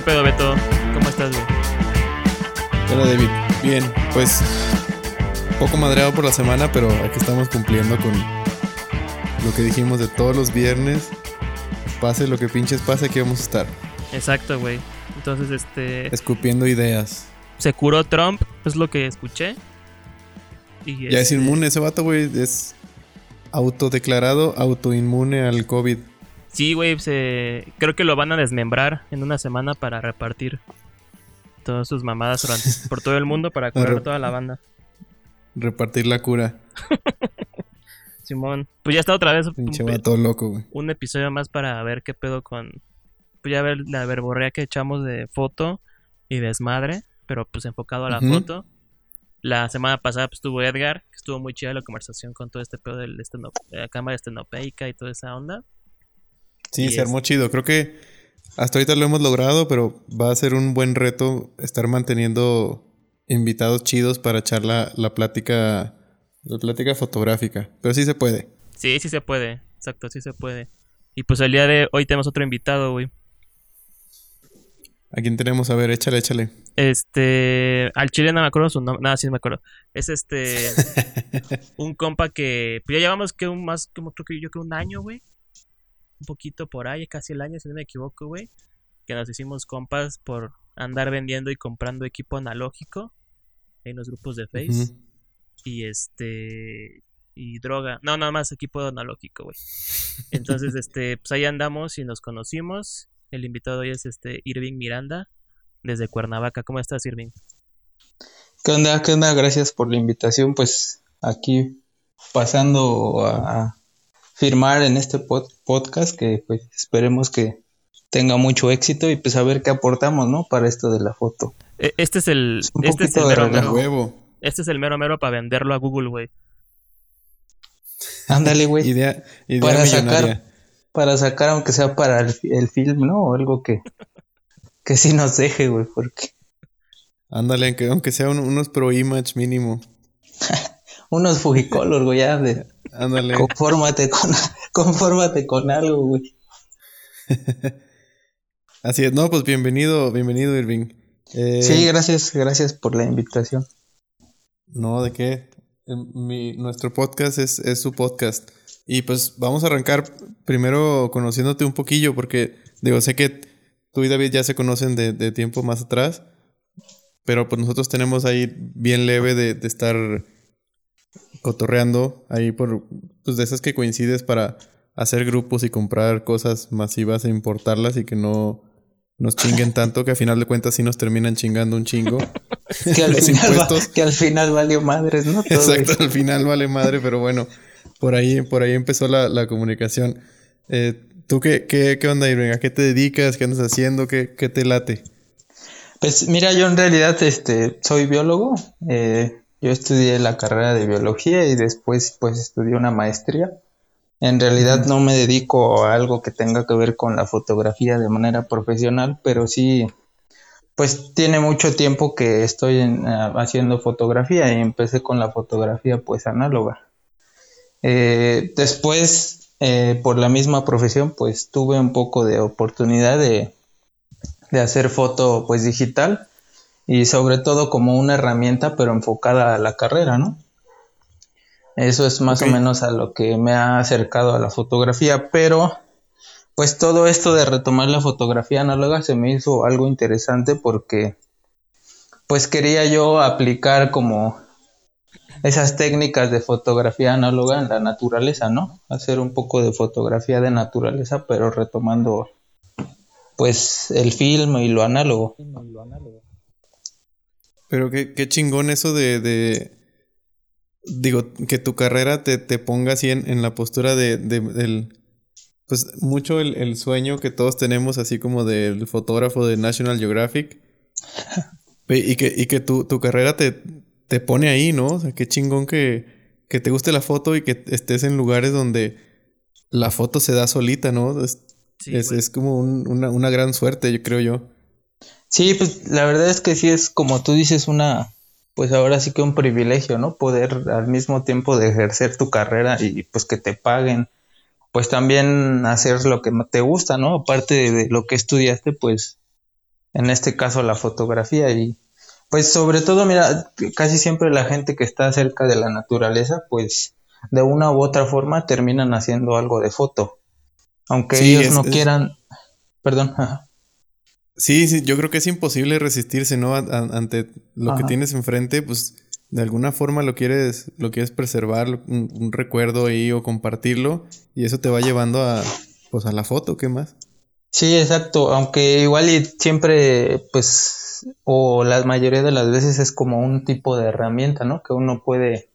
¿Qué pedo, Beto? ¿Cómo estás, güey? Hola, David. Bien, pues poco madreado por la semana, pero aquí estamos cumpliendo con lo que dijimos de todos los viernes. Pase lo que pinches pase, aquí vamos a estar. Exacto, güey. Entonces, este. Escupiendo ideas. Se curó Trump, es lo que escuché. Y ya es este, inmune ese vato, güey. Es autodeclarado autoinmune al COVID. Sí, güey, se... creo que lo van a desmembrar en una semana para repartir todas sus mamadas durante- por todo el mundo para curar a toda la banda. Repartir la cura. Simón, pues ya está otra vez un, vato loco, güey. un episodio más para ver qué pedo con... Pues ya ver la verborrea que echamos de foto y desmadre, pero pues enfocado a la foto. La semana pasada pues estuvo Edgar, que estuvo muy chida la conversación con todo este pedo de la cámara estenopeica y toda esa onda. Sí, Y se armó chido. Creo que hasta ahorita lo hemos logrado, pero va a ser un buen reto estar manteniendo invitados chidos para echar la, la plática, la plática fotográfica. Pero sí se puede. Sí, sí se puede. Exacto, sí se puede. Y pues el día de hoy tenemos otro invitado, güey. ¿A quién tenemos? A ver, échale, échale. Este, al chile no me acuerdo su nombre, nada, sí me acuerdo. Es este, un compa que, pues ya llevamos que un más, como creo que yo creo un año, güey. Un poquito por ahí, casi el año, si no me equivoco, güey. Que nos hicimos compas por andar vendiendo y comprando equipo analógico en los grupos de Face. Y este, y droga. No, nada más equipo analógico, güey. Entonces, este, pues ahí andamos y nos conocimos. El invitado hoy es este Irving Miranda, desde Cuernavaca. ¿Cómo estás, Irving? ¿Qué onda? ¿Qué onda? Gracias por la invitación. Pues aquí pasando a firmar en este pod- podcast que pues esperemos que tenga mucho éxito y pues a ver qué aportamos, ¿no? Para esto de la foto. E- Este es el, este es el mero mero. Huevo. Este es el mero mero para venderlo a Google, güey. Ándale, güey. Idea, idea Para millonaria. sacar, para sacar aunque sea para el, el film, ¿no? O algo que, que sí nos deje, güey, porque Ándale, aunque, aunque sea un- unos pro image mínimo. unos Fujicolor, güey, ya de, Ándale. confórmate con, confórmate con algo, güey. Así es. No, pues bienvenido, bienvenido, Irving. Eh, Sí, gracias, gracias por la invitación. No, ¿de qué? Eh, mi- nuestro podcast es, es su podcast. Y pues vamos a arrancar primero conociéndote un poquillo, porque digo, sé que tú y David ya se conocen de, de tiempo más atrás, pero pues nosotros tenemos ahí bien leve de, de estar cotorreando ahí por, pues de esas que coincides para hacer grupos y comprar cosas masivas e importarlas y que no nos chinguen tanto que a final de cuentas sí nos terminan chingando un chingo. Que al, Los final va- impuestos. que al final valió madres, ¿no? Todo Exacto, eso. al final vale madre, pero bueno, por ahí, por ahí empezó la, la comunicación. Eh, ¿Tú qué, qué, qué onda, Irving? ¿A qué te dedicas? ¿Qué andas haciendo? ¿Qué, qué te late? Pues mira, yo en realidad este, soy biólogo. eh, yo estudié la carrera de biología y después pues estudié una maestría. En realidad no me dedico a algo que tenga que ver con la fotografía de manera profesional, pero sí, pues tiene mucho tiempo que estoy en, haciendo fotografía y empecé con la fotografía pues análoga. Eh, después, eh, por la misma profesión, pues tuve un poco de oportunidad de, de hacer foto pues digital y sobre todo como una herramienta pero enfocada a la carrera, ¿no? Eso es más o menos a lo que me ha acercado a la fotografía, pero pues todo esto de retomar la fotografía análoga se me hizo algo interesante porque pues quería yo aplicar como esas técnicas de fotografía análoga en la naturaleza, ¿no? Hacer un poco de fotografía de naturaleza, pero retomando pues el film y lo análogo. Pero qué, qué chingón eso de, de- Digo, que tu carrera te, te ponga así en, en la postura de, de- del... Pues mucho el, el sueño que todos tenemos, así como del fotógrafo de National Geographic. Y que, y que tu, tu carrera te, te pone ahí, ¿no? O sea, qué chingón que, que te guste la foto y que estés en lugares donde la foto se da solita, ¿no? Es, Sí, es, es como un- una, una gran suerte, yo creo yo. Sí, pues la verdad es que sí es como tú dices una, pues ahora sí que un privilegio, ¿no? Poder al mismo tiempo de ejercer tu carrera y pues que te paguen, pues también hacer lo que te gusta, ¿no? Aparte de, lo que estudiaste, pues en este caso la fotografía y pues sobre todo, mira, casi siempre la gente que está cerca de la naturaleza, pues de una u otra forma terminan haciendo algo de foto. Aunque ellos no quieran, perdón. Sí, sí, yo creo que es imposible resistirse, ¿no? ante lo que tienes enfrente, pues de alguna forma lo quieres, lo quieres preservar, un, recuerdo ahí o compartirlo, y eso te va llevando a, pues a la foto, ¿qué más? Sí, exacto, aunque igual y siempre, pues, o la mayoría de las veces es como un tipo de herramienta, ¿no? Que uno puede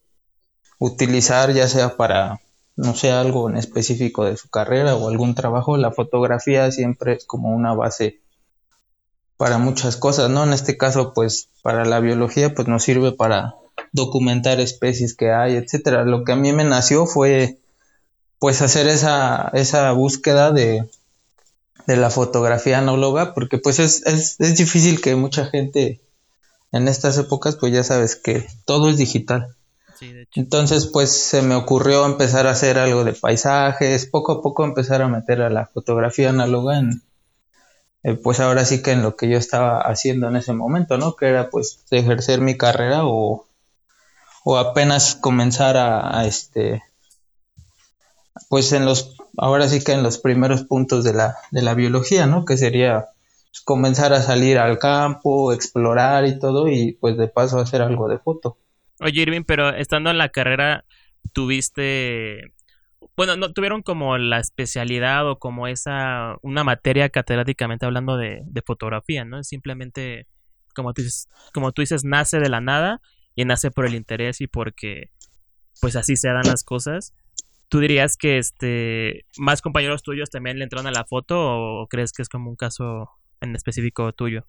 utilizar ya sea para, no sé, algo en específico de su carrera o algún trabajo, la fotografía siempre es como una base para muchas cosas, ¿no? En este caso, pues, para la biología, pues nos sirve para documentar especies que hay, etcétera. Lo que a mí me nació fue pues hacer esa, esa búsqueda de, de la fotografía análoga, porque pues es, es, es difícil que mucha gente en estas épocas, pues ya sabes que todo es digital. Entonces, pues se me ocurrió empezar a hacer algo de paisajes, poco a poco empezar a meter a la fotografía análoga en, eh, pues ahora sí que en lo que yo estaba haciendo en ese momento, ¿no? Que era pues ejercer mi carrera o, o apenas comenzar a, este pues en los ahora sí que en los primeros puntos de la, de la biología, ¿no? Que sería pues, comenzar a salir al campo, explorar y todo, y pues de paso hacer algo de foto. Oye, Irving, pero estando en la carrera, tuviste. Bueno, no tuvieron como la especialidad o como esa. una materia catedráticamente hablando de, de fotografía, ¿no? Simplemente, como tú, dices, como tú dices, nace de la nada y nace por el interés y porque pues así se dan las cosas. ¿Tú dirías que este más compañeros tuyos también le entraron a la foto o crees que es como un caso en específico tuyo?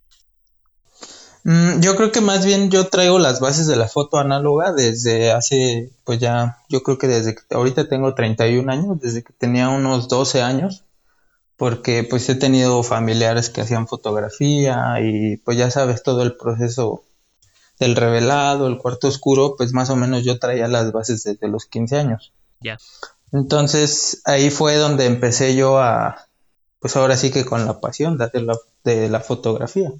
Mm, yo creo que más bien yo traigo las bases de la foto análoga desde hace, pues ya, yo creo que desde que ahorita tengo 31 años, desde que tenía unos 12 años, porque pues he tenido familiares que hacían fotografía y pues ya sabes todo el proceso del revelado, el cuarto oscuro, pues más o menos yo traía las bases desde los 15 años. Ya. Entonces ahí fue donde empecé yo a, pues ahora sí que con la pasión de la, de la fotografía.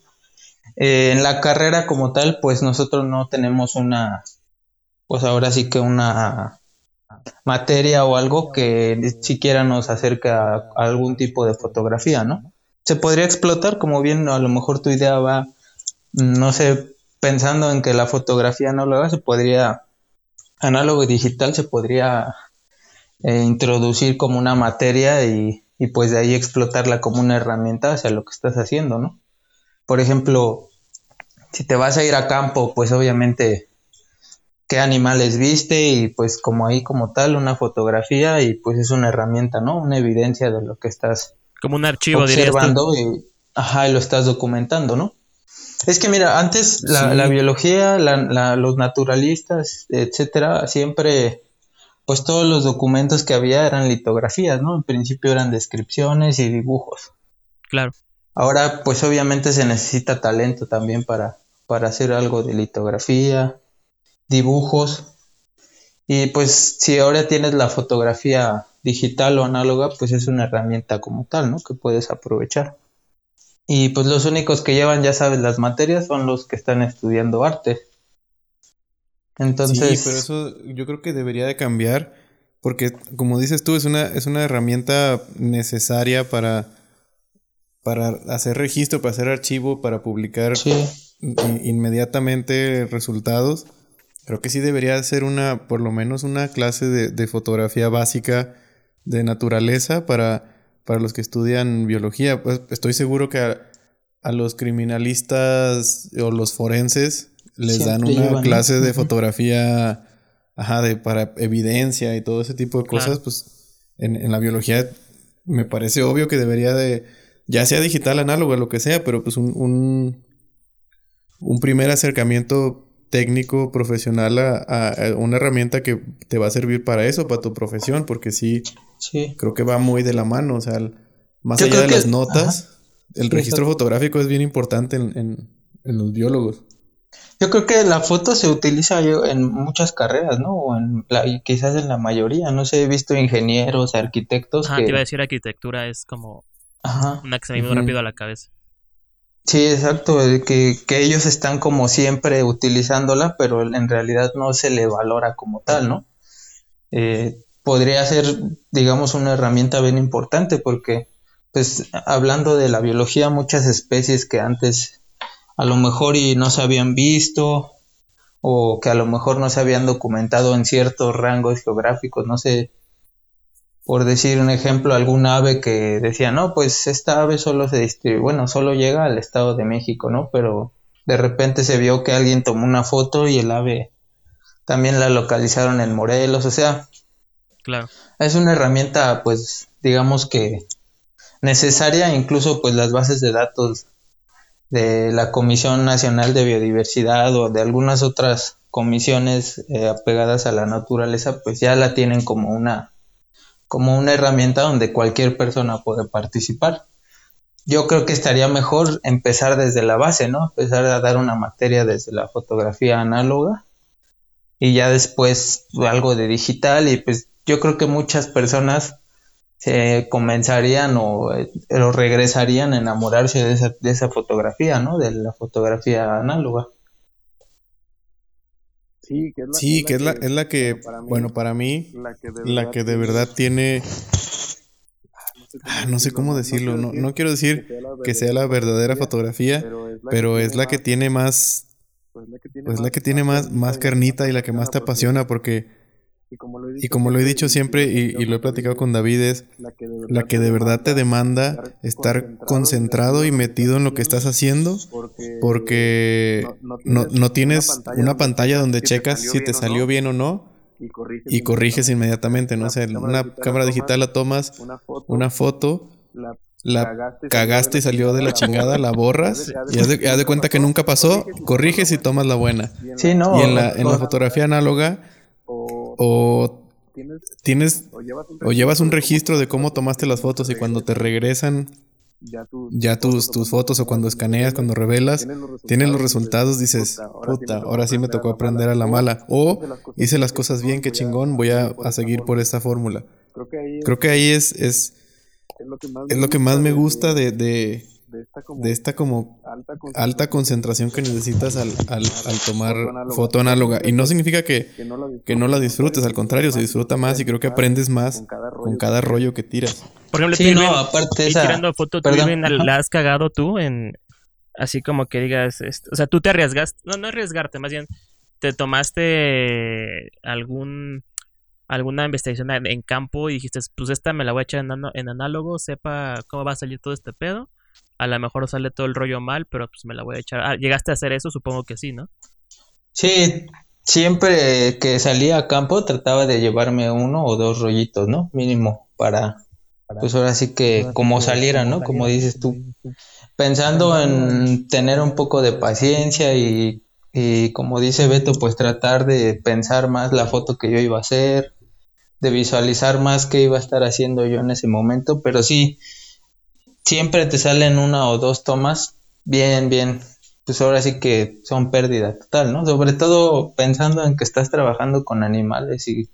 Eh, en la carrera como tal, pues nosotros no tenemos una, pues ahora sí que una materia o algo que siquiera nos acerque a algún tipo de fotografía, ¿no? Se podría explotar, como bien a lo mejor tu idea va, no sé, pensando en que la fotografía análoga se podría, análogo y digital se podría eh, introducir como una materia y, y, pues de ahí explotarla como una herramienta hacia lo que estás haciendo, ¿no? Por ejemplo, si te vas a ir a campo, pues obviamente qué animales viste y pues como ahí como tal una fotografía y pues es una herramienta, ¿no? Una evidencia de lo que estás como un archivo observando y ajá, y lo estás documentando, ¿no? Es que mira, antes la, biología, los naturalistas, etcétera, siempre, pues todos los documentos que había eran litografías, ¿no? En principio eran descripciones y dibujos. Claro. Ahora, pues obviamente se necesita talento también para, para hacer algo de litografía, dibujos. Y pues si ahora tienes la fotografía digital o análoga, pues es una herramienta como tal, ¿no? Que puedes aprovechar. Y pues los únicos que llevan, ya sabes, las materias son los que están estudiando arte. Entonces... Sí, pero eso yo creo que debería de cambiar porque como dices tú, es una, es una herramienta necesaria para, para hacer registro, para hacer archivo, para publicar inmediatamente resultados. Creo que sí debería ser una, por lo menos una clase de, de fotografía básica de naturaleza para para los que estudian biología. Pues estoy seguro que a, los criminalistas o los forenses les dan una clase de fotografía, ajá, de para evidencia y todo ese tipo de cosas, pues en, en, la biología me parece obvio que debería de, ya sea digital, análogo, lo que sea, pero pues un, un, un primer acercamiento técnico, profesional a, una herramienta que te va a servir para eso, para tu profesión, porque sí, sí. creo que va muy de la mano, o sea, más allá de las notas, el registro fotográfico es bien importante en, los biólogos. Yo creo que la foto se utiliza en muchas carreras, ¿no? O en quizás en la mayoría. No sé, he visto ingenieros, arquitectos. Ajá, te iba a decir arquitectura es como una que se me rápido a la cabeza. Sí, exacto, que, que ellos están como siempre utilizándola, pero en realidad no se le valora como tal, ¿no? Eh, podría ser, digamos, una herramienta bien importante porque, pues, hablando de la biología, muchas especies que antes a lo mejor y no se habían visto o que a lo mejor no se habían documentado en ciertos rangos geográficos, no sé, por decir un ejemplo, algún ave que decía, no, pues esta ave solo se distribuye, bueno, solo llega al Estado de México, ¿no? Pero de repente se vio que alguien tomó una foto y el ave también la localizaron en Morelos, o sea, claro. es una herramienta, pues, digamos que necesaria, incluso pues las bases de datos de la Comisión Nacional de Biodiversidad o de algunas otras comisiones eh, apegadas a la naturaleza, pues ya la tienen como una como una herramienta donde cualquier persona puede participar. Yo creo que estaría mejor empezar desde la base, ¿no? Empezar a dar una materia desde la fotografía análoga y ya después algo de digital y pues yo creo que muchas personas se comenzarían o, eh, regresarían a enamorarse de esa, de esa fotografía, ¿no? De la fotografía análoga. Sí, que es la, es la, que, bueno, para mí, la que de verdad, tiene... no sé cómo decirlo, no, no quiero decir que sea la verdadera fotografía, pero es la que tiene más, pues la que tiene más, más carnita y la que más te apasiona porque y como lo he dicho, siempre y, lo he platicado con David, es la que de verdad te demanda estar concentrado y metido en lo que estás haciendo porque no, tienes una pantalla donde checas si te salió bien o no y corriges inmediatamente, ¿no? O sea, una cámara digital la tomas, una foto, la cagaste y salió de la chingada, la borras y haz de, cuenta que nunca pasó, corriges y tomas la buena. Sí, no. Y en la, en la fotografía análoga o tienes o llevas un registro de cómo tomaste las fotos y cuando te regresan ya tus, tus fotos o cuando escaneas, cuando revelas, tienes los resultados, dices, puta, ahora sí me tocó aprender a la mala. O hice las cosas bien, qué chingón, voy a, seguir por esta fórmula. Creo que ahí es, es, es lo que más me gusta de, de esta como, alta, concentración. que necesitas al, al, tomar foto análoga. Y no significa que, que, no, la disfrutes, al contrario, se disfruta más y creo que aprendes más con cada rollo, que tiras. Por ejemplo, sí, no, aparte esa... tirando foto, ¿tú la has cagado tú en así como que digas, o sea, tú te arriesgaste, no, no arriesgarte, más bien te tomaste algún alguna investigación en campo y dijiste, pues esta me la voy a echar en, en análogo, sepa cómo va a salir todo este pedo a lo mejor sale todo el rollo mal, pero pues me la voy a echar. Ah, ¿Llegaste a hacer eso? Supongo que sí, ¿no? Sí, siempre que salía a campo trataba de llevarme uno o dos rollitos, ¿no? Mínimo, para, pues ahora sí que como saliera, ¿no? Como dices tú. Pensando en tener un poco de paciencia y, y como dice Beto, pues tratar de pensar más la foto que yo iba a hacer, de visualizar más qué iba a estar haciendo yo en ese momento, pero sí, siempre te salen una o dos tomas bien, bien, pues ahora sí que son pérdida total, ¿no? Sobre todo pensando en que estás trabajando con animales y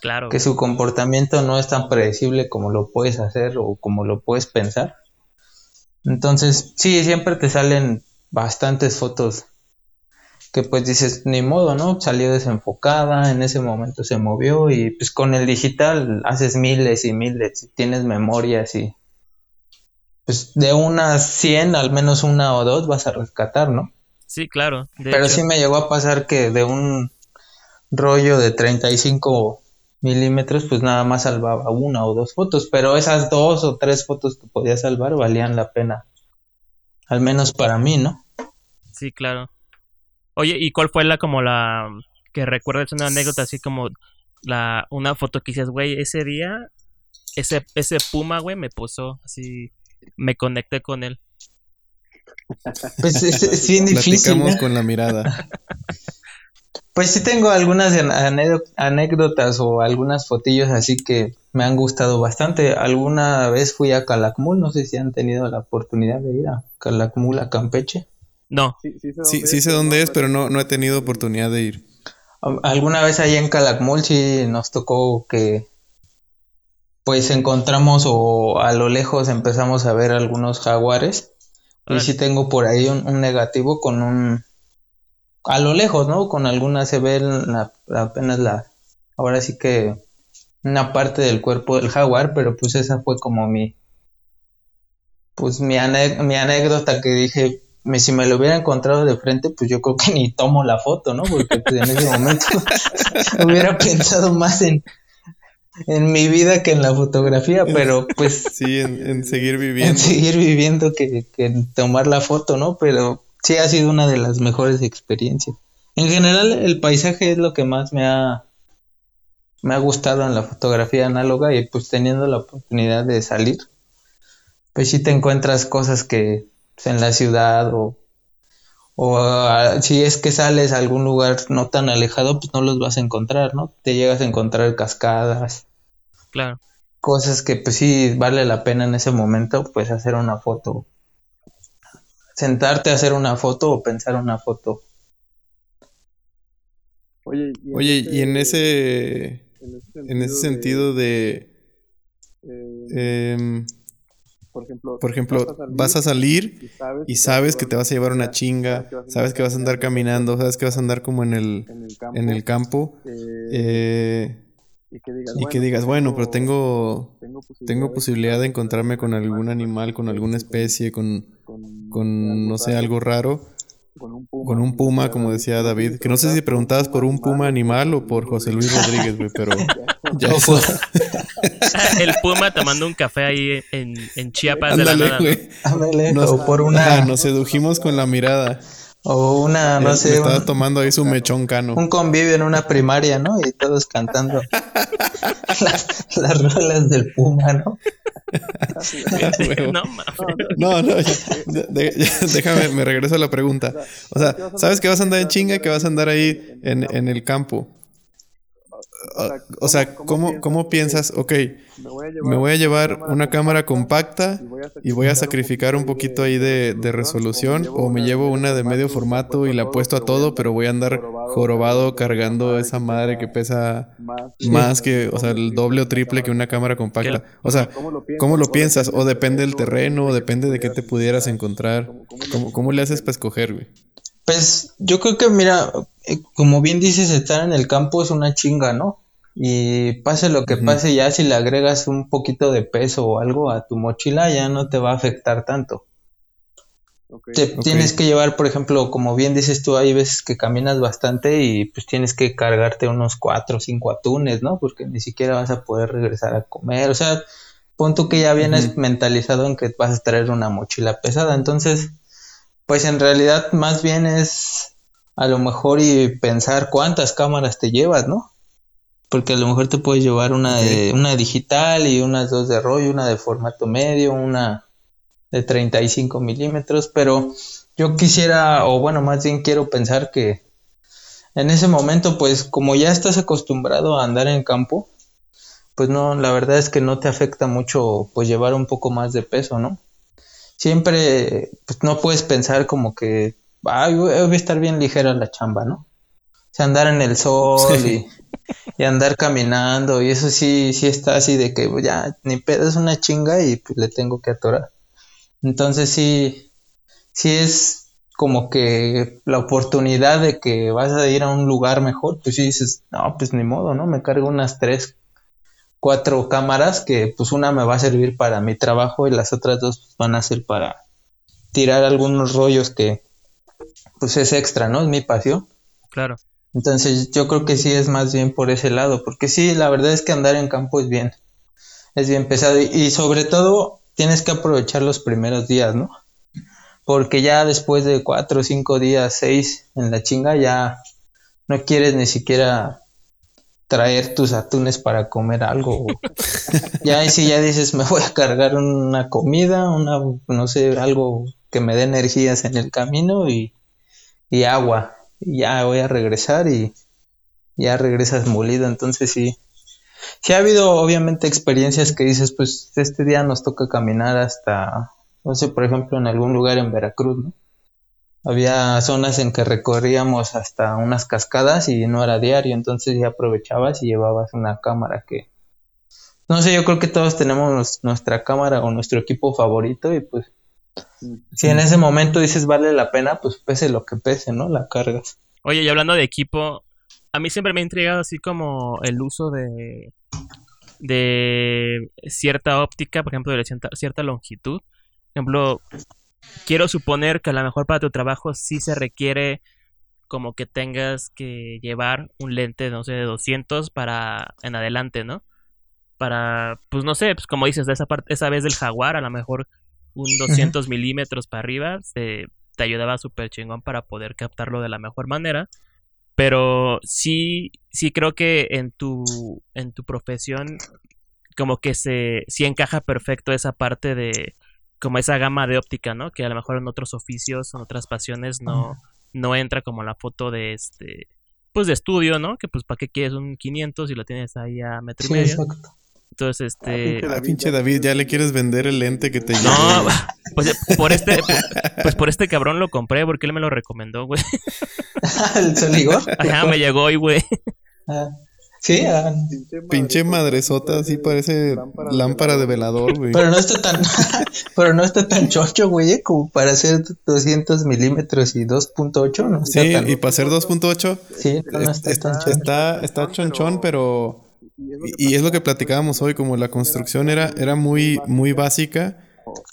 claro. que su comportamiento no es tan predecible como lo puedes hacer o como lo puedes pensar. Entonces, sí, siempre te salen bastantes fotos que pues dices, ni modo, ¿no? Salió desenfocada, en ese momento se movió y pues con el digital haces miles y miles, y tienes memorias y pues de unas 100, al menos una o dos vas a rescatar, ¿no? Sí, claro. Pero sí me llegó a pasar que de un rollo de 35 milímetros, pues nada más salvaba una o dos fotos, pero esas dos o tres fotos que podía salvar valían la pena. Al menos para mí, ¿no? Sí, claro. Oye, ¿y cuál fue la como la que recuerdas una anécdota así como la una foto que dices, güey, ese día ese ese puma, güey, me puso así me conecté con él. Pues es, bien difícil. Platicamos con la mirada. Pues sí tengo algunas anécdotas o algunas fotillos así que me han gustado bastante. Alguna vez fui a Calakmul, no sé si han tenido la oportunidad de ir a Calakmul, a Campeche. No. Sí, sí sé dónde, es, pero no, no he tenido oportunidad de ir. Alguna vez ahí en Calakmul sí nos tocó que pues encontramos o a lo lejos empezamos a ver algunos jaguares, Y sí tengo por ahí un, negativo con un... A lo lejos, ¿no? Con alguna se ve apenas la... Ahora sí que una parte del cuerpo del jaguar, pero pues esa fue como mi... Pues mi, mi anécdota que dije, me, si me lo hubiera encontrado de frente, pues yo creo que ni tomo la foto, ¿no? Porque pues, en ese momento hubiera pensado más en, en mi vida que en la fotografía, pero pues... Sí, en, seguir viviendo. En seguir viviendo que, que, en tomar la foto, ¿no? Pero sí ha sido una de las mejores experiencias. En general, el paisaje es lo que más me ha, me ha gustado en la fotografía análoga y pues teniendo la oportunidad de salir, pues sí te encuentras cosas que pues, en la ciudad o, o ah, si es que sales a algún lugar no tan alejado, pues no los vas a encontrar, ¿no? Te llegas a encontrar cascadas. Claro. Cosas que pues sí vale la pena en ese momento, pues hacer una foto. Sentarte a hacer una foto o pensar una foto. Oye, y en, Oye, y en ese, en ese sentido, de, eh, em, por ejemplo, vas a salir, y, sabes que te vas a llevar una chinga, sabes que vas a andar caminando, sabes que vas a andar como en el, en el campo, eh, y que digas, bueno, pero tengo, tengo posibilidad de encontrarme con algún animal, con alguna especie, con, con no sé, algo raro con un puma, como decía David. Que no sé si preguntabas por un puma animal o por José Luis Rodríguez, güey, pero ya El puma tomando un café ahí en, en Chiapas de la nada. Nos, por una... nos sedujimos con la mirada. O una, no sé. Estaba tomando ahí su mechón cano. Un convivio en una primaria, ¿no? Y todos cantando las, rolas del Puma, ¿no? no, no, déjame, me regreso a la pregunta. O sea, ¿sabes que vas a andar en chinga? Que vas a andar ahí en, en el campo. O sea, ¿cómo, ¿cómo piensas? Ok, me voy a llevar una cámara compacta y voy a sacrificar un poquito ahí de, resolución o me llevo una de medio formato y la puesto a todo, pero voy a andar jorobado cargando esa madre que pesa más que, o sea, el doble o triple que una cámara compacta. O sea, ¿cómo lo piensas? O depende del terreno, o depende de qué te pudieras encontrar. ¿Cómo, cómo le haces para escoger, güey? Pues yo creo que, mira, eh, como bien dices, estar en el campo es una chinga, ¿no? Y pase lo que pase, ya si le agregas un poquito de peso o algo a tu mochila, ya no te va a afectar tanto. te tienes que llevar, por ejemplo, como bien dices tú, hay veces que caminas bastante y pues tienes que cargarte unos cuatro o cinco atunes, ¿no? Porque ni siquiera vas a poder regresar a comer. O sea, pon tú que ya vienes mentalizado en que vas a traer una mochila pesada. Entonces, pues en realidad más bien es a lo mejor y pensar cuántas cámaras te llevas, ¿no? Porque a lo mejor te puedes llevar una de una digital y unas dos de rollo, una de formato medio, una de 35 milímetros, pero yo quisiera, o bueno, más bien quiero pensar que en ese momento, pues como ya estás acostumbrado a andar en campo, pues no, la verdad es que no te afecta mucho pues llevar un poco más de peso, ¿no? Siempre pues, no puedes pensar como que Ay, voy a estar bien ligera la chamba, ¿no? O sea, andar en el sol y, andar caminando y eso sí, sí está así de que pues, ya ni pedo es una chinga y pues le tengo que atorar. Entonces sí, sí es como que la oportunidad de que vas a ir a un lugar mejor, pues sí dices, no, pues ni modo, ¿no? Me cargo unas tres, cuatro cámaras que pues una me va a servir para mi trabajo y las otras dos van a ser para tirar algunos rollos que pues es extra, ¿no? Es mi pasión. Claro. Entonces yo creo que sí es más bien por ese lado, porque sí, la verdad es que andar en campo es bien, es bien pesado y, sobre todo tienes que aprovechar los primeros días, ¿no? Porque ya después de cuatro, cinco días, seis en la chinga ya no quieres ni siquiera traer tus atunes para comer algo. ya si ya dices, me voy a cargar una comida, una, no sé, algo que me dé energías en el camino y, y agua. Y ya voy a regresar y ya regresas molido. Entonces sí. Sí ha habido obviamente experiencias que dices, pues este día nos toca caminar hasta, no sé, por ejemplo, en algún lugar en Veracruz, ¿no? Había zonas en que recorríamos hasta unas cascadas y no era diario, entonces ya aprovechabas y llevabas una cámara que no sé, yo creo que todos tenemos nuestra cámara o nuestro equipo favorito y pues si en ese momento dices vale la pena, pues pese lo que pese, ¿no? La cargas. Oye, y hablando de equipo, a mí siempre me ha intrigado así como el uso de de cierta óptica, por ejemplo, de cierta, cierta longitud. Por ejemplo, quiero suponer que a lo mejor para tu trabajo sí se requiere como que tengas que llevar un lente, no sé, de 200 para en adelante, ¿no? Para, pues no sé, pues como dices, de esa parte, esa vez del jaguar, a lo mejor un 200 milímetros para arriba, te ayudaba súper chingón para poder captarlo de la mejor manera. Pero sí, sí creo que en tu, en tu profesión como que se, sí encaja perfecto esa parte de, como esa gama de óptica, ¿no? Que a lo mejor en otros oficios, en otras pasiones no, no entra como la foto de este, pues de estudio, ¿no? Que pues para qué quieres un 500 si lo tienes ahí a metro y medio. Entonces, Ah, este... Ah, pinche David, ya le quieres vender el lente que te No, pues por este, pues por este cabrón lo compré porque él me lo recomendó, güey. ¿El Soligor? Ajá, me llegó hoy, güey. Ah, sí, ah. Pinche madresota, así parece lámpara de velador, güey. Pero no está tan, pero no está tan chocho, güey, ¿eh? como para hacer 200 milímetros y 2.8, ¿no? Sí, tan... y para hacer 2.8, sí, no, no está, está, tan chocho. está, está chonchón, pero y es lo que platicábamos hoy, como la construcción era, era muy, muy básica,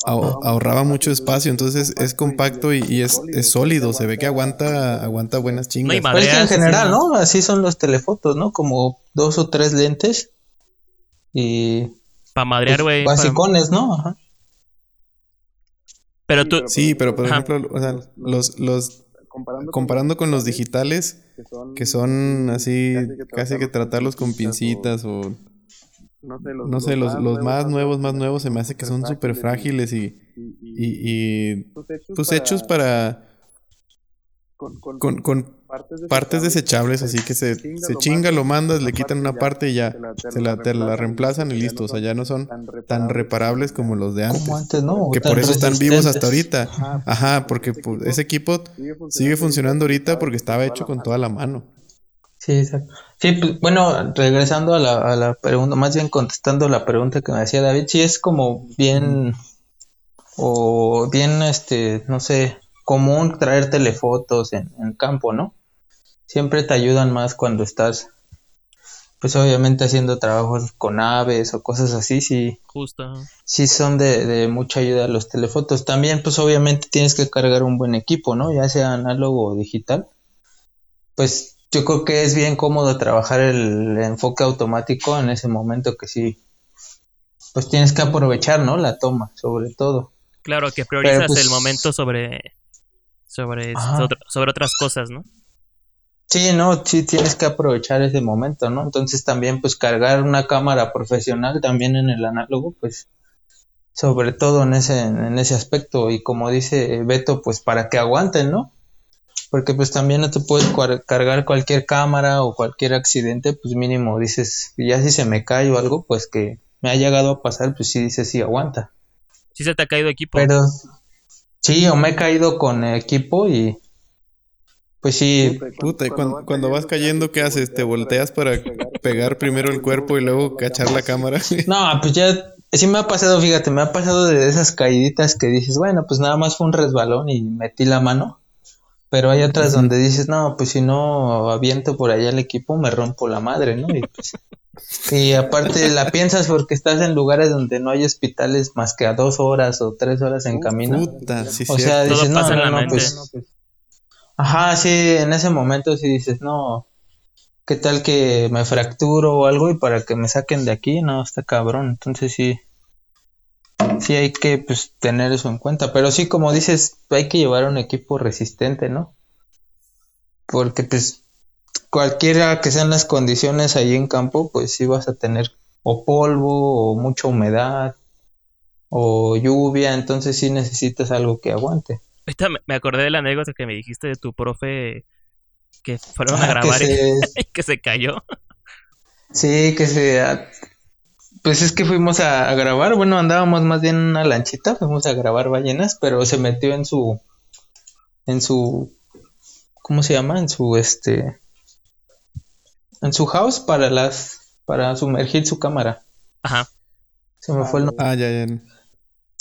ahorraba mucho espacio, entonces es compacto y, y es, es, sólido, se ve que aguanta, aguanta buenas chingas. No pues en general, ¿no? Así son los telefotos, ¿no? Como dos o tres lentes y... Para madrear, güey. Pues, basicones, pa... ¿no? Ajá. Pero tú... Sí, pero por ejemplo, o sea, los, los comparando, comparando con los digitales, que son, que son así, casi que, casi que tratarlos con pincitas o... No sé, los, no sé, los, los más nuevos, más nuevos, se me hace que son súper frágiles y, y, y, tus hechos para... Con, con, con partes, partes desechables, así que se, chinga, se chinga, lo mandas, le quitan una parte y ya se la, te la reemplazan y listo. O sea, ya no son tan reparables como los de antes. Como antes no, que por eso están vivos hasta ahorita. Ajá, porque pues, ese equipo sigue funcionando ahorita porque estaba hecho con toda la mano. Sí, exacto. Sí, pues, bueno, regresando a la, a la pregunta, más bien contestando la pregunta que me hacía David, sí es como bien, o bien, este, no sé, común traer telefotos en, en campo, ¿no? Siempre te ayudan más cuando estás, pues obviamente haciendo trabajos con aves o cosas así, sí. Justo. Sí son de, de mucha ayuda los telefotos. También, pues obviamente tienes que cargar un buen equipo, ¿no? Ya sea análogo o digital. Pues yo creo que es bien cómodo trabajar el enfoque automático en ese momento que sí, pues tienes que aprovechar, ¿no? La toma, sobre todo. Claro, que priorizas pues, el momento sobre, sobre, sobre, sobre otras cosas, ¿no? Sí, no, sí tienes que aprovechar ese momento, ¿no? Entonces también pues cargar una cámara profesional también en el análogo, pues sobre todo en ese, en ese aspecto y como dice Beto, pues para que aguanten, ¿no? Porque pues también no te puedes cargar cualquier cámara o cualquier accidente, pues mínimo dices, ya si se me cae o algo, pues que me ha llegado a pasar, pues sí dices, sí aguanta. Sí se te ha caído equipo. Pero sí, o me he caído con equipo y pues sí. Puta, y cuando, cuando vas cayendo, ¿qué haces? ¿Te volteas para pegar primero el cuerpo y luego cachar la cámara? No, pues ya, sí me ha pasado, fíjate, me ha pasado de esas caíditas que dices, bueno, pues nada más fue un resbalón y metí la mano. Pero hay otras donde dices, no, pues si no aviento por allá el equipo, me rompo la madre, ¿no? Y, pues, y aparte la piensas porque estás en lugares donde no hay hospitales más que a dos horas o tres horas en camino. Puta, sí, o sea, dices, no, en no, pues, Ajá, sí, en ese momento sí dices, no, ¿qué tal que me fracturo o algo y para que me saquen de aquí? No, está cabrón. Entonces sí, sí hay que pues tener eso en cuenta. Pero sí, como dices, hay que llevar un equipo resistente, ¿no? Porque pues cualquiera que sean las condiciones ahí en campo, pues sí vas a tener o polvo o mucha humedad o lluvia, entonces sí necesitas algo que aguante. Ahorita me- acordé de la anécdota que me dijiste de tu profe que fueron a Ah, que grabar y se- que se cayó. Sí, que se... Pues es que fuimos a, a grabar, bueno, andábamos más bien en una lanchita, fuimos a grabar ballenas, pero se metió en su... En su... ¿Cómo se llama? En su, este... En su house para las... Para sumergir su cámara. Ajá. Se me fue el nombre. Ah, ya, ya.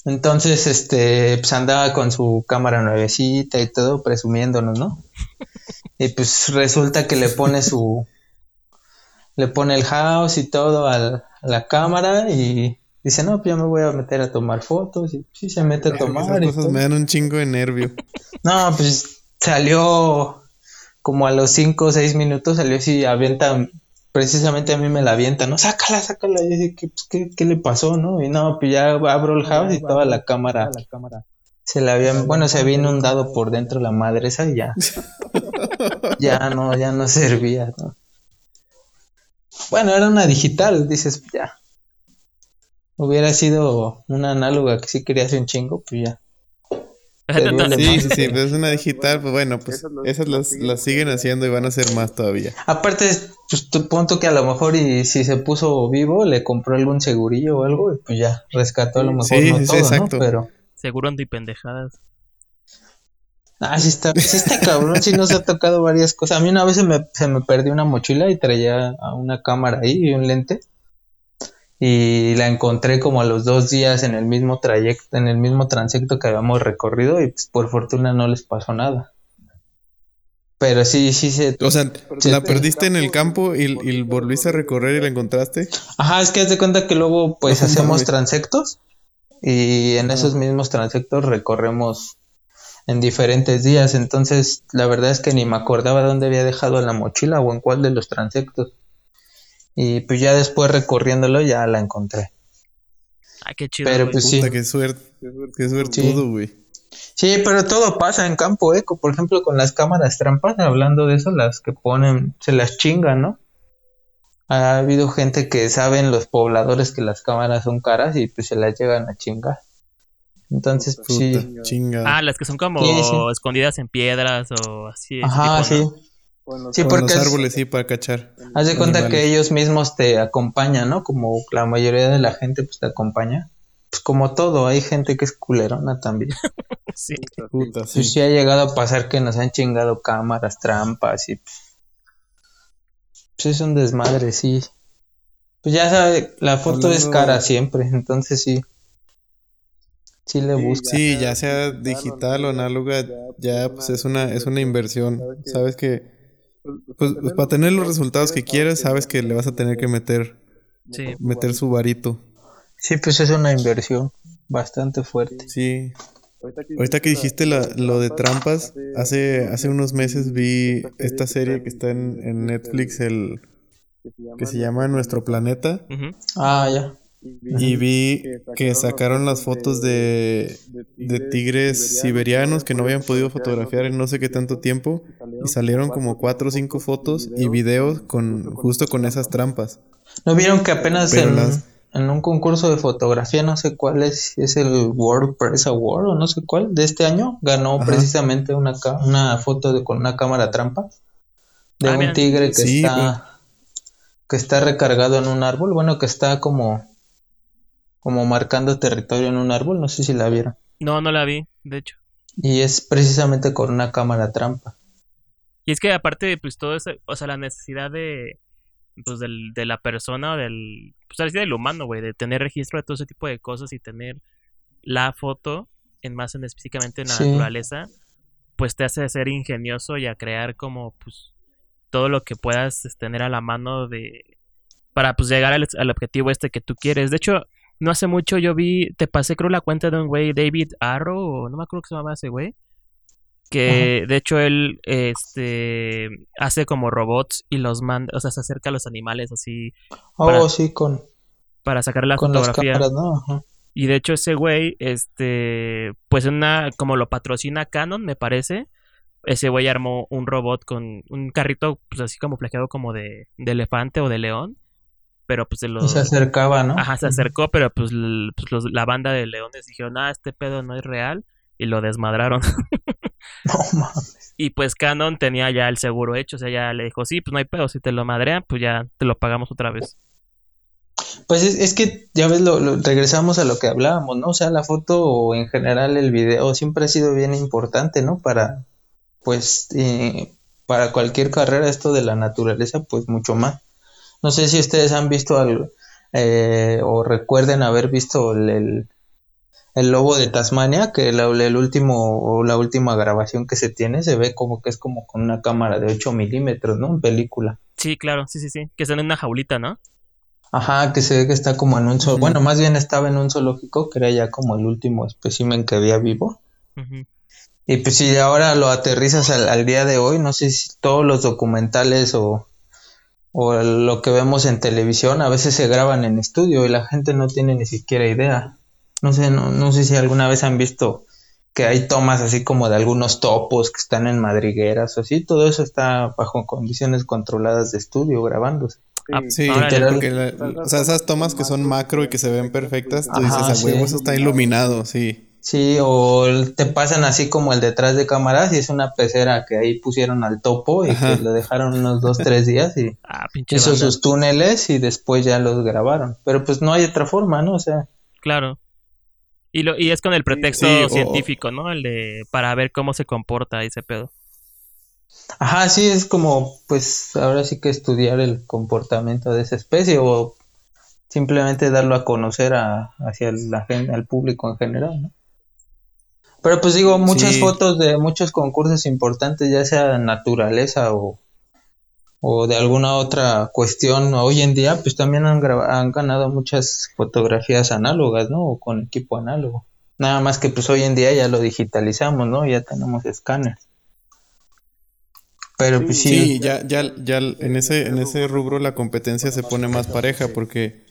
Entonces, este, pues andaba con su cámara nuevecita y todo, presumiéndonos, ¿no? Y pues resulta que le pone su, le pone el house y todo a la cámara y dice, no, pues ya me voy a meter a tomar fotos y sí se mete a tomar. Esas cosas me dan un chingo de nervio. No, pues salió como a los 5 o 6 minutos, salió así, avienta, precisamente a mí me la avienta, ¿no? Sácala, sácala. Y dije, pues, ¿qué, ¿qué, le pasó, no? Y no, pues ya abro el house y toda la cámara. Se la había, bueno, se había inundado por dentro la madre esa y ya. ya no, ya no servía, ¿no? Bueno, era una digital, dices, ya. Hubiera sido una análoga que sí quería hacer un chingo, pues ya. Sí, sí, sí, pero es una digital, pues bueno, pues esas las, las siguen haciendo y van a hacer más todavía. Aparte, pues tu punto que a lo mejor y si se puso vivo, le compró algún segurillo o algo y pues ya rescató a lo mejor sí, no sí, todo, exacto. ¿no? Pero... Seguro antipendejadas. Ah, sí está, sí está cabrón, sí nos ha tocado varias cosas. A mí una vez se me, se me perdió una mochila y traía una cámara ahí y un lente y la encontré como a los dos días en el mismo trayecto, en el mismo transecto que habíamos recorrido y pues, por fortuna no les pasó nada. Pero sí, sí se... O sea, ¿la perdiste en el campo y, y, volviste a recorrer y la encontraste? Ajá, es que haz de cuenta que luego pues hacemos transectos y en esos mismos transectos recorremos en diferentes días. Entonces, la verdad es que ni me acordaba dónde había dejado la mochila o en cuál de los transectos. Y pues ya después recorriéndolo ya la encontré. Ah, qué chido. Pero pues sí. Qué suerte, qué suerte sí. güey. Sí, pero todo pasa en campo eco. Por ejemplo, con las cámaras trampas, hablando de eso, las que ponen, se las chingan, ¿no? Ha habido gente que saben los pobladores que las cámaras son caras y pues se las llegan a chingar. Entonces, pues, sí. Chinga. Ah, las que son como sí, sí. escondidas en piedras o así. Ajá, tipo, sí. ¿no? Bueno, sí, porque los árboles sí para cachar. Haz de cuenta animales. que ellos mismos te acompañan, ¿no? Como la mayoría de la gente pues te acompaña. Pues como todo, hay gente que es culerona también. sí. Puta, sí. Pues sí ha llegado a pasar que nos han chingado cámaras, trampas y pues, pues es un desmadre, sí. Pues ya sabe, la foto es cara siempre, entonces sí. Sí le busca. Sí, ya sea digital o análoga, ya pues es una es una inversión. Sabes que pues, pues, para tener los resultados que quieres, sabes que le vas a tener que meter, sí. meter su varito. Sí, pues es una inversión bastante fuerte. Sí. Ahorita que dijiste la, lo de trampas, hace, hace unos meses vi esta serie que está en, en Netflix, el que se llama Nuestro Planeta. Uh -huh. Ah, ya. Y vi que sacaron las fotos de, de tigres siberianos que no habían podido fotografiar en no sé qué tanto tiempo y salieron como cuatro o cinco fotos y videos con justo con esas trampas. ¿No vieron que apenas en, las... en, un concurso de fotografía, no sé cuál es, es el World Press Award o no sé cuál, de este año, ganó Ajá. precisamente una, una foto de, con una cámara trampa de ah, un tigre que sí, está... que está recargado en un árbol, bueno, que está como como marcando territorio en un árbol, no sé si la vieron. No, no la vi, de hecho. Y es precisamente con una cámara trampa. Y es que aparte de pues todo eso, o sea, la necesidad de pues del, de la persona, del pues la necesidad del humano, güey, de tener registro de todo ese tipo de cosas y tener la foto en más en específicamente en la sí. naturaleza, pues te hace ser ingenioso y a crear como pues todo lo que puedas tener a la mano de para pues llegar al, al objetivo este que tú quieres. De hecho, no hace mucho yo vi, te pasé creo la cuenta de un güey, David Arrow, o no me acuerdo que se llamaba ese güey. Que de hecho él este hace como robots y los manda, o sea, se acerca a los animales así. Oh, para, sí, con. Para sacar la con fotografía. Las cámaras, ¿no? Ajá. Y de hecho ese güey, este, pues una, como lo patrocina Canon, me parece. Ese güey armó un robot con un carrito, pues así como plaqueado como de, de elefante o de león pero pues se lo... Se acercaba, ¿no? Ajá, se acercó, pero pues, pues los, la banda de leones dijeron, ah, este pedo no es real, y lo desmadraron. no mames. Y pues Canon tenía ya el seguro hecho, o sea, ya le dijo, sí, pues no hay pedo, si te lo madrean, pues ya te lo pagamos otra vez. Pues es, es que, ya ves, lo, lo, regresamos a lo que hablábamos, ¿no? O sea, la foto o en general el video siempre ha sido bien importante, ¿no? Para, pues, eh, para cualquier carrera esto de la naturaleza, pues mucho más. No sé si ustedes han visto algo, eh, o recuerden haber visto el, el, el lobo de Tasmania, que la, el último o la última grabación que se tiene se ve como que es como con una cámara de 8 milímetros, ¿no? En película. Sí, claro, sí, sí, sí. Que están en una jaulita, ¿no? Ajá, que se ve que está como en un zoológico. Bueno, más bien estaba en un zoológico, que era ya como el último espécimen que había vivo. Y pues si ahora lo aterrizas al, día de hoy, no sé si todos los documentales o, o lo que vemos en televisión a veces se graban en estudio y la gente no tiene ni siquiera idea. No sé, no, no sé si alguna vez han visto que hay tomas así como de algunos topos que están en madrigueras o así, todo eso está bajo condiciones controladas de estudio grabándose. Sí, porque o sea, esas tomas que son macro y que se ven perfectas, tú dices, a huevo, eso está iluminado, sí. Sí, o te pasan así como el detrás de cámaras y es una pecera que ahí pusieron al topo y que lo dejaron unos dos, tres días y ah, hizo sus túneles y después ya los grabaron. Pero pues no hay otra forma, ¿no? O sea. Claro. Y, lo, y es con el pretexto científico, ¿no? El de para ver cómo se comporta ese pedo. Ajá, sí, es como, pues ahora sí que estudiar el comportamiento de esa especie o simplemente darlo a conocer a, hacia la gente, al público en general, ¿no? Pero pues digo, muchas fotos de muchos concursos importantes, ya sea naturaleza o, o de alguna otra cuestión hoy en día, pues también han, han ganado muchas fotografías análogas, ¿no? O con equipo análogo. Nada más que pues hoy en día ya lo digitalizamos, ¿no? Ya tenemos escáneres. Pero pues sí. Sí, ya, ya, ya en ese, en ese rubro la competencia se pone más pareja porque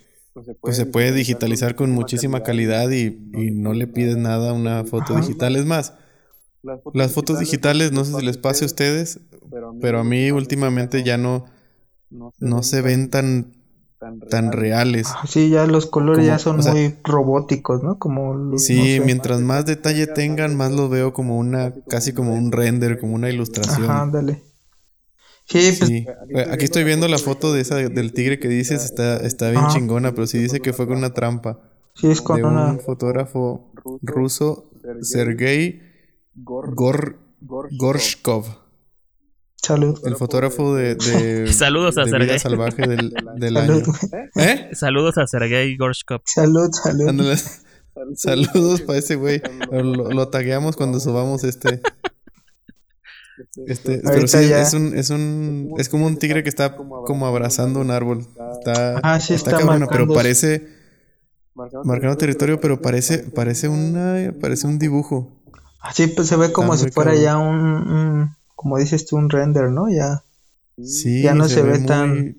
pues se puede digitalizar con muchísima calidad y, y no le pides nada a una foto digital. Es más, las fotos digitales, no sé si les pase a ustedes, pero a mí últimamente ya no, no se ven tan tan reales. Ah, sí, ya los colores ya son muy robóticos, ¿no? Como Sí, mientras más detalle tengan, más los veo como una casi como un render, como una ilustración. Ajá, dale. Sí, pues, Aquí estoy viendo la foto de esa del tigre que dices, está está bien chingona, pero sí dice que fue con una trampa. Sí, es con un fotógrafo ruso, Sergei Gorshkov. Salud. El fotógrafo de, de Saludos a Sergei. salvaje del, del año. ¿Eh? Saludos a Sergei Gorshkov. Salud, salud. Saludos para ese güey. Lo, lo, tagueamos cuando subamos este. Este, pero sí, es un, es un, es como un tigre que está como abrazando un árbol. Está, ah, sí, está, cabrón, pero parece marcando territorio, pero parece, parece una, parece un dibujo. Así pues se ve como si fuera ya un, como dices tú, un render, ¿no? Ya, sí, ya no se, ve, tan,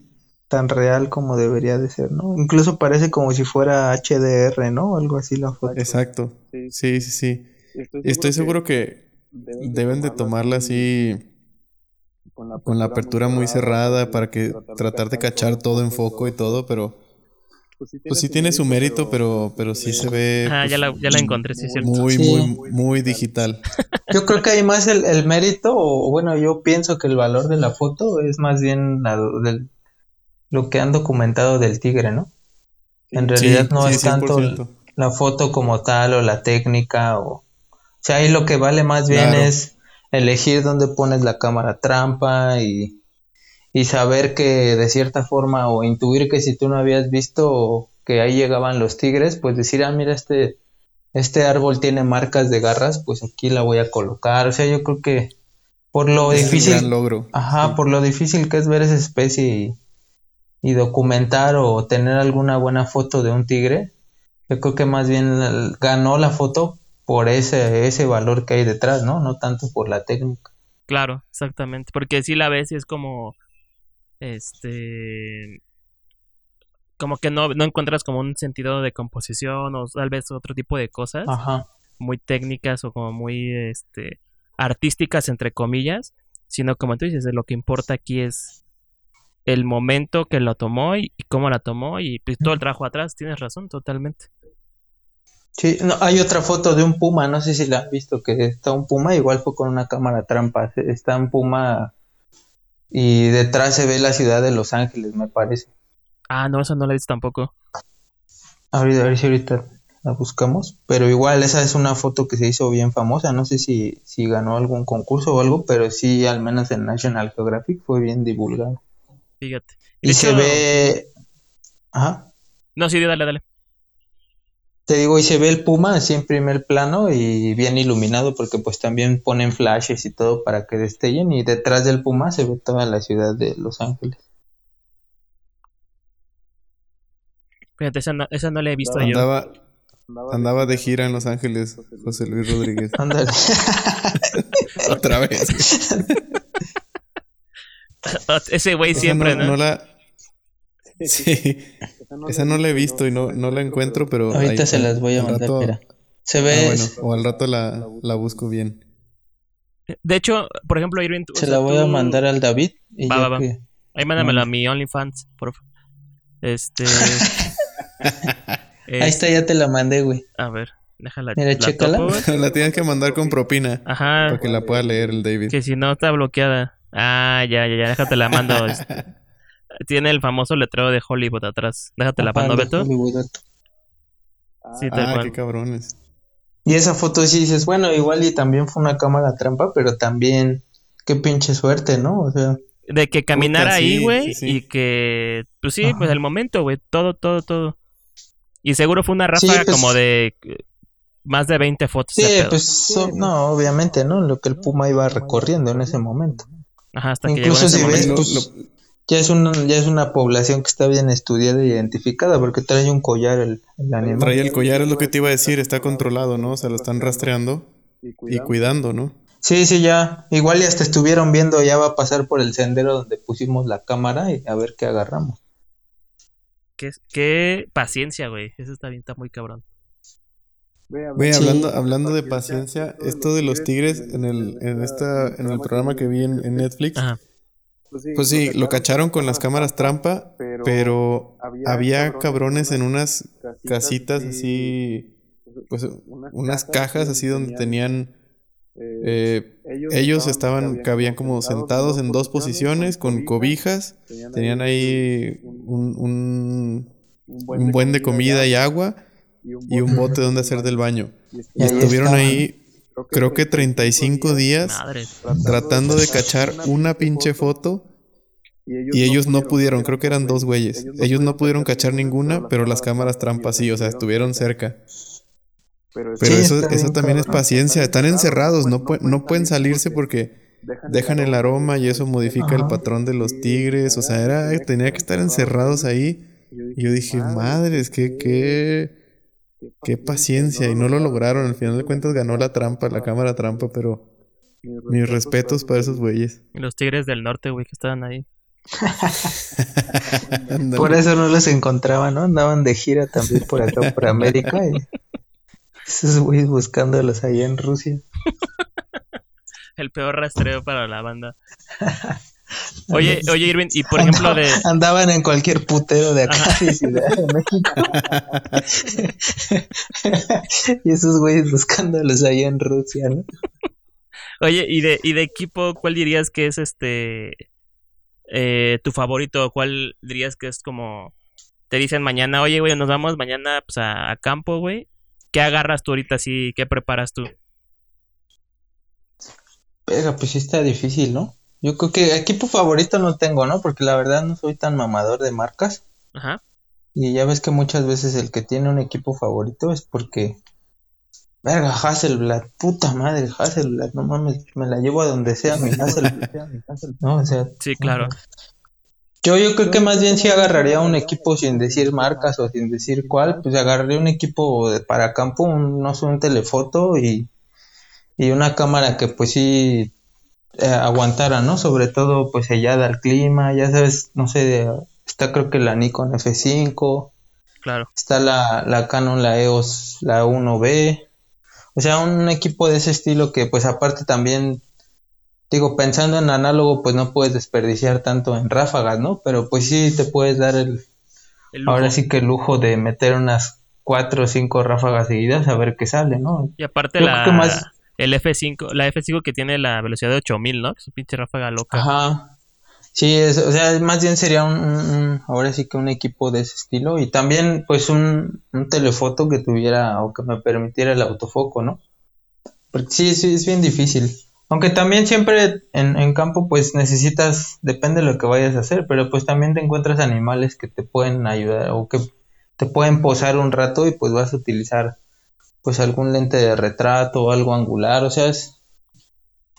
tan real como debería de ser, ¿no? Incluso parece como si fuera HDR, ¿no? Algo así la foto. Exacto. Sí, sí, sí. Estoy seguro, que, deben de tomarla así con la apertura, muy cerrada para que tratar de cachar todo en foco y todo, pero pues, pues sí tiene, su mérito, pero, pero sí se ve. Ah, ya, la, ya la encontré, sí, cierto. Muy, muy, muy digital. Yo creo que hay más el, el, mérito, o bueno, yo pienso que el valor de la foto es más bien la, del, lo que han documentado del tigre, ¿no? En realidad no es tanto la foto como tal o la técnica, o, o sea, ahí lo que vale más bien es elegir dónde pones la cámara trampa y y saber que de cierta forma o intuir que si tú no habías visto que ahí llegaban los tigres, pues decir, ah, mira, este, este árbol tiene marcas de garras, pues aquí la voy a colocar. O sea, yo creo que por lo difícil, logro. ajá, por lo difícil que es ver esa especie y, documentar o tener alguna buena foto de un tigre, yo creo que más bien ganó la foto por ese, ese valor que hay detrás, ¿no? No tanto por la técnica. Claro, exactamente, porque si la ves y es como este como que no, no encuentras como un sentido de composición o tal vez otro tipo de cosas muy técnicas o como muy este artísticas entre comillas sino como tú dices lo que importa aquí es el momento que lo tomó y, cómo la tomó y pues, todo el trabajo atrás tienes razón totalmente Sí, no, hay otra foto de un puma, no sé si la has visto, que está un puma, igual fue con una cámara trampa, está un puma y detrás se ve la ciudad de Los Ángeles, me parece. Ah, no, esa no la he visto tampoco. A ver, a ver si ahorita la buscamos. Pero igual esa es una foto que se hizo bien famosa. No sé si, si ganó algún concurso o algo, pero sí, al menos en National Geographic fue bien divulgado. Fíjate. Y se ve... Ajá. No, sí, dale, dale. Te digo, y se ve el puma así en primer plano y bien iluminado porque pues también ponen flashes y todo para que destellen y detrás del puma se ve toda la ciudad de Los Ángeles. Fíjate, esa no, esa no la he visto yo. Andaba, andaba de gira en Los Ángeles, José Luis Rodríguez. Ándale. Otra vez. Ese güey siempre, ¿no? no la... Sí, esa no la he visto y no, no la encuentro, pero... Ahorita ahí- se las voy a al mandar, rato- mira. Se Ah, ve, bueno, o al rato la, la busco bien. De hecho, por ejemplo, Irving, se sea, la voy a mandar al David y Va, va, va. que- Ahí mándamelo a mi OnlyFans, por favor. Este. Ahí está, ya te la mandé, güey. A ver, déjala. Mira, la chécala. topo, güey. la tienes que mandar con propina Ajá. para que la pueda leer el David. Que si no está bloqueada. Ah, ya, ya, ya, déjate la mando. este. Tiene el famoso letrero de Hollywood atrás. Déjate la de Beto. Sí, tal Ah, qué cabrones. Y esa foto sí dices, bueno, igual y también fue una cámara trampa, pero también qué pinche suerte, ¿no? O sea, De que caminara Puta, ahí, güey, sí, sí. y que, pues sí, Ajá. pues el momento, güey, todo, todo, todo. Y seguro fue una ráfaga pues- como de más de 20 fotos. sí, pues so- no, obviamente, ¿no? Lo que el Puma iba recorriendo en ese momento. Ajá, hasta que Incluso llegó en ese si ves, momento. Lo- pues lo- ya es una ya es una población que está bien estudiada e identificada porque trae un collar el, el animal. Traía el collar, es lo que te iba a decir, está controlado, ¿no? O sea, lo están rastreando y cuidando, ¿no? Sí, sí, ya. Igual y hasta estuvieron viendo, ya va a pasar por el sendero donde pusimos la cámara y a ver qué agarramos. Qué, qué paciencia, güey. Eso está bien, está muy cabrón. Güey, Sí. hablando, hablando de paciencia, esto de los tigres en el, en esta, en el programa que vi en, en Netflix, Ajá. Pues sí, lo cacharon con las cámaras trampa, pero había cabrones en unas casitas así, pues unas cajas así donde tenían, eh, ellos estaban, cabían como sentados en dos posiciones con cobijas, tenían ahí un, un, un buen de comida y agua y un bote donde hacer del baño. Y estuvieron ahí, creo que 35 días. Madre. tratando de cachar una pinche foto. y ellos no pudieron, creo que eran dos güeyes. Ellos no pudieron cachar ninguna, pero las cámaras trampas sí, o sea, estuvieron cerca. Pero Sí, eso, eso también es paciencia, están encerrados, no, pue- no pueden salirse porque dejan el aroma y eso modifica el patrón de los tigres, o sea, era, tenía que estar encerrados ahí. Y yo dije, madres, qué, qué, qué paciencia, y no lo lograron, al final de cuentas ganó la trampa, la cámara trampa, pero mis respetos para esos güeyes. Y Los tigres del norte, güey, que estaban ahí. Por eso no los encontraban, ¿no? Andaban de gira también por acá, por América. Y esos güeyes buscándolos allá en Rusia. El peor rastreo para la banda. Oye, oye, Irving, y por ejemplo de... Andaban en cualquier putero de acá de Ciudad de México. y esos güeyes buscándolos allá en Rusia, ¿no? Oye, y de, y de equipo, ¿cuál dirías que es este... eh, tu favorito? ¿Cuál dirías que es como... Te dicen mañana, oye, güey, nos vamos mañana pues, a, a campo, güey. ¿Qué agarras tú ahorita así? ¿Qué preparas tú? Pero pues sí está difícil, ¿no? Yo creo que equipo favorito no tengo, ¿no? Porque la verdad no soy tan mamador de marcas. Ajá. Y ya ves que muchas veces el que tiene un equipo favorito es porque. Verga, Hasselblad, puta madre, Hasselblad, no mames, me la llevo a donde sea mi Hasselblad. No, o sea, Sí, claro. yo, yo creo que más bien si agarraría un equipo sin decir marcas o sin decir cuál, pues agarraría un equipo de para campo, un, no sé, un telefoto y, y una cámara que pues sí eh, aguantara, ¿no? Sobre todo pues sellada al clima, ya sabes, no sé, está creo que la Nikon F5, Claro. está la, la Canon, la EOS, la 1B, o sea, un equipo de ese estilo que pues aparte también, digo, pensando en análogo, pues no puedes desperdiciar tanto en ráfagas, ¿no? Pero pues sí te puedes dar el, ahora sí que el lujo de meter unas cuatro o cinco ráfagas seguidas a ver qué sale, ¿no? Y aparte Yo la, creo que más- el F5, la F5 que tiene la velocidad de 8000, ¿no? Es un pinche ráfaga loca. Ajá. Sí, es, o sea, más bien sería un- ahora sí que un equipo de ese estilo y también pues un, un telefoto que tuviera o que me permitiera el autofoco, ¿no? Porque sí, sí, es bien difícil. Aunque también siempre en, en campo pues necesitas, depende de lo que vayas a hacer, pero pues también te encuentras animales que te pueden ayudar o que te pueden posar un rato y pues vas a utilizar pues algún lente de retrato o algo angular, o sea, es,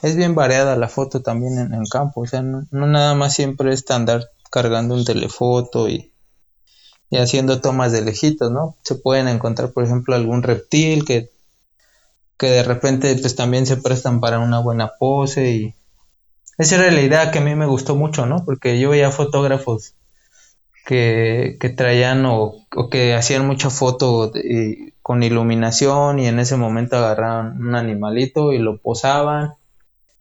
es bien variada la foto también en, en campo, o sea, no, no, nada más siempre es andar cargando un telefoto y, y haciendo tomas de lejitos, ¿no? Se pueden encontrar, por ejemplo, algún reptil que, que de repente pues también se prestan para una buena pose y esa era la idea que a mí me gustó mucho, ¿no? Porque yo veía fotógrafos que, que traían o, o, que hacían mucha foto de, con iluminación y en ese momento agarraban un animalito y lo posaban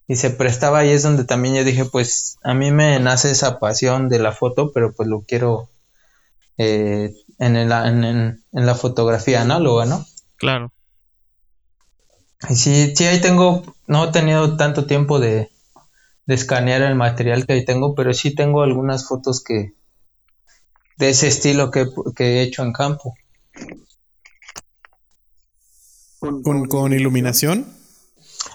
y se prestaba y es donde también yo dije pues a mí me nace esa pasión de la foto pero pues lo quiero eh, en, el, en, en, en, la fotografía análoga no claro. Y sí sí ahí tengo no he tenido tanto tiempo de, de escanear el material que ahí tengo pero sí tengo algunas fotos que de ese estilo que, que he hecho en campo ¿Con, con iluminación?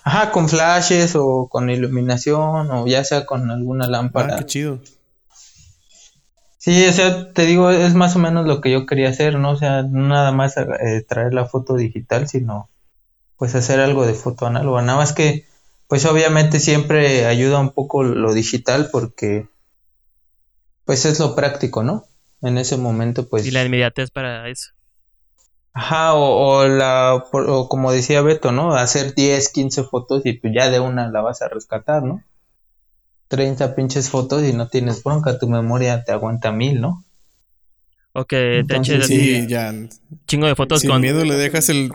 Ajá, con flashes o con iluminación o ya sea con alguna lámpara. Ah, qué chido. Sí, o sea, te digo, es más o menos lo que yo quería hacer, ¿no? O sea, no nada más eh, traer la foto digital, sino pues hacer algo de foto análoga. Nada más que, pues obviamente siempre ayuda un poco lo digital porque, pues es lo práctico, ¿no? En ese momento, pues... Y la inmediatez para eso. Ajá, o, o la, o como decía Beto, ¿no? Hacer 10, 15 fotos y pues ya de una la vas a rescatar, ¿no? 30 pinches fotos y no tienes bronca, tu memoria te aguanta mil, ¿no? O que te eches sí, ya. chingo de fotos Sin con... miedo le dejas el...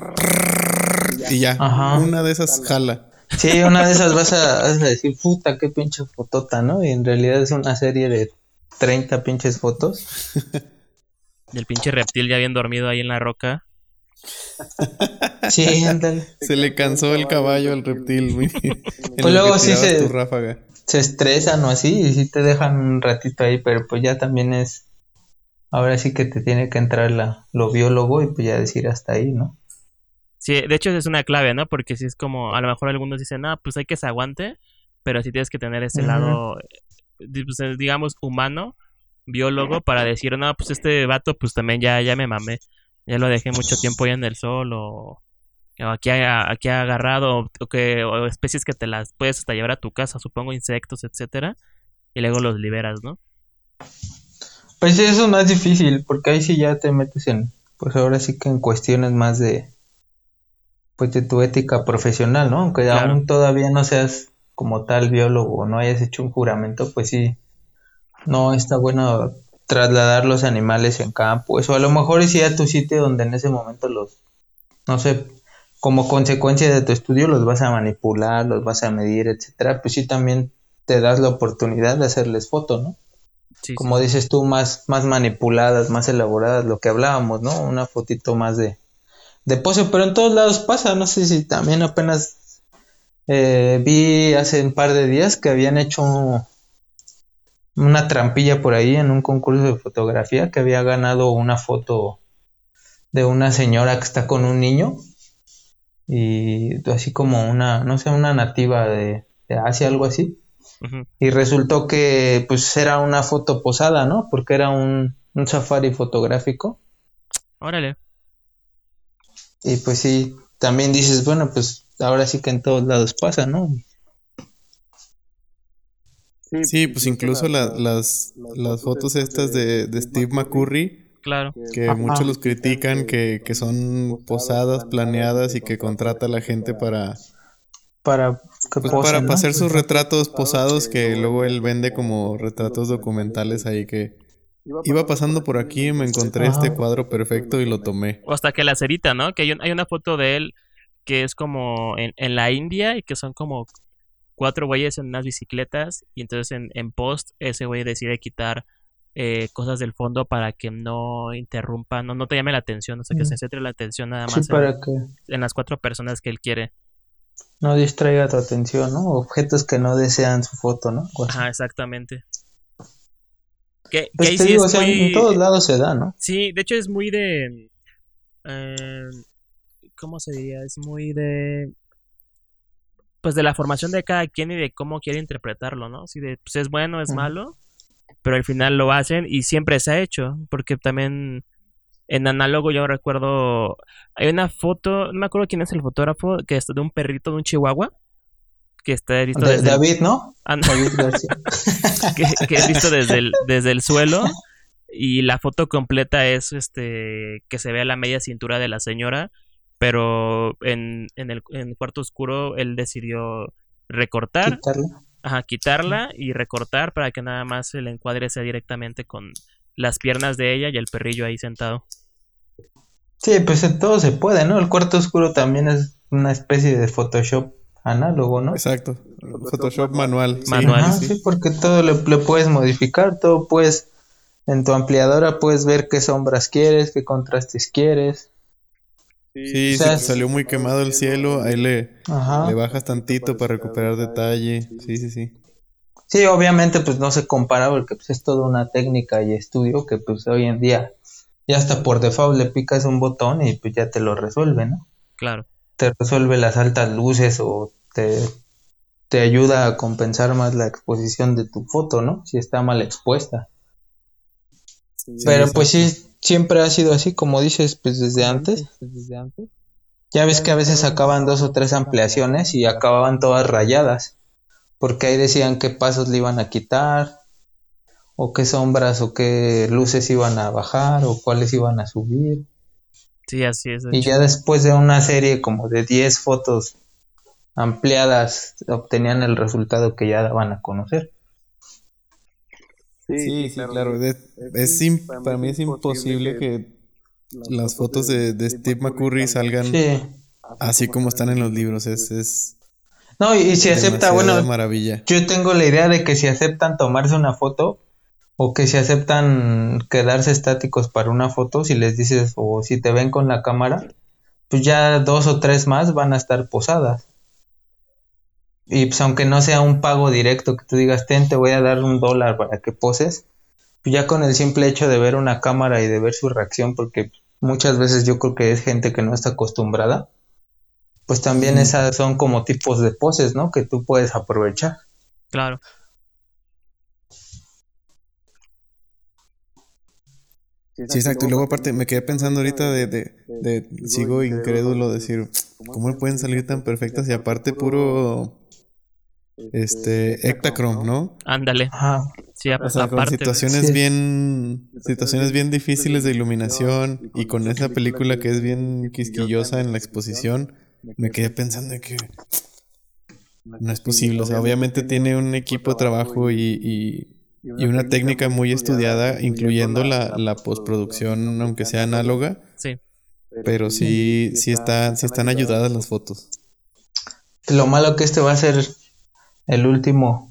Y ya, Ajá. una de esas jala. Sí, una de esas vas a, vas a decir, puta, qué pinche fotota, ¿no? Y en realidad es una serie de 30 pinches fotos. Y el pinche reptil ya bien dormido ahí en la roca. Sí, ándale. Se le cansó el caballo al reptil, güey. Pues luego sí se, se estresan o así y sí te dejan un ratito ahí, pero pues ya también es. Ahora sí que te tiene que entrar la, lo biólogo y pues ya decir hasta ahí, ¿no? Sí, de hecho es una clave, ¿no? Porque si es como, a lo mejor algunos dicen, ah, pues hay que se aguante, pero sí tienes que tener ese lado, pues, digamos, humano, biólogo, para decir, no, pues este vato, pues también ya, ya me mamé, ya lo dejé mucho tiempo ya en el sol, o, o aquí, ha, aquí ha agarrado, o, que, o especies que te las puedes hasta llevar a tu casa, supongo, insectos, etcétera, y luego los liberas, ¿no? Pues eso es más difícil, porque ahí sí ya te metes en, pues ahora sí que en cuestiones más de, pues de tu ética profesional, ¿no? Aunque Claro. aún todavía no seas como tal biólogo o no hayas hecho un juramento, pues sí, no está bueno trasladar los animales en campo, eso a lo mejor es ir a tu sitio donde en ese momento los, no sé, como consecuencia de tu estudio los vas a manipular, los vas a medir, etcétera, pues sí también te das la oportunidad de hacerles foto, ¿no? Sí, como sí. dices tú, más, más manipuladas, más elaboradas, lo que hablábamos, ¿no? Una fotito más de, de pose, pero en todos lados pasa, no sé si también apenas eh, vi hace un par de días que habían hecho una trampilla por ahí en un concurso de fotografía que había ganado una foto de una señora que está con un niño y así como una, no sé, una nativa de, de Asia, algo así. Y resultó que pues era una foto posada, ¿no? Porque era un, un safari fotográfico. Órale. Y pues sí, también dices, bueno, pues ahora sí que en todos lados pasa, ¿no? Sí, pues incluso la- las, las fotos estas de, de Steve McCurry, Claro. que Ajá. muchos los critican, que, que son posadas, planeadas y que contrata a la gente para, Para que pues, posen, para, ¿no? para hacer sus retratos posados que luego él vende como retratos documentales ahí que iba pasando por aquí y me encontré este Ajá. cuadro perfecto y lo tomé. O hasta que la cerita, ¿no? Que hay, un- hay una foto de él que es como en, en la India y que son como cuatro güeyes en unas bicicletas y entonces en, en post ese güey decide quitar eh, cosas del fondo para que no interrumpa, no, no te llame la atención, o sea, que Mm. se centre la atención nada Sí, más en, para que en las cuatro personas que él quiere. no distraiga tu atención, ¿no? Objetos que no desean su foto, ¿no? Así. Ajá, exactamente. Que, que Pues te sí digo, o sea, muy... en todos lados se da, ¿no? Sí, de hecho es muy de... eh, ¿Cómo se diría? Es muy de... Pues de la formación de cada quien y de cómo quiere interpretarlo, ¿no? Si de, pues es bueno, es malo, pero al final lo hacen y siempre se ha hecho, porque también En análogo yo recuerdo, hay una foto, no me acuerdo quién es el fotógrafo, que es de un perrito de un chihuahua, que está visto De- desde... David, ¿no? Ah, no, David García. que, que es visto desde el, desde el suelo y la foto completa es este que se vea la media cintura de la señora, pero en, en el en cuarto oscuro él decidió recortar, Quitarlo. ajá, quitarla y recortar para que nada más el encuadre sea directamente con las piernas de ella y el perrillo ahí sentado. Sí, pues en todo se puede, ¿no? El cuarto oscuro también es una especie de Photoshop análogo, ¿no? Exacto. Photoshop manual. sí, Manual. Ajá, sí, sí, porque todo le, le puedes modificar, todo puedes, en tu ampliadora puedes ver qué sombras quieres, qué contrastes quieres. Sí, O sea, si te salió muy quemado el cielo, ahí le, Ajá. le bajas tantito para recuperar detalle. Sí, sí, sí. Sí, obviamente pues no se compara porque pues es toda una técnica y estudio que pues hoy en día ya hasta por default le picas un botón y pues ya te lo resuelve, ¿no? Claro. Te resuelve las altas luces o te, te ayuda a compensar más la exposición de tu foto, ¿no? Si está mal expuesta. Pero pues sí, siempre ha sido así, como dices, pues desde antes. Ya ves que a veces sacaban dos o tres ampliaciones y acababan todas rayadas, porque ahí decían qué pasos le iban a quitar, o qué sombras o qué luces iban a bajar, o cuáles iban a subir. Sí, así es. Y ya después de una serie como de 10 fotos ampliadas, obtenían el resultado que ya daban a conocer. Sí, sí, claro. de- es im- para mí es imposible que las fotos de, de Steve McCurry salgan Sí. así como están en los libros. Es, es No, y, y si acepta, bueno, maravilla. Yo tengo la idea de que si aceptan tomarse una foto o que si aceptan quedarse estáticos para una foto, si les dices o si te ven con la cámara, pues ya dos o tres más van a estar posadas. Y pues aunque no sea un pago directo que tú digas, ten, te voy a dar un dólar para que poses, pues ya con el simple hecho de ver una cámara y de ver su reacción, porque muchas veces yo creo que es gente que no está acostumbrada, pues también esas son como tipos de poses, ¿no? Que tú puedes aprovechar. Claro. Sí, exacto. Y luego aparte me quedé pensando ahorita de, de, de- sigo incrédulo decir, ¿cómo pueden salir tan perfectas? Y aparte puro, este, Ektachrome, ¿no? Ándale. Ajá. Sí, a- O sea, con situaciones Sí. bien, situaciones bien difíciles de iluminación y con esa película que es bien quisquillosa en la exposición, me quedé pensando de que no es posible. O sea, obviamente tiene un equipo de trabajo y, y, y una técnica muy estudiada, incluyendo la, la postproducción, aunque sea análoga, Sí. pero sí, sí, está, sí están ayudadas las fotos. Lo malo que este va a ser el último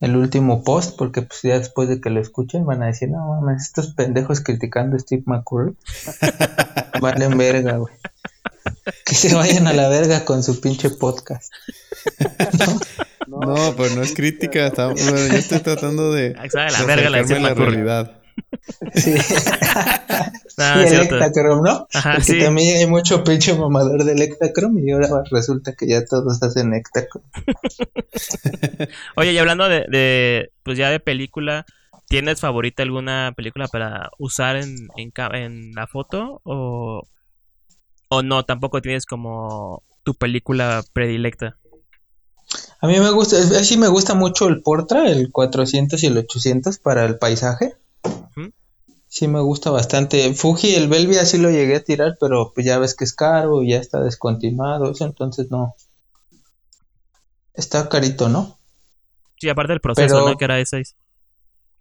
el último post porque pues ya después de que lo escuchen van a decir, "No mames, estos pendejos criticando a Steve McCurry valen verga, güey." Que se vayan a la verga con su pinche podcast. No, pero no es crítica. está- bueno, yo estoy tratando de, de la verga la realidad. Sí. Ah, y el cierto. Ektachrome, ¿no? Ajá, Porque sí. también hay mucho pinche mamador del Ektachrome y ahora resulta que ya todos hacen Ektachrome. Oye, y hablando de, de, pues ya de película, ¿tienes favorita alguna película para usar en, en, en la foto? O, o no, tampoco tienes como tu película predilecta. A mí me gusta, sí me gusta mucho el Portra, el 400 y el 800 para el paisaje. Sí me gusta bastante. Fuji, el Belvia sí lo llegué a tirar, pero pues ya ves que es caro y ya está descontinuado, eso entonces no. Está carito, ¿no? Sí, aparte del proceso, Pero- ¿no? Que era de 6.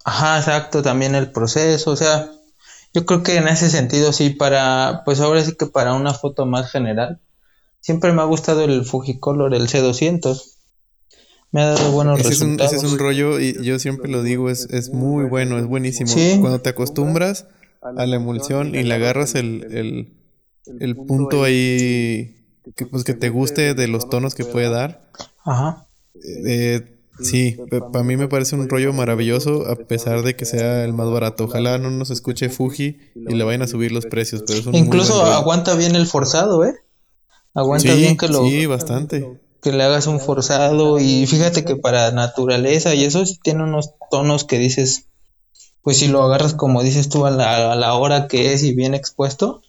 Ajá, exacto, también el proceso, o sea, yo creo que en ese sentido sí para, pues ahora sí que para una foto más general, siempre me ha gustado el Fujicolor, el C200. Me ha dado buenos Ese es, un, resultados. ese es un rollo y yo siempre lo digo, es, es muy bueno, es buenísimo. Sí. Cuando te acostumbras a la emulsión y le agarras el, el, el punto ahí que, pues, que te guste de los tonos que puede dar, Ajá. eh, sí, para mí me parece un rollo maravilloso a pesar de que sea el más barato. Ojalá no nos escuche Fuji y le vayan a subir los precios, pero es un Incluso aguanta bien el forzado, ¿eh? Aguanta Sí, bien que lo sí, bastante. Que le hagas un forzado y fíjate que para naturaleza y eso tiene unos tonos que dices, pues si lo agarras como dices tú a la, a la hora que es y bien expuesto,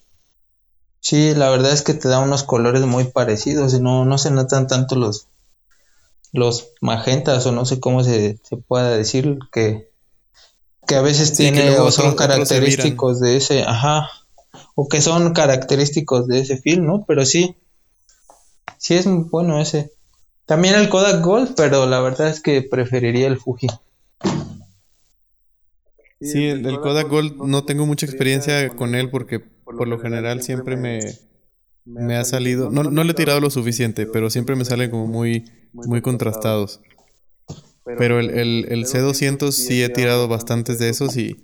sí, la verdad es que te da unos colores muy parecidos y no, no se notan tanto los, los magentas o no sé cómo se, se pueda decir que, que a veces Sí, tiene o son otros- otros se característicos de ese, ajá, o que son característicos de ese film, ¿no? Pero sí, sí es muy bueno ese. También el Kodak Gold, pero la verdad es que preferiría el Fuji. Sí, el, el Kodak Gold no tengo mucha experiencia con él porque por lo general siempre me, me ha salido, no, no le he tirado lo suficiente, pero siempre me salen como muy, muy contrastados. Pero el, el, el C200 sí he tirado bastantes de esos y,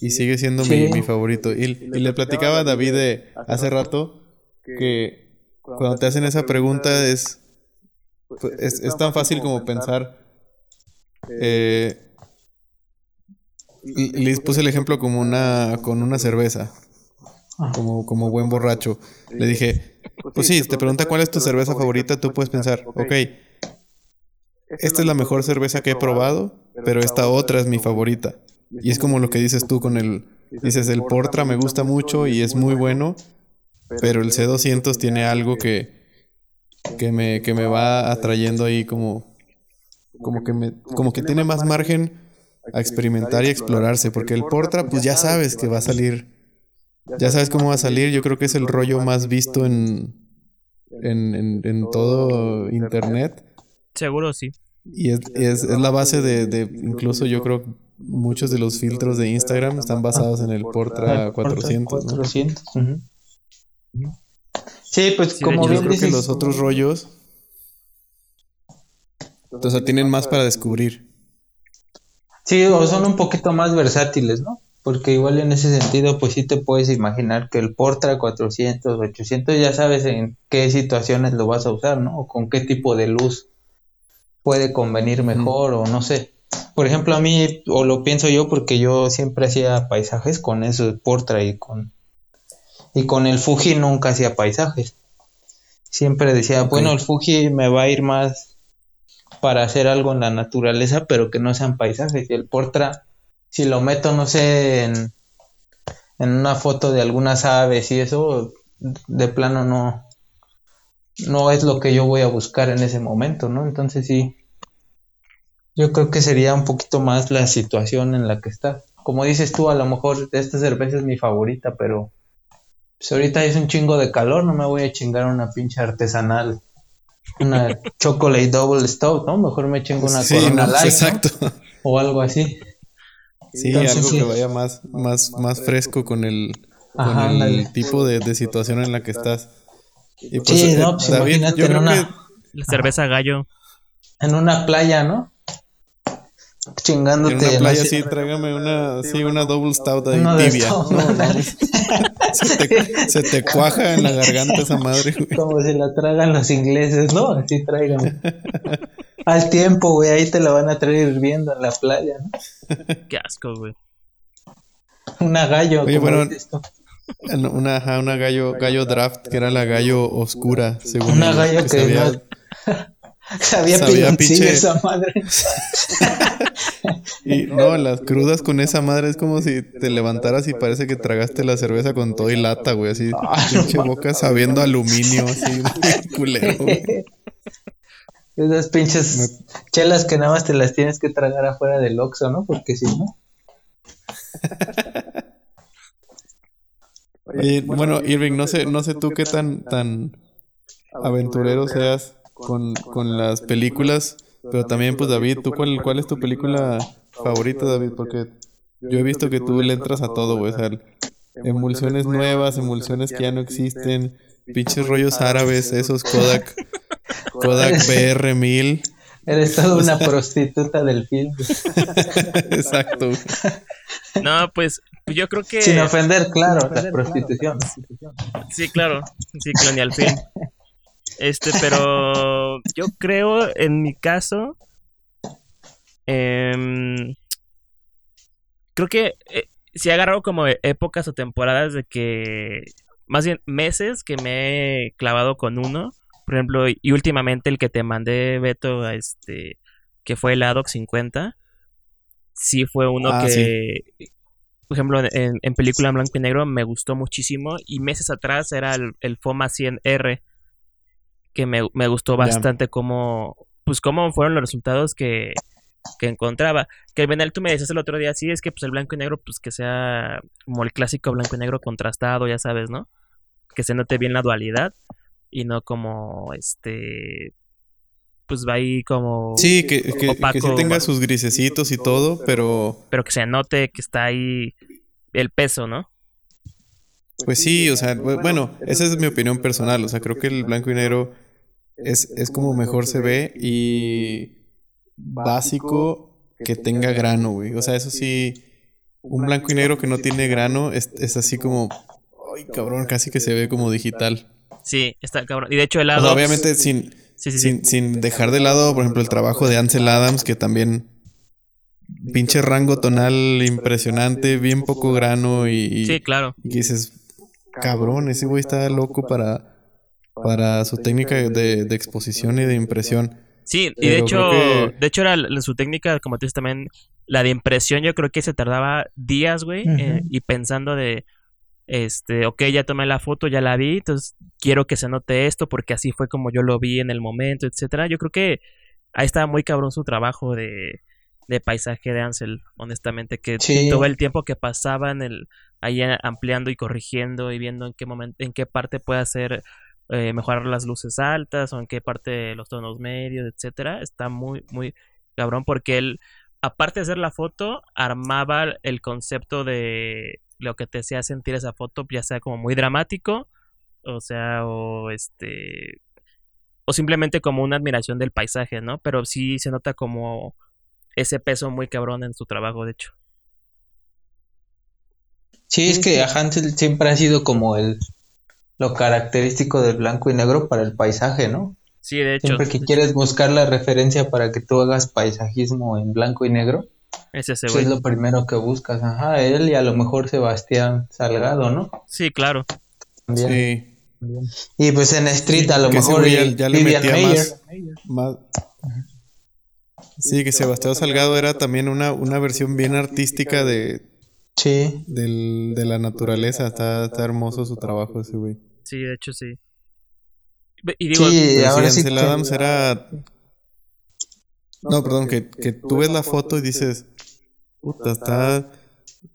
y sigue siendo mi, Sí. mi favorito. Y, y le platicaba a David de hace rato que cuando te hacen esa pregunta es, pues, es, es tan fácil como pensar... eh, y les puse el ejemplo como una con una cerveza, como, como buen borracho. Le dije, pues sí, te pregunta cuál es tu cerveza favorita, tú puedes pensar, ok, esta es la mejor cerveza que he probado, pero esta otra es mi favorita. Y es como lo que dices tú con el, dices, el Portra me gusta mucho y es muy bueno, pero el C200 tiene algo que, que, me, que me va atrayendo ahí como, como que, me, como que tiene más margen a experimentar y explorarse, porque el Portra pues ya sabes que va a salir, ya sabes cómo va a salir, yo creo que es el rollo más visto en, en, en, en todo internet. Seguro sí. Y es, es, es la base de, de, incluso yo creo, muchos de los filtros de Instagram están basados en el Portra 400. ¿no? 400. ujú. Sí, pues Sí, como Yo bien creo que los otros rollos, o sea, tienen más para descubrir. sí, o son un poquito más versátiles, ¿no? Porque igual en ese sentido, pues sí te puedes imaginar que el Portra 400, 800, ya sabes en qué situaciones lo vas a usar, ¿no? O con qué tipo de luz puede convenir mejor o no sé. Por ejemplo, a mí, o lo pienso yo, porque yo siempre hacía paisajes con eso de Portra y con, y con el Fuji nunca hacía paisajes. Siempre decía, bueno, el Fuji me va a ir más para hacer algo en la naturaleza, pero que no sean paisajes. Y el Portra, si lo meto, no sé, en, en una foto de algunas aves y eso, de plano no, no es lo que yo voy a buscar en ese momento, ¿no? Entonces sí, yo creo que sería un poquito más la situación en la que está. Como dices tú, a lo mejor esta cerveza es mi favorita, pero pues ahorita es un chingo de calor, no me voy a chingar una pinche artesanal, una chocolate double stout, ¿no? Mejor me chingo una Sí, corona no, light, ¿no? exacto. O algo así. Sí, Entonces, algo sí. que vaya más, más, más fresco con el, con el tipo de, de situación en la que estás. Y Sí, eh, no, pues David, imagínate yo en una- que La cerveza gallo. En una playa, ¿no? Chingándote. en una no playa sí, tráigame una, sí, una double stout ahí de tibia. No, ¿no? Se, te, se te cuaja en la garganta esa madre, güey. Como se la tragan los ingleses, ¿no? Así traigan. Al tiempo, güey, ahí te la van a traer hirviendo en la playa, ¿no? Qué asco, güey. Una gallo. Oye, como bueno, dices tú. En Una, ajá, una gallo, gallo draft, que era la gallo oscura, según Una gallo que sabía- no- Sabía sabía pinche- esa madre. Y no, las crudas con esa madre es como si te levantaras y parece que tragaste la cerveza con todo y lata, güey, así, Ah, pinche boca sabiendo aluminio, así, culero, güey. Esas pinches chelas que nada más te las tienes que tragar afuera del Oxxo, ¿no? Porque si no. Oye, bueno, Irving, no sé, no sé tú qué tan, tan aventurero seas con, con las películas, pero también, pues, David, ¿tú cuál, cuál es tu película favorita, David? Porque yo he visto que tú le entras a todo, güey, o sea, emulsiones nuevas, emulsiones que ya no existen, pinches rollos árabes, esos Kodak, Kodak BR1000, Eres toda una prostituta del film. exacto. No, pues yo creo que. Sin ofender, claro, la prostitución. Sí, claro. Sí, Colonial Film. Este, pero yo creo, en mi caso, em, creo que eh, sí he agarrado como e- épocas o temporadas de que, más bien meses que me he clavado con uno. Por ejemplo, y últimamente el que te mandé, Beto, a este, que fue el ADOC 50. sí fue uno Ah, que, por ejemplo, en, en película en blanco y negro me gustó muchísimo. Y meses atrás era el, el FOMA 100R, que me, me gustó bastante cómo, pues cómo fueron los resultados que, que encontraba. Que Benel, tú me decías el otro día, sí, es que pues el blanco y negro, pues que sea como el clásico blanco y negro contrastado, ya sabes, ¿no? Que se note bien la dualidad y no como este pues va ahí como Sí, que, que, sí tenga sus grisecitos y todo, pero pero que se note que está ahí el peso, ¿no? pues sí, o sea, bu- bueno, esa es mi opinión personal, o sea, creo que el blanco y negro es, es como mejor se ve y básico que tenga grano, güey. O sea, eso sí, un blanco y negro que no tiene grano es, es así como, ay, cabrón, casi que se ve como digital. Sí, está cabrón. Y de hecho el O lado sea, obviamente sin, sí, sí, sí. sin, sin dejar de lado, por ejemplo, el trabajo de Ansel Adams, que también pinche rango tonal impresionante, bien poco grano y, y- Sí, claro. y que dices, cabrón, ese güey está loco para, para su técnica de, de exposición y de impresión. Sí, y de hecho, que- de hecho era su técnica, como tú dices también, la de impresión, yo creo que se tardaba días, güey, eh, y pensando de, este, ok, ya tomé la foto, ya la vi, entonces quiero que se note esto porque así fue como yo lo vi en el momento, etcétera. Yo creo que ahí estaba muy cabrón su trabajo de, de paisaje de Ansel, honestamente, que Sí. todo el tiempo que pasaba en el, ahí ampliando y corrigiendo y viendo en qué momento, en qué parte puede hacer eh, mejorar las luces altas o en qué parte los tonos medios, etcétera, está muy, muy cabrón porque él, aparte de hacer la foto, armaba el concepto de lo que te hacía sentir esa foto, ya sea como muy dramático, o sea, o este, o simplemente como una admiración del paisaje, ¿no? Pero sí se nota como ese peso muy cabrón en su trabajo, de hecho. Sí, es que a Hansel siempre ha sido como el lo característico del blanco y negro para el paisaje, ¿no? Sí, de hecho, Siempre que quieres buscar la referencia para que tú hagas paisajismo en blanco y negro, es ese pues güey. es lo primero que buscas. Ajá, él y a lo mejor Sebastián Salgado, ¿no? Sí, claro. También. Sí. Y pues en Street a lo mejor ya, y ya le metía Mayer. más, más- Sí, que Sebastián Salgado era también una, una versión bien artística de, Sí, del- de la naturaleza. Está, está hermoso su trabajo ese güey. Sí, de hecho sí. Y digo, sí, Pero ahora sí, sí Ansel que- Adams era... No, perdón, que, que tú ves la foto y dices... Puta, está...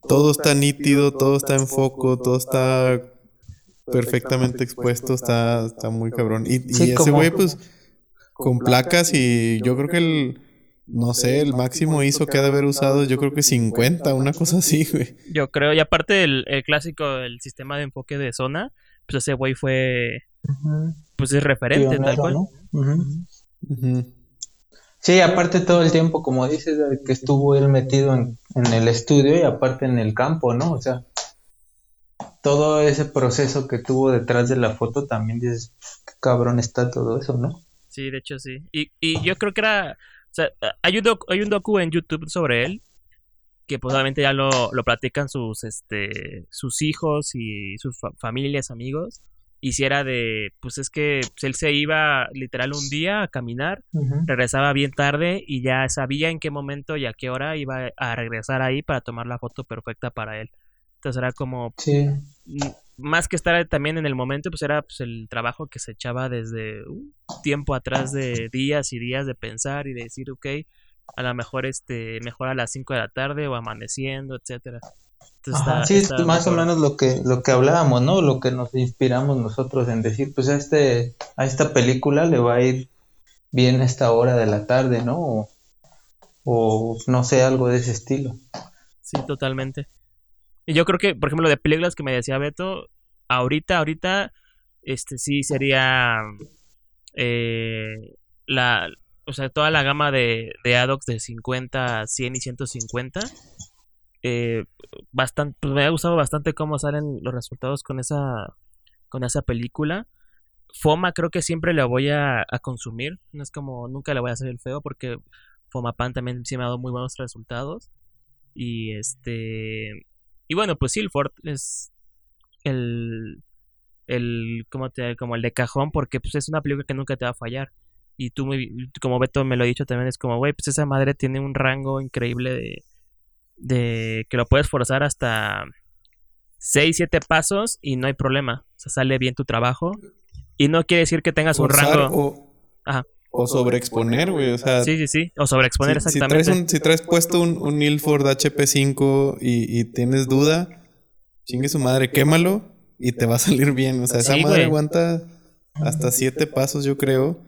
Todo está nítido, todo está en foco, todo está perfectamente expuesto, está, está muy cabrón. Y, y Sí, ese güey, pues, con placas y yo creo que el... No sé, el máximo hizo que ha de haber usado, yo creo que 50, una cosa así, güey. yo creo, y aparte el, el clásico, el sistema de enfoque de zona, pues ese güey fue, pues es referente, tal cual. Sí, aparte todo el tiempo, como dices, que estuvo él metido en, en el estudio y aparte en el campo, ¿no? O sea, todo ese proceso que tuvo detrás de la foto también dices, qué cabrón está todo eso, ¿no? Sí, de hecho sí. Y, y yo creo que era, sea, hay un, docu, hay un docu en YouTube sobre él, que pues obviamente ya lo, lo platican sus, este, sus hijos y sus fa- familias, amigos. Y si era de, pues es que pues, él se iba literal un día a caminar regresaba bien tarde y ya sabía en qué momento y a qué hora iba a regresar ahí para tomar la foto perfecta para él. Entonces era como, Sí, más que estar también en el momento, pues era pues, el trabajo que se echaba desde un tiempo atrás de días y días de pensar y de decir, ok, a lo mejor este, mejor a las 5 de la tarde o amaneciendo, etcétera. Entonces Ajá, está- sí, es más o menos lo que, lo que hablábamos, ¿no? Lo que nos inspiramos nosotros en decir, pues a este, a esta película le va a ir bien a esta hora de la tarde, ¿no? O, o no sé, algo de ese estilo. Sí, totalmente. Yo creo que, por ejemplo, de películas que me decía Beto, ahorita, ahorita, este sí sería eh, la, o sea, toda la gama de, de Adox de 50, 100 y 150. Eh, bastante, pues me ha gustado bastante cómo salen los resultados con esa, con esa película. Foma creo que siempre la voy a, a consumir. No es como, nunca le voy a hacer el feo porque Fomapan también sí me ha dado muy buenos resultados. Y este. Y bueno, pues Silford es el. El. Como, te, como el de cajón, porque pues es una película que nunca te va a fallar. Y tú, muy- como Beto me lo ha dicho también, es como, güey, pues esa madre tiene un rango increíble de, de que lo puedes forzar hasta 6, 7 pasos y no hay problema. O sea, sale bien tu trabajo. Y no quiere decir que tengas un rango. O, o sobreexponer, güey. O sea, Sí, sí, sí. O sobreexponer si, si exactamente. traes, un- si traes puesto un, un Ilford HP5 y, y tienes duda, chingue su madre, quémalo y te va a salir bien. O sea, esa Sí, madre aguanta hasta siete pasos, yo creo,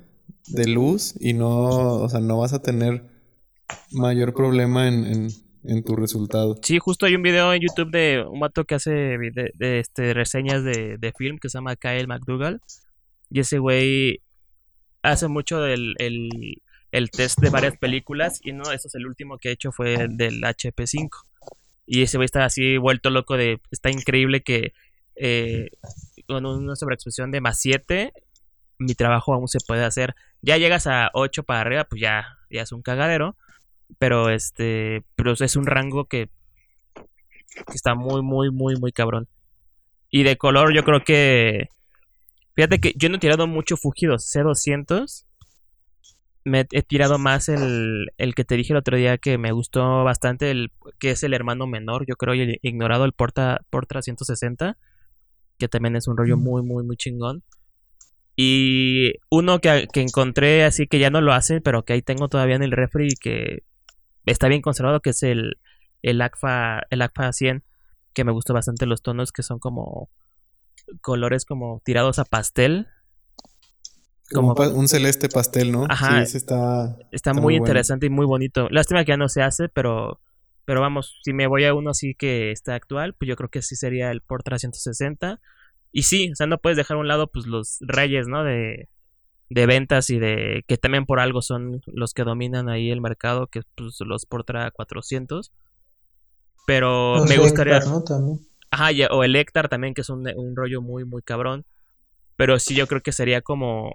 de luz y no, o sea, no vas a tener mayor problema en, en, en tu resultado. Sí, justo hay un video en YouTube de un vato que hace vide- de, este, reseñas de, de film que se llama Kyle McDougall. Y ese güey hace mucho el, el test de varias películas. Y no, eso es el último que he hecho fue el del HP5. Y ese güey está así vuelto loco de... Está increíble que eh, con una sobreexpresión de más 7 mi trabajo aún se puede hacer. Ya llegas a 8 para arriba, pues ya, ya es un cagadero. Pero este, pero es un rango que está muy, muy, muy, muy cabrón. Y de color yo creo que... Fíjate que yo no he tirado mucho Fujido C200. Me he tirado más el, el que te dije el otro día que me gustó bastante, el que es el hermano menor, yo creo, y el ignorado, el Porta, Portra 160, que también es un rollo muy, muy, muy chingón. Y uno que, que encontré así que ya no lo hacen, pero que ahí tengo todavía en el refri y que está bien conservado, que es el, el ACFA, el ACFA 100, que me gustó bastante los tonos que son como colores como tirados a pastel. Como Como- pa- un celeste pastel, ¿no? Ajá. Sí, ese está... Está, Está muy muy bueno. interesante y muy bonito. Lástima que ya no se hace, pero pero vamos, si me voy a uno así que está actual, pues yo creo que sí sería el Portra 160. Y sí, o sea, no puedes dejar a un lado pues los reyes, ¿no? De, de ventas y de que también por algo son los que dominan ahí el mercado, que pues los Portra 400. Pero Los me gustaría... También. Ajá, y- o el Hectar también, que es un, un rollo muy, muy cabrón. Pero sí, yo creo que sería como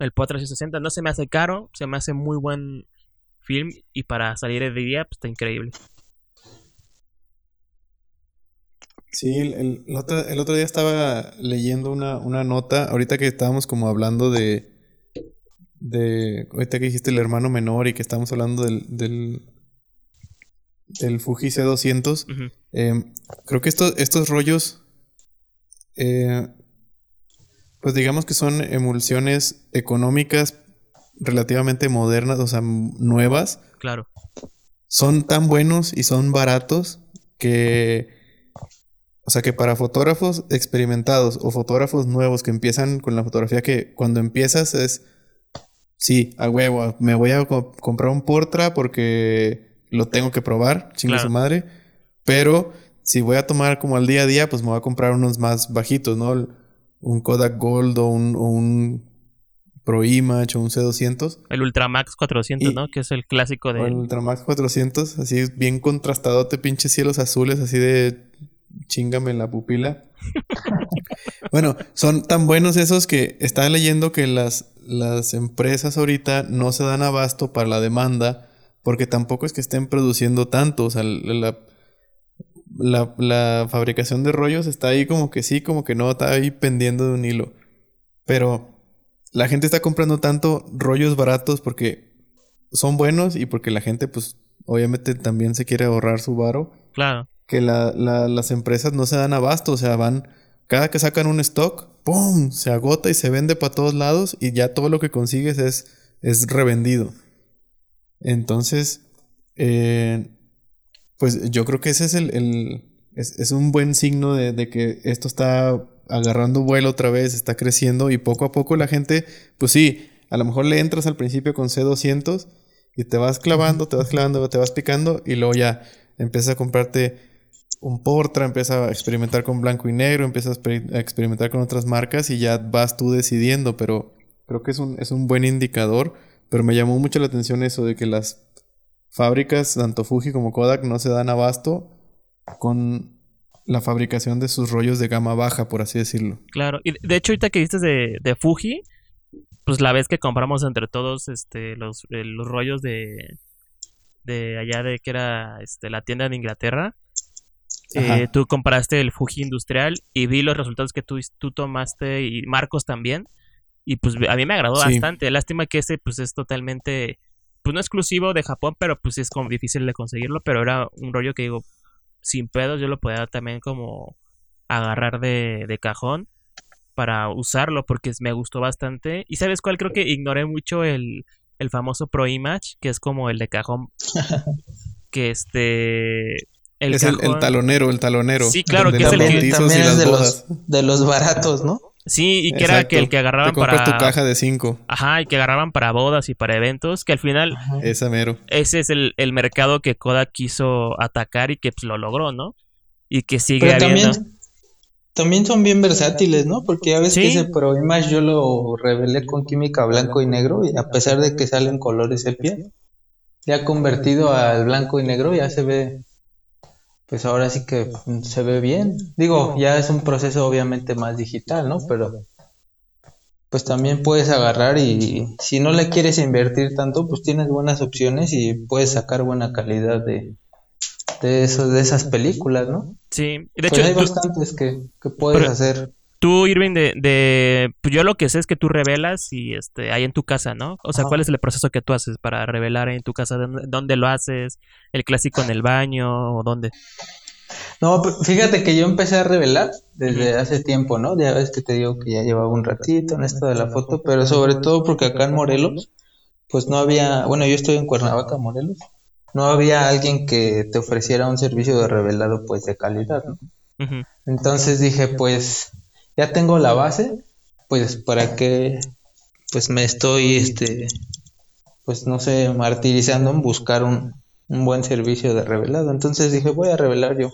el Portra 360. No se me hace caro, se me hace muy buen film. Y para salir de día, pues está increíble. Sí, el- el otro, el otro día estaba leyendo una, una nota, ahorita que estábamos como hablando de, de, ahorita que dijiste el hermano menor y que estábamos hablando del, del, del Fuji C200, Ujú, eh, creo que estos, estos rollos, eh, pues digamos que son emulsiones económicas relativamente modernas, o sea, nuevas, claro. son tan buenos y son baratos que, o sea, que para fotógrafos experimentados o fotógrafos nuevos que empiezan con la fotografía, que cuando empiezas es, sí, a huevo, me voy a co- comprar un Portra porque lo tengo que probar, chingue Claro. su madre, pero si voy a tomar como al día a día, pues me voy a comprar unos más bajitos, ¿no? Un Kodak Gold o un, o un Pro Image o un C200. El Ultramax 400, Y- ¿no? Que es el clásico O el de... Ultramax 400, así bien contrastadote, pinches cielos azules, así de chingame en la pupila. bueno, son tan buenos esos que estaba leyendo que las, las empresas ahorita no se dan abasto para la demanda porque tampoco es que estén produciendo tanto. O sea, la, la, la fabricación de rollos está ahí como que sí, como que no, está ahí pendiendo de un hilo. Pero la gente está comprando tanto rollos baratos porque son buenos y porque la gente, pues, obviamente también se quiere ahorrar su varo. Claro. Que la, la- las empresas no se dan abasto, o sea, van, cada que sacan un stock, ¡pum! Se agota y se vende para todos lados y ya todo lo que consigues es, es revendido. Entonces, eh, pues yo creo que ese es el, es, es un buen signo de, de que esto está agarrando vuelo otra vez, está creciendo y poco a poco la gente, pues sí, a lo mejor le entras al principio con C200 y te vas clavando, te vas clavando, te vas picando y luego ya empiezas a comprarte un Portra, empiezas a experimentar con blanco y negro, empiezas a experimentar con otras marcas y ya vas tú decidiendo, pero creo que es un, es un buen indicador, pero me llamó mucho la atención eso de que las fábricas, tanto Fuji como Kodak, no se dan abasto con la fabricación de sus rollos de gama baja, por así decirlo. Claro. Y de hecho, ahorita que dices de, de Fuji, pues la vez que compramos entre todos este los, eh, los rollos de de allá de que era este la tienda de Inglaterra, eh, tú compraste el Fuji industrial y vi los resultados que tú, tú tomaste y Marcos también. Y pues a mí me agradó Sí. bastante. Lástima que ese pues es totalmente pues no exclusivo de Japón, pero pues es como difícil de conseguirlo, pero era un rollo que digo, sin pedos yo lo podía también como agarrar de, de cajón para usarlo porque me gustó bastante. ¿Y sabes cuál? Creo que ignoré mucho el, el famoso Pro Image, que es como el de cajón. que este. El es el, talonero, el talonero. Sí, claro, que es el que también es de los, de los baratos, ¿no? Sí, y que era que el que agarraban Te para. tu caja de cinco. Ajá, y que agarraban para bodas y para eventos, que al final. Esa mero. Ese es el, el, mercado que Kodak quiso atacar y que pues, lo logró, ¿no? Y que sigue habiendo. También, también son bien versátiles, ¿no? Porque ya ves que ese Pro Image yo lo revelé con química blanco y negro, y a pesar de que salen colores sepia, ya convertido al blanco y negro, ya se ve pues ahora sí que se ve bien. Digo, ya es un proceso obviamente más digital, ¿no? Pero pues también puedes agarrar y si no le quieres invertir tanto, pues tienes buenas opciones y puedes sacar buena calidad de, de, eso, de esas películas, ¿no? Sí, de pues hecho hay bastantes que, que puedes hacer. Tú, Irving, de, de pues yo lo que sé es que tú revelas y este, hay en tu casa, ¿no? O sea, ¿cuál es el proceso que tú haces para revelar en tu casa? ¿Dónde lo haces? ¿El clásico en el baño o dónde? No, fíjate que yo empecé a revelar desde hace tiempo, ¿no? Ya ves que te digo que ya llevaba un ratito en esto de la foto, pero sobre todo porque acá en Morelos, pues no había, bueno, yo estoy en Cuernavaca, Morelos, no había alguien que te ofreciera un servicio de revelado pues de calidad, ¿no? Entonces dije, pues ya tengo la base, pues para que pues me estoy este pues no sé, martirizando en buscar un, un buen servicio de revelado. Entonces dije, voy a revelar yo.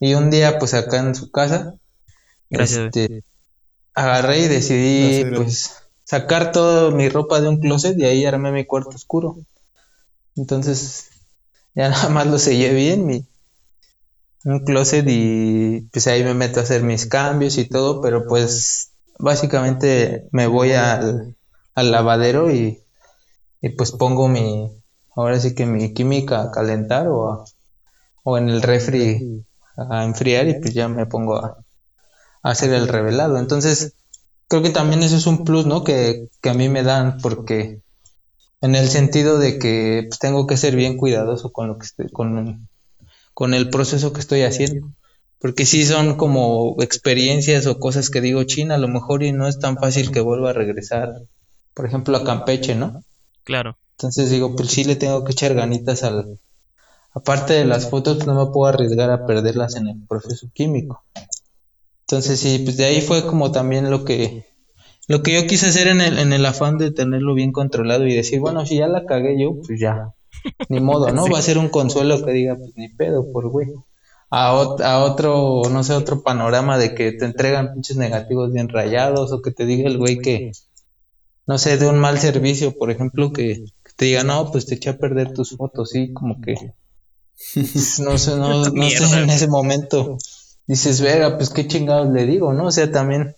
Y un día, pues acá en su casa, este, agarré y decidí, pues, sacar toda mi ropa de un closet y ahí armé mi cuarto oscuro. Entonces, ya nada más lo sellé bien, mi, un closet y pues ahí me meto a hacer mis cambios y todo, pero pues básicamente me voy al, al lavadero y, y, pues pongo mi, ahora sí que mi química a calentar o, o en el refri a enfriar y pues ya me pongo a, a, hacer el revelado. Entonces, creo que también eso es un plus, ¿no? Que, que a mí me dan porque en el sentido de que pues, tengo que ser bien cuidadoso con lo que estoy, con con el proceso que estoy haciendo. Porque si son como experiencias o cosas que digo, China, a lo mejor y no es tan fácil que vuelva a regresar, por ejemplo, a Campeche, ¿no? Claro. Entonces digo, pues sí le tengo que echar ganitas al... Aparte de las fotos, no me puedo arriesgar a perderlas en el proceso químico. Entonces sí, pues de ahí fue como también lo que lo que yo quise hacer en el, en el afán de tenerlo bien controlado y decir, bueno, si ya la cagué yo, pues ya, ni modo, ¿no? Va a ser un consuelo que diga, pues ni pedo, por güey. A, a, otro, no sé, otro panorama de que te entregan pinches negativos bien rayados o que te diga el güey que, no sé, de un mal servicio, por ejemplo, que, te diga, no, pues te eché a perder tus fotos, sí, como que, no sé, no, no sé, en ese momento dices, verga, pues qué chingados le digo, ¿no? O sea, también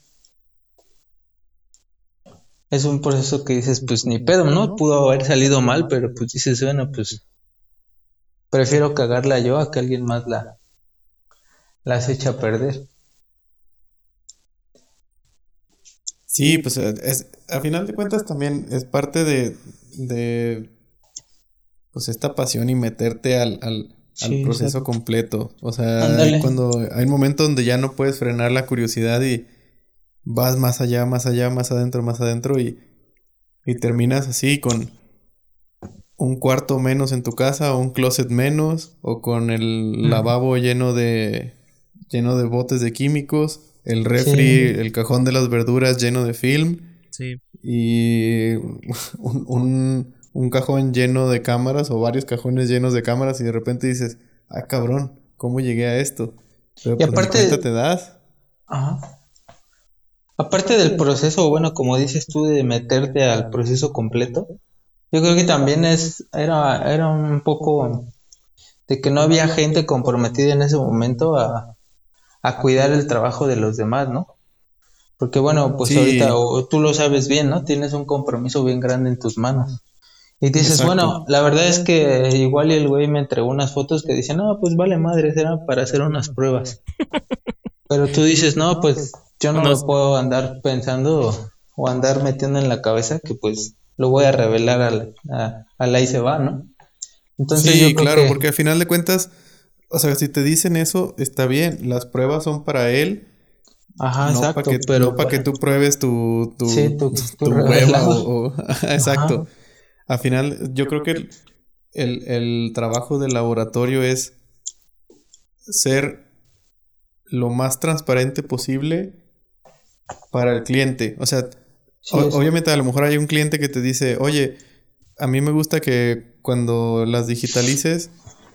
es un proceso que dices, pues ni pedo, ¿no? Pudo haber salido mal, pero pues dices, bueno, pues prefiero cagarla yo a que alguien más la, las echa a perder. Sí, pues es, a final de cuentas también es parte de, de pues esta pasión y meterte al, al, proceso completo. O sea, cuando hay un momento donde ya no puedes frenar la curiosidad y vas más allá, más allá, más adentro, más adentro y, y terminas así con un cuarto menos en tu casa o un closet menos o con el lavabo lleno de lleno de botes de químicos, el refri, el cajón de las verduras lleno de film sí. y un, un, cajón lleno de cámaras o varios cajones llenos de cámaras y de repente dices, ah cabrón, ¿cómo llegué a esto? Pero y pues, aparte te das. Ajá. Aparte del proceso, bueno, como dices tú, de meterte al proceso completo, yo creo que también es, era, era un poco de que no había gente comprometida en ese momento a, cuidar el trabajo de los demás, ¿no? Porque bueno, pues ahorita o, tú lo sabes bien, ¿no? Tienes un compromiso bien grande en tus manos. Y dices, bueno, la verdad es que igual y el güey me entregó unas fotos que dicen, no, pues vale madre, era para hacer unas pruebas. Pero tú dices, no, pues yo no, puedo andar pensando o andar metiendo en la cabeza que pues lo voy a revelar al, a, al ahí se va, ¿no? Entonces, sí, claro, porque al final de cuentas, o sea, si te dicen eso, está bien, las pruebas son para él. Ajá, no exacto. Para que, pero no para que tú pruebes tu, tu, sí, tu, tu hueva o, o exacto. Al final, yo creo que el, el trabajo del laboratorio es ser lo más transparente posible para el cliente. O sea, sí, obviamente a lo mejor hay un cliente que te dice, oye, a mí me gusta que cuando las digitalices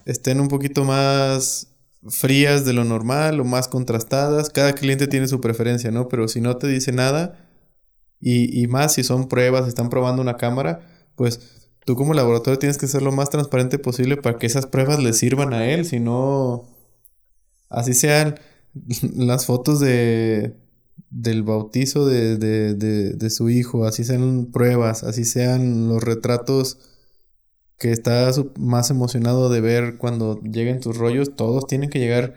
estén un poquito más frías de lo normal o más contrastadas. Cada cliente tiene su preferencia, ¿no? Pero si no te dice nada, y, y más si son pruebas, están probando una cámara, pues tú como laboratorio tienes que ser lo más transparente posible para que esas pruebas le sirvan a él, si no, así sean las fotos de del bautizo de, de, de, de, su hijo, así sean pruebas, así sean los retratos que está más emocionado de ver cuando lleguen tus rollos, todos tienen que llegar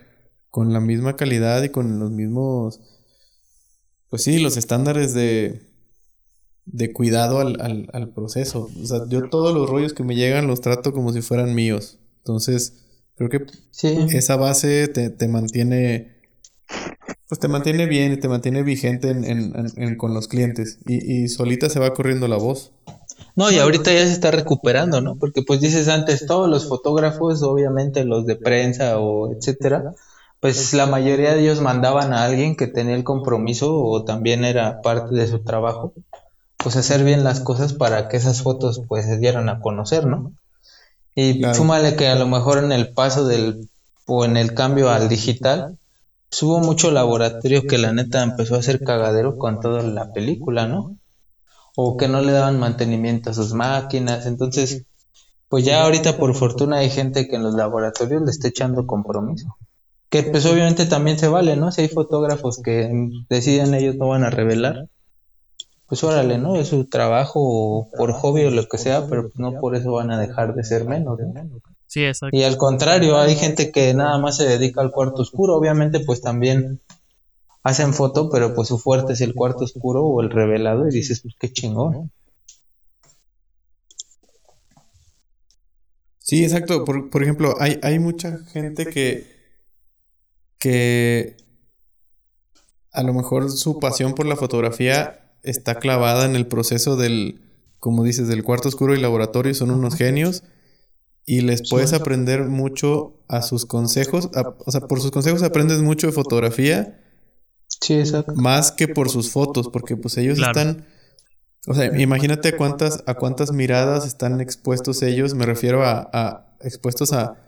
con la misma calidad y con los mismos, pues sí, los estándares de, de cuidado al, al, al proceso. O sea, yo todos los rollos que me llegan los trato como si fueran míos. Entonces, creo que sí. esa base te, te mantiene pues te mantiene bien y te mantiene vigente en, en, en, con los clientes y, y, solita se va corriendo la voz. No, y ahorita ya se está recuperando, ¿no? Porque pues dices antes, todos los fotógrafos, obviamente los de prensa o etcétera, pues la mayoría de ellos mandaban a alguien que tenía el compromiso o también era parte de su trabajo, pues hacer bien las cosas para que esas fotos pues se dieran a conocer, ¿no? Y claro. súmale que a lo mejor en el paso del o en el cambio al digital, hubo mucho laboratorio que la neta empezó a hacer cagadero con toda la película, ¿no? O que no le daban mantenimiento a sus máquinas, entonces, pues ya ahorita por fortuna hay gente que en los laboratorios le está echando compromiso. Que pues obviamente también se vale, ¿no? Si hay fotógrafos que deciden ellos no van a revelar, pues órale, ¿no? Es su trabajo o por hobby o lo que sea, pero no por eso van a dejar de ser menos, ¿no? Sí, exacto. Y al contrario, hay gente que nada más se dedica al cuarto oscuro, obviamente pues también hacen foto, pero pues su fuerte es el cuarto oscuro o el revelado y dices, pues qué chingón. Sí, exacto. Por, por ejemplo, hay, hay mucha gente que, que a lo mejor su pasión por la fotografía está clavada en el proceso del, como dices, del cuarto oscuro y laboratorio, son unos genios y les puedes aprender mucho a sus consejos, a, o sea, por sus consejos aprendes mucho de fotografía. Sí, exacto. Más que por sus fotos, porque pues ellos claro. están, o sea, imagínate a cuántas, a cuántas miradas están expuestos ellos, me refiero a, a expuestos a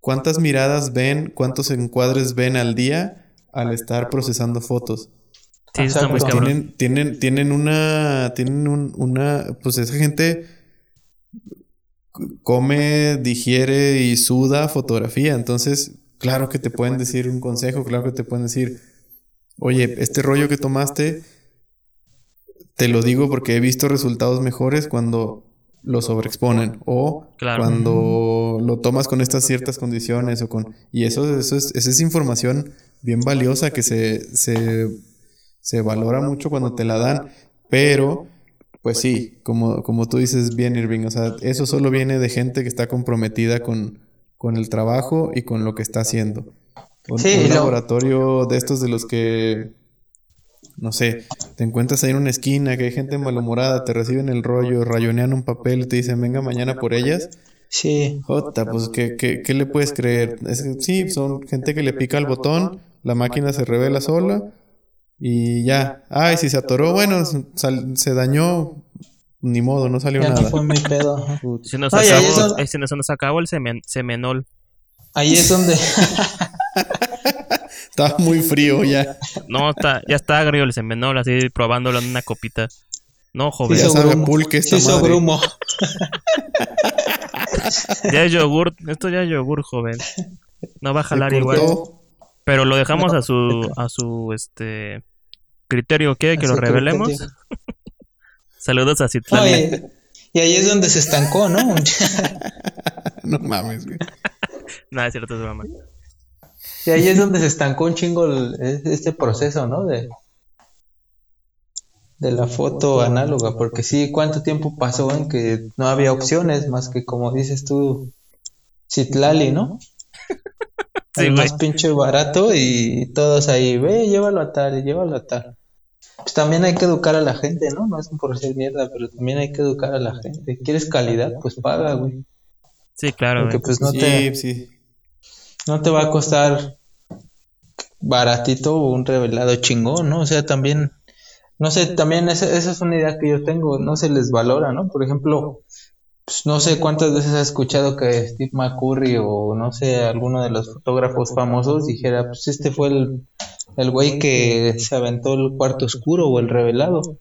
cuántas miradas ven, cuántos encuadres ven al día al estar procesando fotos. Sí, está muy tienen, tienen, tienen una, tienen un, una, pues esa gente come, digiere y suda fotografía. Entonces, claro que te pueden decir un consejo, claro que te pueden decir, oye, este rollo que tomaste, te lo digo porque he visto resultados mejores cuando lo sobreexponen o claro. cuando lo tomas con estas ciertas condiciones o con y eso eso es esa es información bien valiosa que se, se se valora mucho cuando te la dan pero pues sí, como, como tú dices bien, Irving, o sea, eso solo viene de gente que está comprometida con, con el trabajo y con lo que está haciendo. Un, sí, un laboratorio de estos de los que, no sé, te encuentras ahí en una esquina, que hay gente malhumorada, te reciben el rollo, rayonean un papel y te dicen, venga mañana por ellas. Sí. Jota, pues, ¿qué, qué, qué le puedes creer? Es, sí, son gente que le pica el botón, la máquina se revela sola y ya. Ay, si se atoró, bueno, sal, se dañó. Ni modo, no salió ya nada. No fue mi pedo. Se nos, acabó, ahí es donde- eh, se nos, se nos acabó el semen, semenol. Ahí es donde. Estaba muy frío ya. No, está, ya está agrio el semenol, así probándolo en una copita. No, joven. Ya hizo sabe a grumo. pulque esta Sí hizo madre. grumo. Ya es yogur. Esto ya es yogur, joven. No va a jalar igual. Pero lo dejamos a su, a su, este, criterio. ¿Quiere que lo revelemos? Saludos a Citlali. Y ahí es donde se estancó, ¿no? No mames, güey. Nada, es cierto, es broma. Y ahí es donde se estancó un chingo el- este proceso, ¿no? De, de la foto análoga, porque sí, ¿cuánto tiempo pasó en que no había opciones más que como dices tú, Citlali, ¿no? Sí, el güey. más pinche barato y todos ahí, ve, llévalo a tal, llévalo a tal. Pues también hay que educar a la gente, ¿no? No es por ser mierda, pero también hay que educar a la gente. ¿Quieres calidad? Pues paga, güey. Sí, claro, Porque güey. pues no sí, te, sí. no te va a costar baratito un revelado chingón, ¿no? O sea, también, no sé, también esa, esa es una idea que yo tengo, no se les valora, ¿no? Por ejemplo, pues, no sé cuántas veces has escuchado que Steve McCurry o no sé, alguno de los fotógrafos famosos dijera, pues este fue el, el güey que se aventó el cuarto oscuro o el revelado. O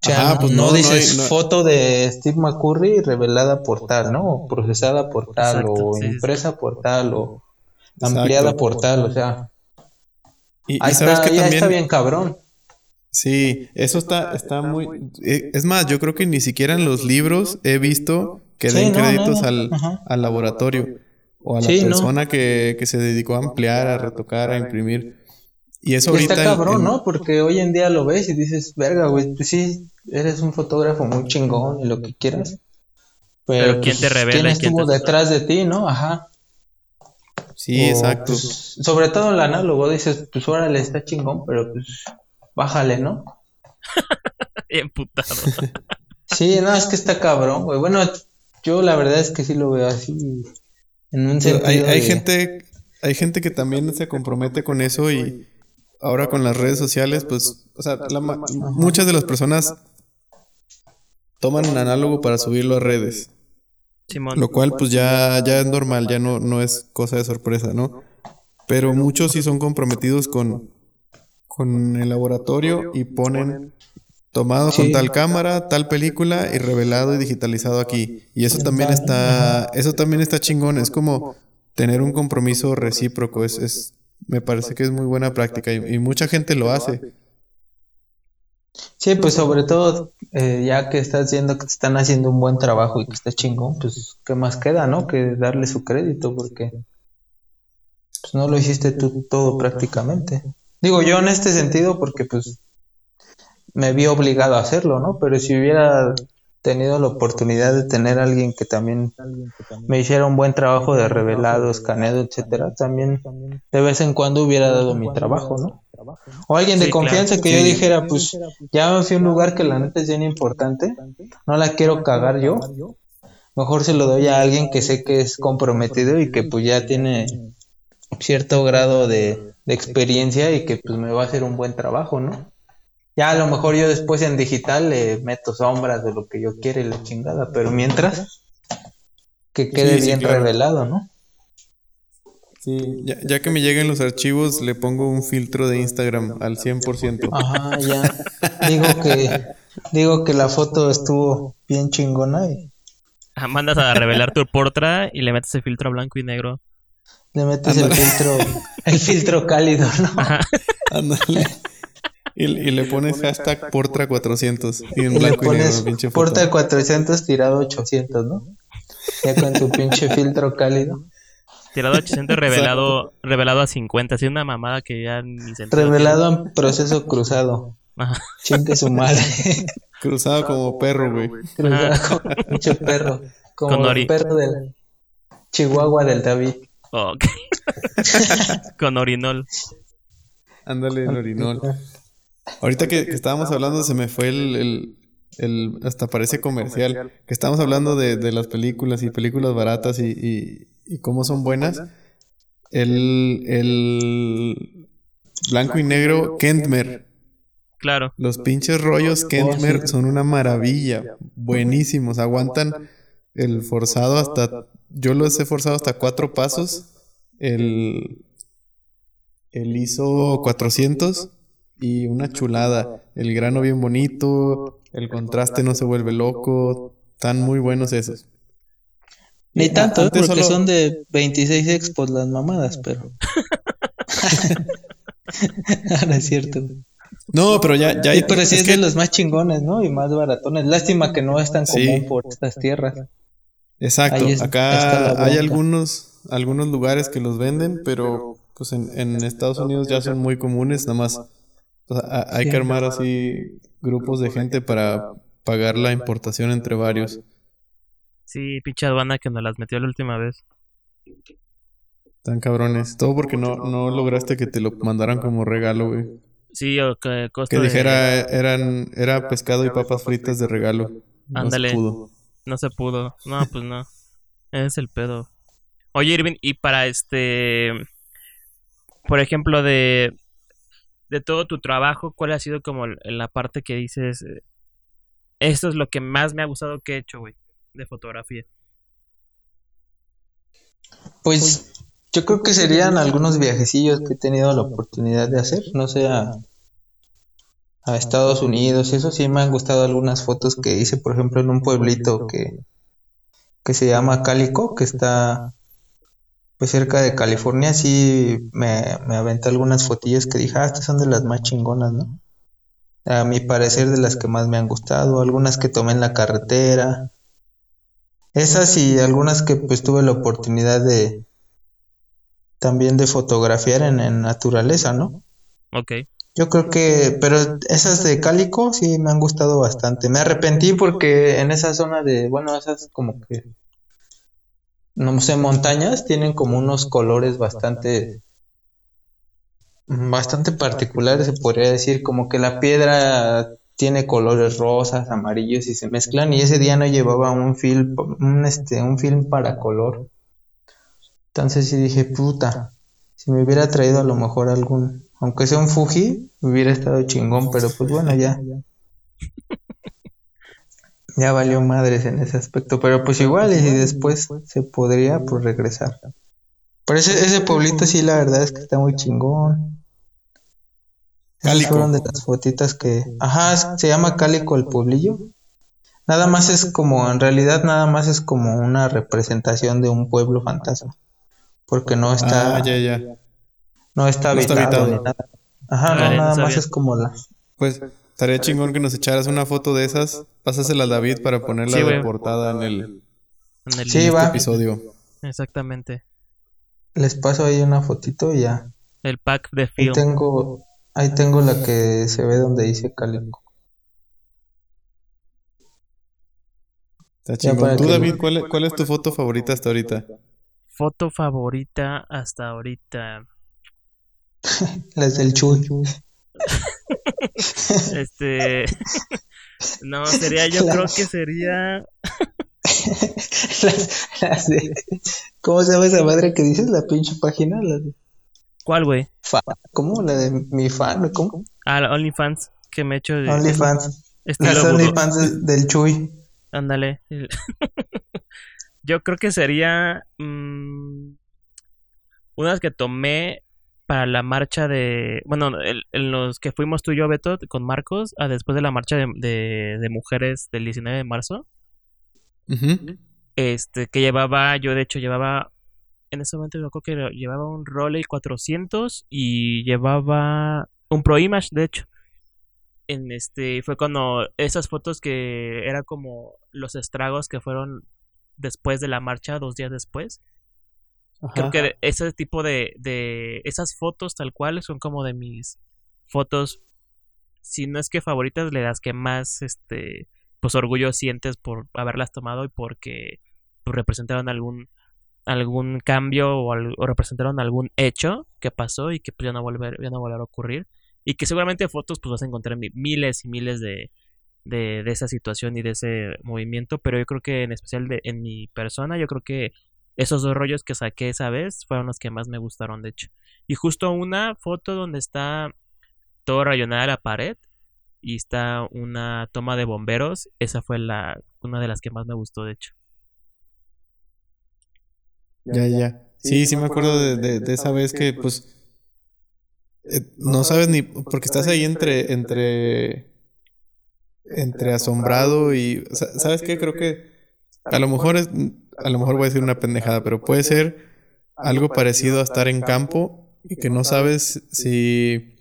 sea, Ajá, pues no, no, no dices hay- no- foto de Steve McCurry revelada por tal, ¿no? O procesada por tal, Exacto, o sí, impresa por tal, o Exacto. ampliada por tal, o sea, Y, y ahí sabes está, que ya también. está bien cabrón. Sí, eso está, está muy. eh, Es más, yo creo que ni siquiera en los libros he visto que Sí, den créditos al, al laboratorio o a la Sí, no. persona que, que se dedicó a ampliar, a retocar, a imprimir. Y eso Y ahorita. está cabrón, en- ¿no? Porque hoy en día lo ves y dices, verga, güey, tú sí eres un fotógrafo muy chingón y lo que quieras. Pero, Pero ¿quién pues, te revela ¿Quién y quién estuvo te- detrás de ti, no? Ajá. Sí, O, exacto. pues, sobre todo en el análogo dices, pues órale, está chingón, pero pues bájale, ¿no? Bien putado. Sí, no, es que está cabrón, güey. Bueno, yo la verdad es que sí lo veo así. En un Pero sentido hay, hay de- gente, hay gente que también se compromete con eso y ahora con las redes sociales, pues, o sea, la muchas de las personas toman un análogo para subirlo a redes, Simón. lo cual pues ya, ya es normal, ya no, no es cosa de sorpresa, ¿no? Pero muchos sí son comprometidos con, con el laboratorio y ponen tomado con tal cámara, tal película y revelado y digitalizado aquí. Y eso también está, eso también está chingón, es como tener un compromiso recíproco, es, es me parece que es muy buena práctica y, y mucha gente lo hace. Sí, pues sobre todo, eh, ya que estás viendo que te están haciendo un buen trabajo y que está chingón, pues qué más queda, ¿no? Que darle su crédito, porque pues no lo hiciste tú todo prácticamente. Digo yo en este sentido, porque pues me vi obligado a hacerlo, ¿no? Pero si hubiera tenido la oportunidad de tener a alguien que también me hiciera un buen trabajo de revelado, escaneado, etcétera, también de vez en cuando hubiera dado mi trabajo, ¿no? O alguien de Sí, claro. confianza que yo dijera, pues ya me fui a un lugar que la neta es bien importante, no la quiero cagar yo, mejor se lo doy a alguien que sé que es comprometido y que pues ya tiene cierto grado de, de experiencia y que pues me va a hacer un buen trabajo, ¿no? Ya a lo mejor yo después en digital le meto sombras de lo que yo quiera y la chingada, pero mientras que quede Sí, sí, bien claro. revelado, ¿no? Sí, ya, ya que me lleguen los archivos, le pongo un filtro de Instagram al 100%. Ajá, ya. Digo que digo que la foto estuvo bien chingona y Ah, Mandas a revelar tu portra y le metes el filtro blanco y negro. le metes el filtro el filtro cálido, ¿no? Ándale. Y, y le pones hashtag Portra400 y en Y le blanco y negro, pinche foto. porta 400 tirado 800, ¿no? Ya con tu pinche filtro cálido. Tirado a 800, revelado, revelado a 50. Así una mamada que ya ni sentido Revelado en proceso cruzado. Ajá. Chingue su madre. Cruzado como perro, güey. Cruzado como pinche perro. Como Con el perro del Chihuahua del David. Ok. Con orinol. Ándale, el orinol. Ahorita que, que estábamos hablando, se me fue el, el, el- hasta parece comercial, que estábamos hablando de, de las películas y películas baratas y, y, y cómo son buenas. El, el blanco y negro Kentmer. Claro. Los pinches rollos Kentmer son una maravilla. Buenísimos. Aguantan el forzado hasta. Yo los he forzado hasta cuatro pasos. El. El ISO 400. Y una chulada. El grano bien bonito. El contraste no se vuelve loco. Están muy buenos esos. Ni tanto, ¿eh? Antes porque solo- son de 26 expos las mamadas, pero. Ahora es cierto. No, pero ya. ya Sí, pero sí es es, que- de los más chingones, ¿no? Y más baratones. Lástima que no es tan Sí. común por estas tierras. Exacto. Es- Acá hay algunos, algunos lugares que los venden, pero pues en, en Estados Unidos ya son muy comunes, nada más hay que armar así grupos de gente para pagar la importación entre varios. Sí, pinche aduana que nos las metió la última vez. Tan cabrones. Todo porque no, no lograste que te lo mandaran como regalo, güey. Sí, o que Que dijera, eran, era pescado y papas fritas de regalo. Ándale. No se pudo. No se pudo. No, pues no. es el pedo. Oye, Irving, y para este. Por ejemplo, de. De todo tu trabajo, ¿cuál ha sido como la parte que dices. Eh, esto es lo que más me ha gustado que he hecho, güey, de fotografía? Pues yo creo que serían algunos viajecillos que he tenido la oportunidad de hacer, no sé, a, Estados Unidos, eso sí me han gustado algunas fotos que hice, por ejemplo, en un pueblito que, que se llama Calico, que está pues cerca de California, sí me, me aventé algunas fotillas que dije, ah, estas son de las más chingonas, ¿no? A mi parecer de las que más me han gustado, algunas que tomé en la carretera, esas y algunas que pues tuve la oportunidad de, también de fotografiar en, naturaleza, ¿no? Ok. Yo creo que, pero esas de cálico sí me han gustado bastante. Me arrepentí porque en esa zona de, bueno, esas como que, no sé, montañas tienen como unos colores bastante, bastante particulares, se podría decir, como que la piedra tiene colores rosas, amarillos y se mezclan y ese día no llevaba un film, un, este, un film para color entonces sí dije, puta, si me hubiera traído a lo mejor algún, aunque sea un Fuji, hubiera estado chingón, pero pues bueno, ya. Ya valió madres en ese aspecto, pero pues igual y después se podría pues regresar. Pero ese, ese pueblito sí la verdad es que está muy chingón. Cálico. fueron de las fotitas que... Ajá, se llama Cálico el pueblillo. Nada más es como, en realidad nada más es como una representación de un pueblo fantasma porque no está. Ah, ya, ya. No está habitado, ni nada. Ajá, no, nada más es como la. Pues estaría chingón que nos echaras una foto de esas. Pásasela a David para ponerla de portada en el, en el sí, va. episodio. Exactamente. Les paso ahí una fotito y ya. El pack de film. Ahí tengo, ahí tengo la que se ve donde dice Calico. Está chingón. Tú, David, ¿cuál, ¿cuál es tu foto favorita hasta ahorita? foto favorita hasta ahorita. Las del Chuy. este. no, sería, yo creo que sería. las, de... ¿Cómo se llama esa madre que dices? La pinche página. La de... ¿Cuál, güey? ¿Cómo? La de mi fan, ¿cómo? Ah, la OnlyFans que me he hecho de. OnlyFans. Las OnlyFans del Chuy. Ándale. Yo creo que sería mmm, unas que tomé para la marcha de, bueno, en los que fuimos tú y yo, Beto, con Marcos, a después de la marcha de, de, mujeres del 19 de marzo. Este, que llevaba, yo de hecho llevaba, en ese momento yo creo que llevaba un Roley 400 y llevaba un Pro Image, de hecho. En este, fue cuando esas fotos que era como los estragos que fueron después de la marcha, dos días después. Creo que ese tipo de, de esas fotos tal cual son como de mis fotos, si no es que favoritas, de las que más, este, pues orgullo sientes por haberlas tomado y porque pues, representaron algún algún cambio o, representaron algún hecho que pasó y que pues ya no volver ya no volverá a ocurrir. Y que seguramente fotos pues vas a encontrar miles y miles de, de, de, esa situación y de ese movimiento, pero yo creo que en especial de, en mi persona, yo creo que esos dos rollos que saqué esa vez fueron los que más me gustaron, de hecho. Y justo una foto donde está todo rayonada la pared y está una toma de bomberos, esa fue la una de las que más me gustó, de hecho. Ya, ya. Sí, sí, me acuerdo de, de, esa vez que, pues, eh, no sabes ni, porque estás ahí entre, entre entre asombrado y sabes qué creo que a lo mejor es a lo mejor voy a decir una pendejada pero puede ser algo parecido a estar en campo y que no sabes si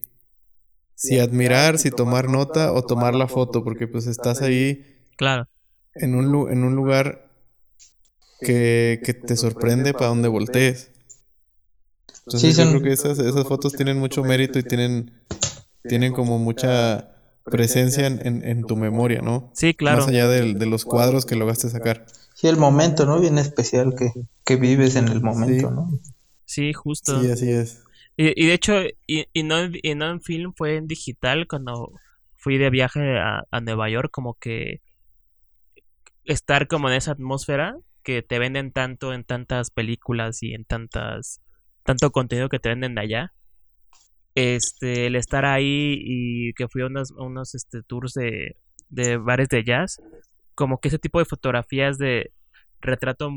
si admirar si tomar nota o tomar la foto porque pues estás ahí claro. en un en un lugar que, que te sorprende para donde voltees. Entonces yo creo que esas, esas fotos tienen mucho mérito y tienen tienen como mucha presencia en, en, tu memoria, ¿no? Sí, claro. Más allá de, de los cuadros que lograste sacar. Sí, el momento, ¿no? Bien especial que, que vives en el momento, ¿no? Sí, justo. Sí, así es. Y, y de hecho, y, y, no, y no en film, fue en digital cuando fui de viaje a, a Nueva York, como que estar como en esa atmósfera que te venden tanto en tantas películas y en tantas tanto contenido que te venden de allá este el estar ahí y que fui a unos, unos este, tours de, de bares de jazz como que ese tipo de fotografías de retrato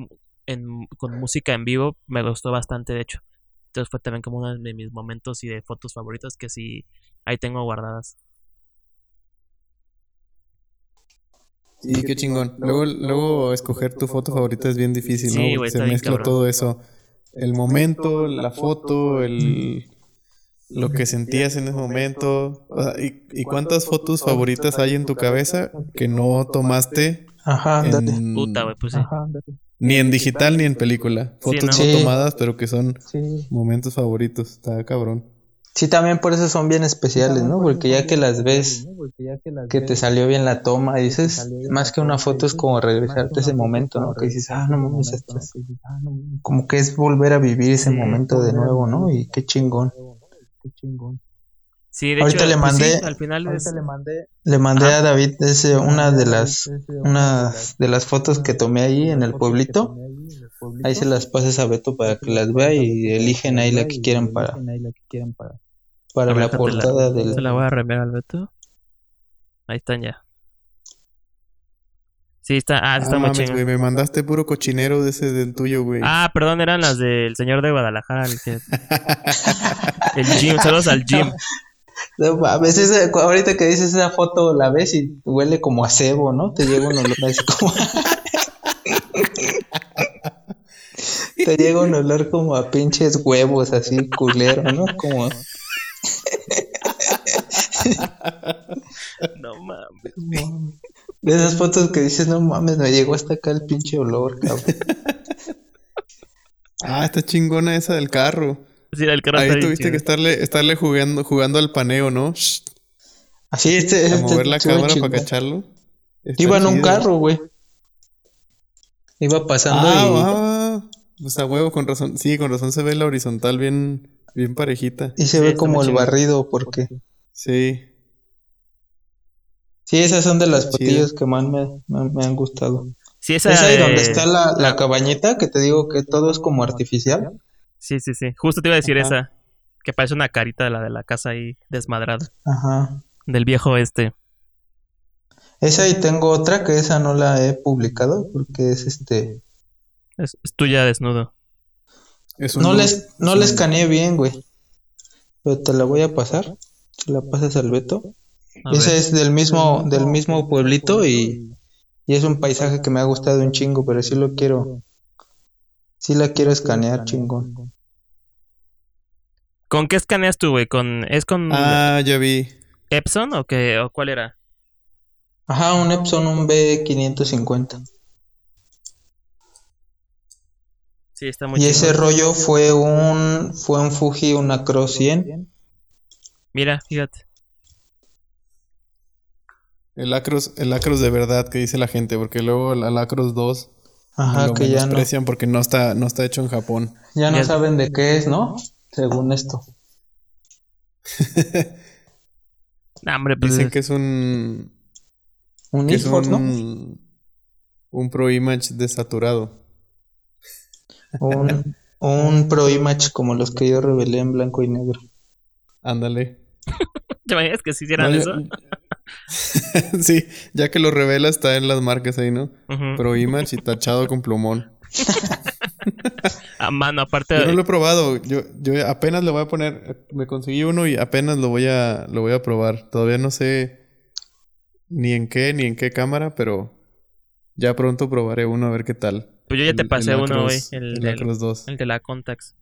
en, con música en vivo me gustó bastante de hecho entonces fue también como uno de mis momentos y de fotos favoritos que sí ahí tengo guardadas Sí, qué chingón. Luego, luego escoger tu foto favorita es bien difícil, ¿no? Sí, se mezcla cabrón. todo eso. El momento, la foto, el lo que sentías en ese momento. O sea, ¿y, y cuántas fotos favoritas hay en tu cabeza que no tomaste Ajá, ándale. en- puta güey pues sí Ajá, ándale. ni en digital ni en película? Sí, Fotos ¿no? tomadas, pero que son Sí. momentos favoritos. Está cabrón. Sí, también por eso son bien especiales, ¿no? Porque ya que las ves, que te salió bien la toma, dices, más que una foto es como regresarte a ese momento, ¿no? Que dices, ah, no mames, como que es volver a vivir ese momento de nuevo, ¿no? Y qué chingón. Sí de Ahorita hecho le sí, mandé- al final es Le mandé Ajá. a David ese, una de las, una de las fotos que tomé ahí en el pueblito. Ahí se las pases a Beto para que las vea y eligen ahí la que quieran para, para la portada del... Se la voy a reenviar al Beto. Ahí están ya. Sí, está. Ah, está Ah, muy mames, me mandaste puro cochinero de ese del tuyo, güey. Ah, perdón, eran las del señor de Guadalajara. El, que... el Jim, saludos al Jim. No, a veces ahorita que dices esa foto la ves y huele como a cebo, ¿no? Te llega un olor así como... Te llega un olor como a pinches huevos así culero, ¿no? Como... No mames. De esas fotos que dices, no mames, me llegó hasta acá el pinche olor, cabrón. Ah, está chingona esa del carro. Sí, el carro está Ahí tuviste chido. que estarle, estarle jugando, jugando al paneo, ¿no? Así este... a este mover la cámara para cacharlo. Está Iba en un carro, güey. Iba pasando Ah, y... ah, pues a huevo, con razón. Sí, con razón se ve la horizontal bien, bien parejita. Y se Sí, ve como el chido. barrido, porque... Sí. Sí, esas son de las Está fotillos que más me, me- me han gustado. Sí, esa. Es ahí de- donde está la, la cabañita, que te digo que todo es como artificial. Sí, sí, sí. Justo te iba a decir Ajá. esa. Que parece una carita de la de la casa ahí desmadrada. Ajá. Del viejo este. Esa y tengo otra que esa no la he publicado porque es este... Es, es tuya desnudo. Es No les, no escaneé bien, güey. Pero te la voy a pasar. Se la pasas al Beto. A Esa ver. es del mismo, del mismo pueblito y, y es un paisaje que me ha gustado un chingo, pero sí lo quiero. Sí la quiero escanear, chingón. ¿Con qué escaneas tú, güey? ¿Con, ¿Es con Ah, ya vi. Epson o qué? ¿O cuál era? Ajá, un Epson, un B550. Sí, está muy Y ese rollo fue un, fue un Fuji, una Cross 100. Mira, fíjate. El Acros, el Acros de verdad que dice la gente, porque luego el, el Acros 2 Ajá, lo que ya no, porque no está, no está hecho en Japón. ya no Ya- saben de qué es, ¿no? Según esto. Nah, hombre, pues. Dicen que es un, Un que es ¿no? un, Pro Image desaturado. Un, un Pro Image como los que yo revelé en blanco y negro. Ándale. ¿Te imaginas que si hicieran No, yo- eso? sí, ya que lo revela está en las marcas ahí, ¿no? Ujú. Pro Image y tachado con plumón. A mano, aparte. Yo no lo he probado. Yo, yo apenas le voy a poner. Me conseguí uno y apenas lo voy a, lo voy a probar. Todavía no sé ni en qué, ni en qué cámara, pero ya pronto probaré uno a ver qué tal. Pues yo ya te El- pasé el uno. Acros- El, el del- Acros 2. el de la Contax.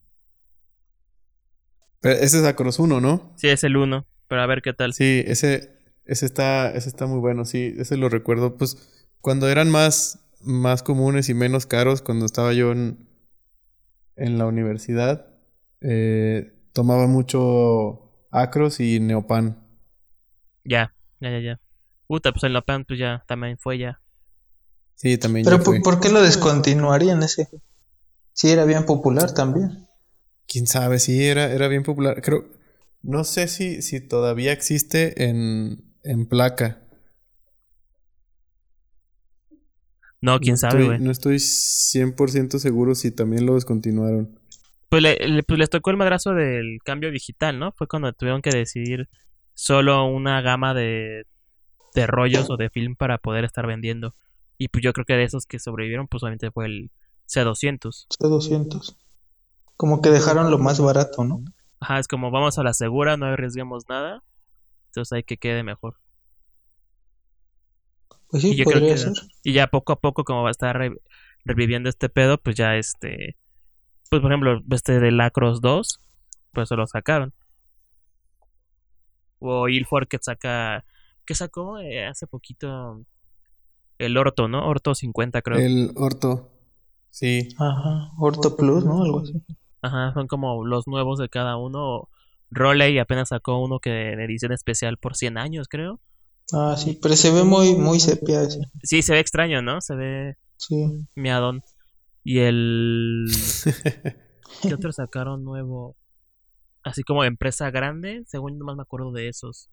Pero ese es Acros 1, ¿no? Sí, es el uno. Pero a ver qué tal. Sí, ese, ese está, ese está muy bueno, sí, ese lo recuerdo. Pues cuando eran más, más comunes y menos caros, cuando estaba yo en, en la universidad, eh, tomaba mucho Acros y Neopan. Ya, ya, ya, ya. Puta, pues el Lopan pues ya también fue ya. Sí, también Pero ya ¿por, por qué lo descontinuarían ese? Sí, era bien popular también. Quién sabe, sí, era, era bien popular. Creo, no sé si, si todavía existe en, en placa. No, quién no sabe, estoy- güey. No estoy 100% seguro si también lo descontinuaron. Pues, le- le- pues les tocó el madrazo del cambio digital, ¿no? Fue cuando tuvieron que decidir solo una gama de, de rollos o de film para poder estar vendiendo. Y pues yo creo que de esos que sobrevivieron, pues obviamente fue el C200. C200. Como que dejaron lo más barato, ¿no? Ajá, es como vamos a la segura, no arriesguemos nada. Entonces hay que quede mejor. Pues Y sí, yo creo que- ser. Y ya poco a poco, como va a estar re- reviviendo este pedo, pues ya este. Pues por ejemplo, este de Lacros 2, pues eso lo sacaron. O Ilford que saca. que sacó Eh, hace poquito? El Orto, ¿no? Orto 50, creo. El orto. Sí. Ajá. Orto Plus, ¿no? Algo así. Ajá, son como los nuevos de cada uno. Roley apenas sacó uno que de edición especial por 100 años, creo. Ah, sí, pero se ve muy, muy sepia ese. Sí, se ve extraño, ¿no? Se ve Sí. miadón. Y el. ¿Qué otro sacaron nuevo? Así como empresa grande, según yo más me acuerdo de esos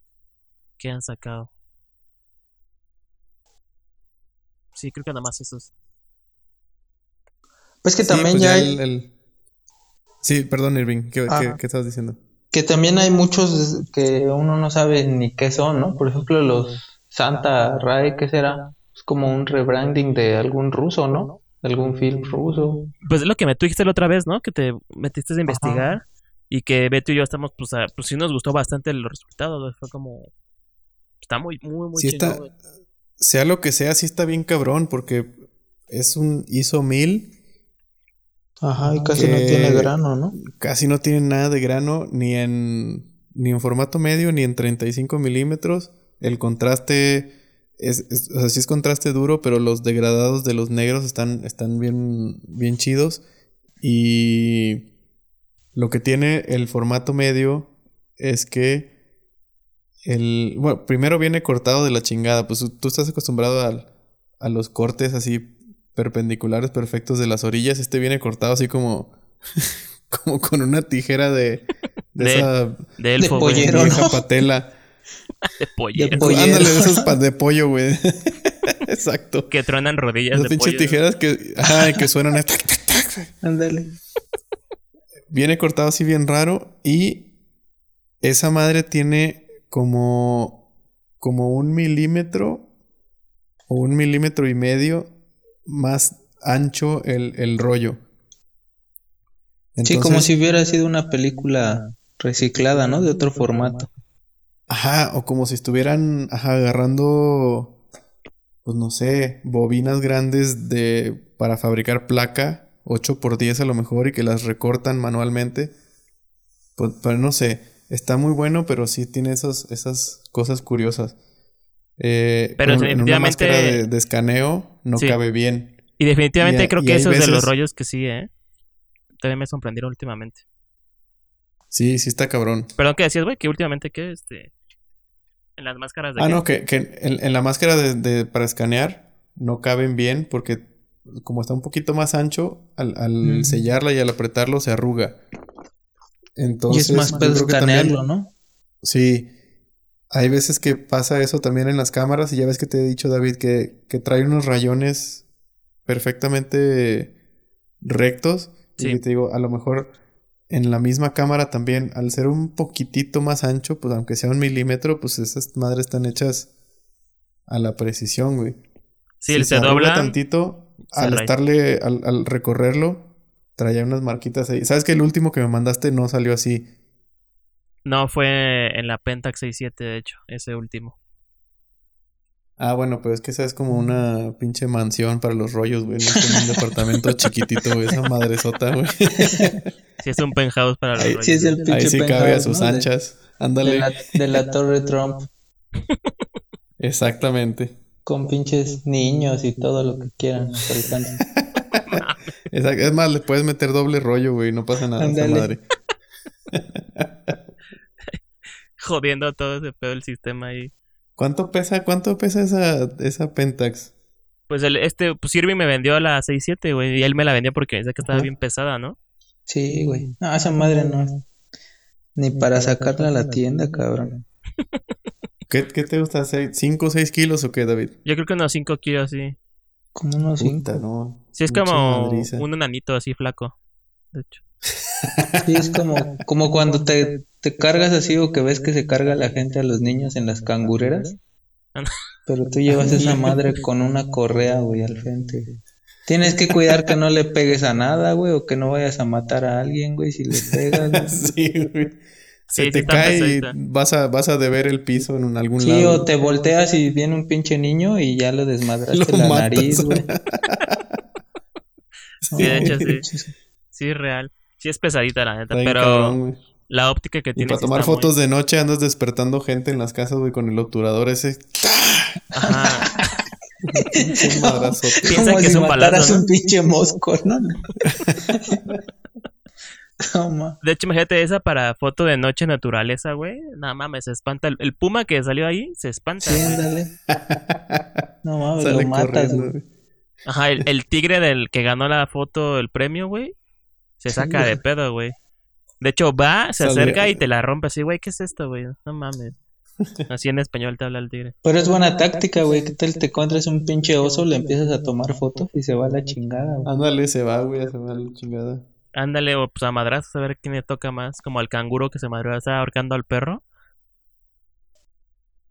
que han sacado. Sí, creo que nada más esos. Pues que Sí, también pues ya ya hay, el- el- Sí, perdón, Irving. ¿Qué, Ajá. qué, qué estabas diciendo? Que también hay muchos que uno no sabe ni qué son, ¿no? Por ejemplo, los Santa Ray, ¿qué será? Es como un rebranding de algún ruso, ¿no? Algún film ruso. Pues es lo que me tú dijiste la otra vez, ¿no? Que te metiste a investigar y que Beto y yo estamos, pues, a- pues sí nos gustó bastante los resultados. Fue como. Está muy, muy, muy Sí está, sea lo que sea, sí está bien cabrón porque es un ISO 1000, Ajá, y casi no tiene grano, ¿no? casi no tiene nada de grano ni en, ni en formato medio ni en 35 milímetros. El contraste es, es- o sea, sí es contraste duro, pero los degradados de los negros están, están bien, bien chidos. Y lo que tiene el formato medio es que el. Bueno, primero viene cortado de la chingada. Pues tú estás acostumbrado al- a los cortes así perpendiculares perfectos de las orillas. Este viene cortado así como. como con una tijera de. De, De- esa De elfo, güey. pollero. vieja ¿no? patela. De pollero. De pollero. Ándale, de esos pa- de pollo, güey. Exacto. Que truenan rodillas Las de pinches pollo. tijeras que. Ajá, que suenan. Ándale. Viene cortado así bien raro y esa madre tiene como como un milímetro o un milímetro y medio más ancho el, el rollo. Sí, como Entonces, si hubiera sido una película reciclada, ¿no? De otro formato. Ajá, o como si estuvieran ajá, agarrando, pues no sé, bobinas grandes de para fabricar placa, 8 por 10 a lo mejor, y que las recortan manualmente. Pues, pero no sé, está muy bueno, pero sí tiene esos, esas cosas curiosas. Eh, Pero en una definitivamente- máscara de, de escaneo no Sí. cabe bien. Y definitivamente Y creo y que hay esos de los rollos que sí, ¿eh? También me sorprendieron últimamente. Sí, sí está cabrón. Perdón, ¿qué decías, güey? Que últimamente, ¿qué? Este... En las máscaras de... Ah, qué? no, que, que en, en la máscara de, de- para escanear no caben bien porque como está un poquito más ancho, al, al Mm. sellarla y al apretarlo se arruga. Y Entonces, es más pedo que también- escanearlo, ¿no? Sí. Hay veces que pasa eso también en las cámaras y ya ves que te he dicho, David, que, que trae unos rayones perfectamente rectos. Sí. Y te digo, a lo mejor en la misma cámara también, al ser un poquitito más ancho, pues aunque sea un milímetro, pues esas madres están hechas a la precisión, güey. Sí, Si él se arruga dobla. tantito, se al raya. estarle, al, al recorrerlo, traía unas marquitas ahí. ¿Sabes que el último que me mandaste no salió así? No, fue en la Pentax 67, de hecho, ese último. Ah, bueno, pero es que esa es como una pinche mansión para los rollos, güey. No es como un departamento chiquitito, güey. Esa madresota, güey. Sí, es un penthouse para los Ahí- rollos. Sí, es el Ahí sí cabe a sus anchas. De, Ándale. la, de la Torre Trump. Exactamente. Con pinches niños y todo lo que quieran. hasta el canto. Exact- Es más, le puedes meter doble rollo, güey. No pasa nada, esa madre. Jodiendo todo ese pedo del sistema ahí. ¿Cuánto pesa, cuánto pesa esa, esa Pentax? Pues el, este, pues Irving me vendió la 6.7, güey, y él me la vendió porque dice que estaba Ajá. bien pesada, ¿no? Sí, güey. No, esa madre no. Ni para sacarla a la tienda, cabrón. ¿Qué, qué te gusta? ¿5 o 6 kilos o qué, David? Yo creo que unos 5 kilos, sí. Como unos cinco. Puta, no. Sí, es Mucha como madriza. un enanito así flaco. De hecho. Sí, es como, como cuando te, te cargas así o que ves que se carga la gente a los niños en las cangureras. Pero tú llevas esa madre con una correa, güey, al frente. Tienes que cuidar que no le pegues a nada, güey, o que no vayas a matar a alguien, güey, si le pegas. güey. sí, güey. Se Sí, te sí cae y vas a, vas a deber el piso en algún Sí, lado. o te volteas y viene un pinche niño y ya le desmadraste Lo la matas. nariz, güey. Sí, de hecho, sí. Sí, real. Sí, es pesadita, la neta. Pero cabrón, la óptica que tiene. para sí tomar está muy- fotos de noche andas despertando gente en las casas, güey, con el obturador ese. Ajá. Un madrazote. Piensa Como que si es un mataras balazo, ¿no? un pinche mosco, ¿no? De hecho, imagínate esa para foto de noche naturaleza, güey. No mames, se espanta. El, el puma que salió ahí se espanta, Sí, güey. ándale. No mames, Sale lo matas, güey. Ajá, el, el tigre del que ganó la foto, el premio, güey. Se saca de pedo, güey. De hecho, va, se acerca y te la rompe así, güey. ¿Qué es esto, güey? No mames. Así en español te habla el tigre. Pero es buena táctica, güey. ¿Qué tal te encuentras un pinche oso, le empiezas a tomar fotos y se va a la chingada, güey? Ándale, se va, güey, se va a la chingada. Ándale, o pues a madrazos a ver quién le toca más. Como al canguro que se está ahorcando al perro.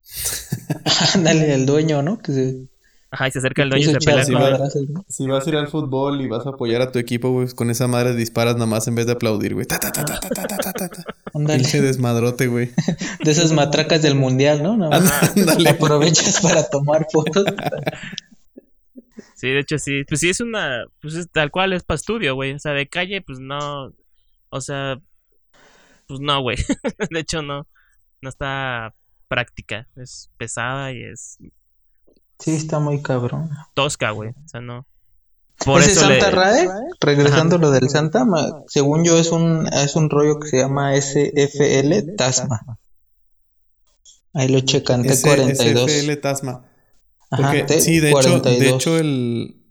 Ándale, el dueño, ¿no? Que se Ajá, y se acerca el dueño y se pelea si vas. Si vas a ir al fútbol y vas a apoyar a tu equipo, güey, con esa madre disparas nada más en vez de aplaudir, güey. Ta, ta, ta, ta, ta, ta, ta, ta. Desmadrote, güey. De esas matracas del mundial, ¿no? no Ándale. Aprovechas para tomar fotos. sí, de hecho sí. Pues sí es una... Pues es tal cual es para estudio, güey. O sea, de calle, pues no... O sea... Pues no, güey. de hecho no. No está práctica. Es pesada y es Sí, está muy cabrón. tosca, güey. O sea, no. Por Ese eso le... Santa Rae, regresando a lo del Santa, ma- según yo es un es un rollo que se llama SFL Tasma. Ahí lo checan, Ese- T42. SFL Tasma. Ajá, sí, de hecho, de T42. hecho el,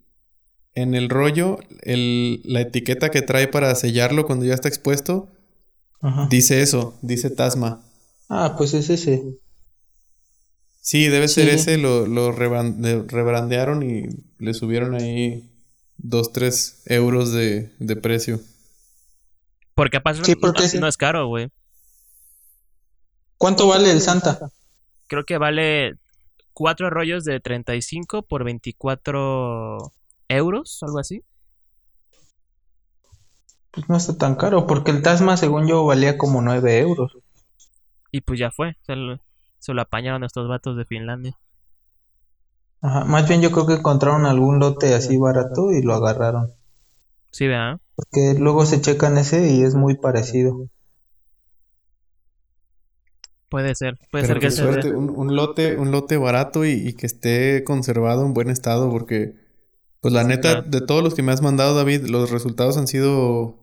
en el rollo, el, la etiqueta que trae para sellarlo cuando ya está expuesto, Ajá. dice eso, dice Tasma. Ah, pues es ese. Sí, debe ser Sí. ese, lo, lo rebrandearon y le subieron ahí 2, 3 euros de, de precio. Porque aparte Sí, no- porque no, sí. no es caro, güey. ¿Cuánto vale el Santa? Creo que vale cuatro rollos de 35 por 24 euros, algo así. Pues no está tan caro, porque el Tasma, según yo, valía como 9 euros. Y pues ya fue. Se lo, se lo apañaron estos vatos de Finlandia. Ajá. Más bien yo creo que encontraron algún lote así barato y lo agarraron. Sí, ¿verdad? Porque luego se checan ese y es muy parecido. Puede ser. Puede Pero ser que qué se suerte, vea. un, un lote, un lote barato y, y que esté conservado en buen estado, porque, pues la Sí, neta, claro. de todos los que me has mandado, David, los resultados han sido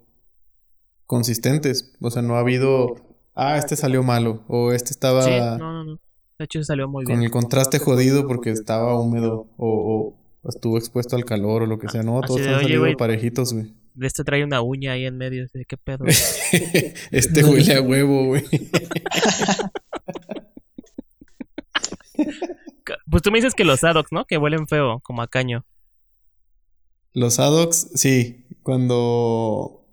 consistentes. O sea, no ha habido, ah, este salió malo, o este estaba Sí, no, no, no. De hecho, salió muy con bien. el contraste jodido porque estaba húmedo, o, o estuvo expuesto al calor, o lo que sea. No, todos han "Oye, salido güey". parejitos, güey. De este trae una uña ahí en medio. así de, ¿Qué pedo? este huele a huevo, güey. pues tú me dices que los Adox, ¿no? Que huelen feo, como a caño. Los Adox, sí, cuando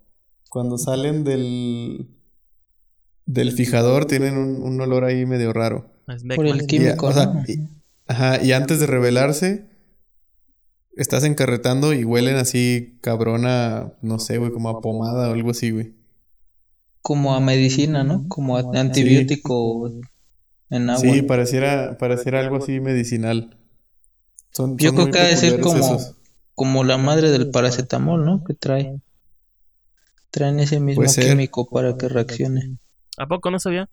cuando salen del del fijador tienen un, un olor ahí medio raro. Es Por el químico, o sea, ¿no? y- ajá, y antes de revelarse estás encarretando y huelen así cabrona, no sé, güey, como a pomada o algo así, güey. Como a medicina, ¿no? Como a antibiótico en agua. Sí, pareciera pareciera algo así medicinal. Son, Yo son creo que ha de ser como, esos. como la madre del paracetamol, ¿no? Que trae. Traen ese mismo químico para que reaccione. ¿A poco no sabía?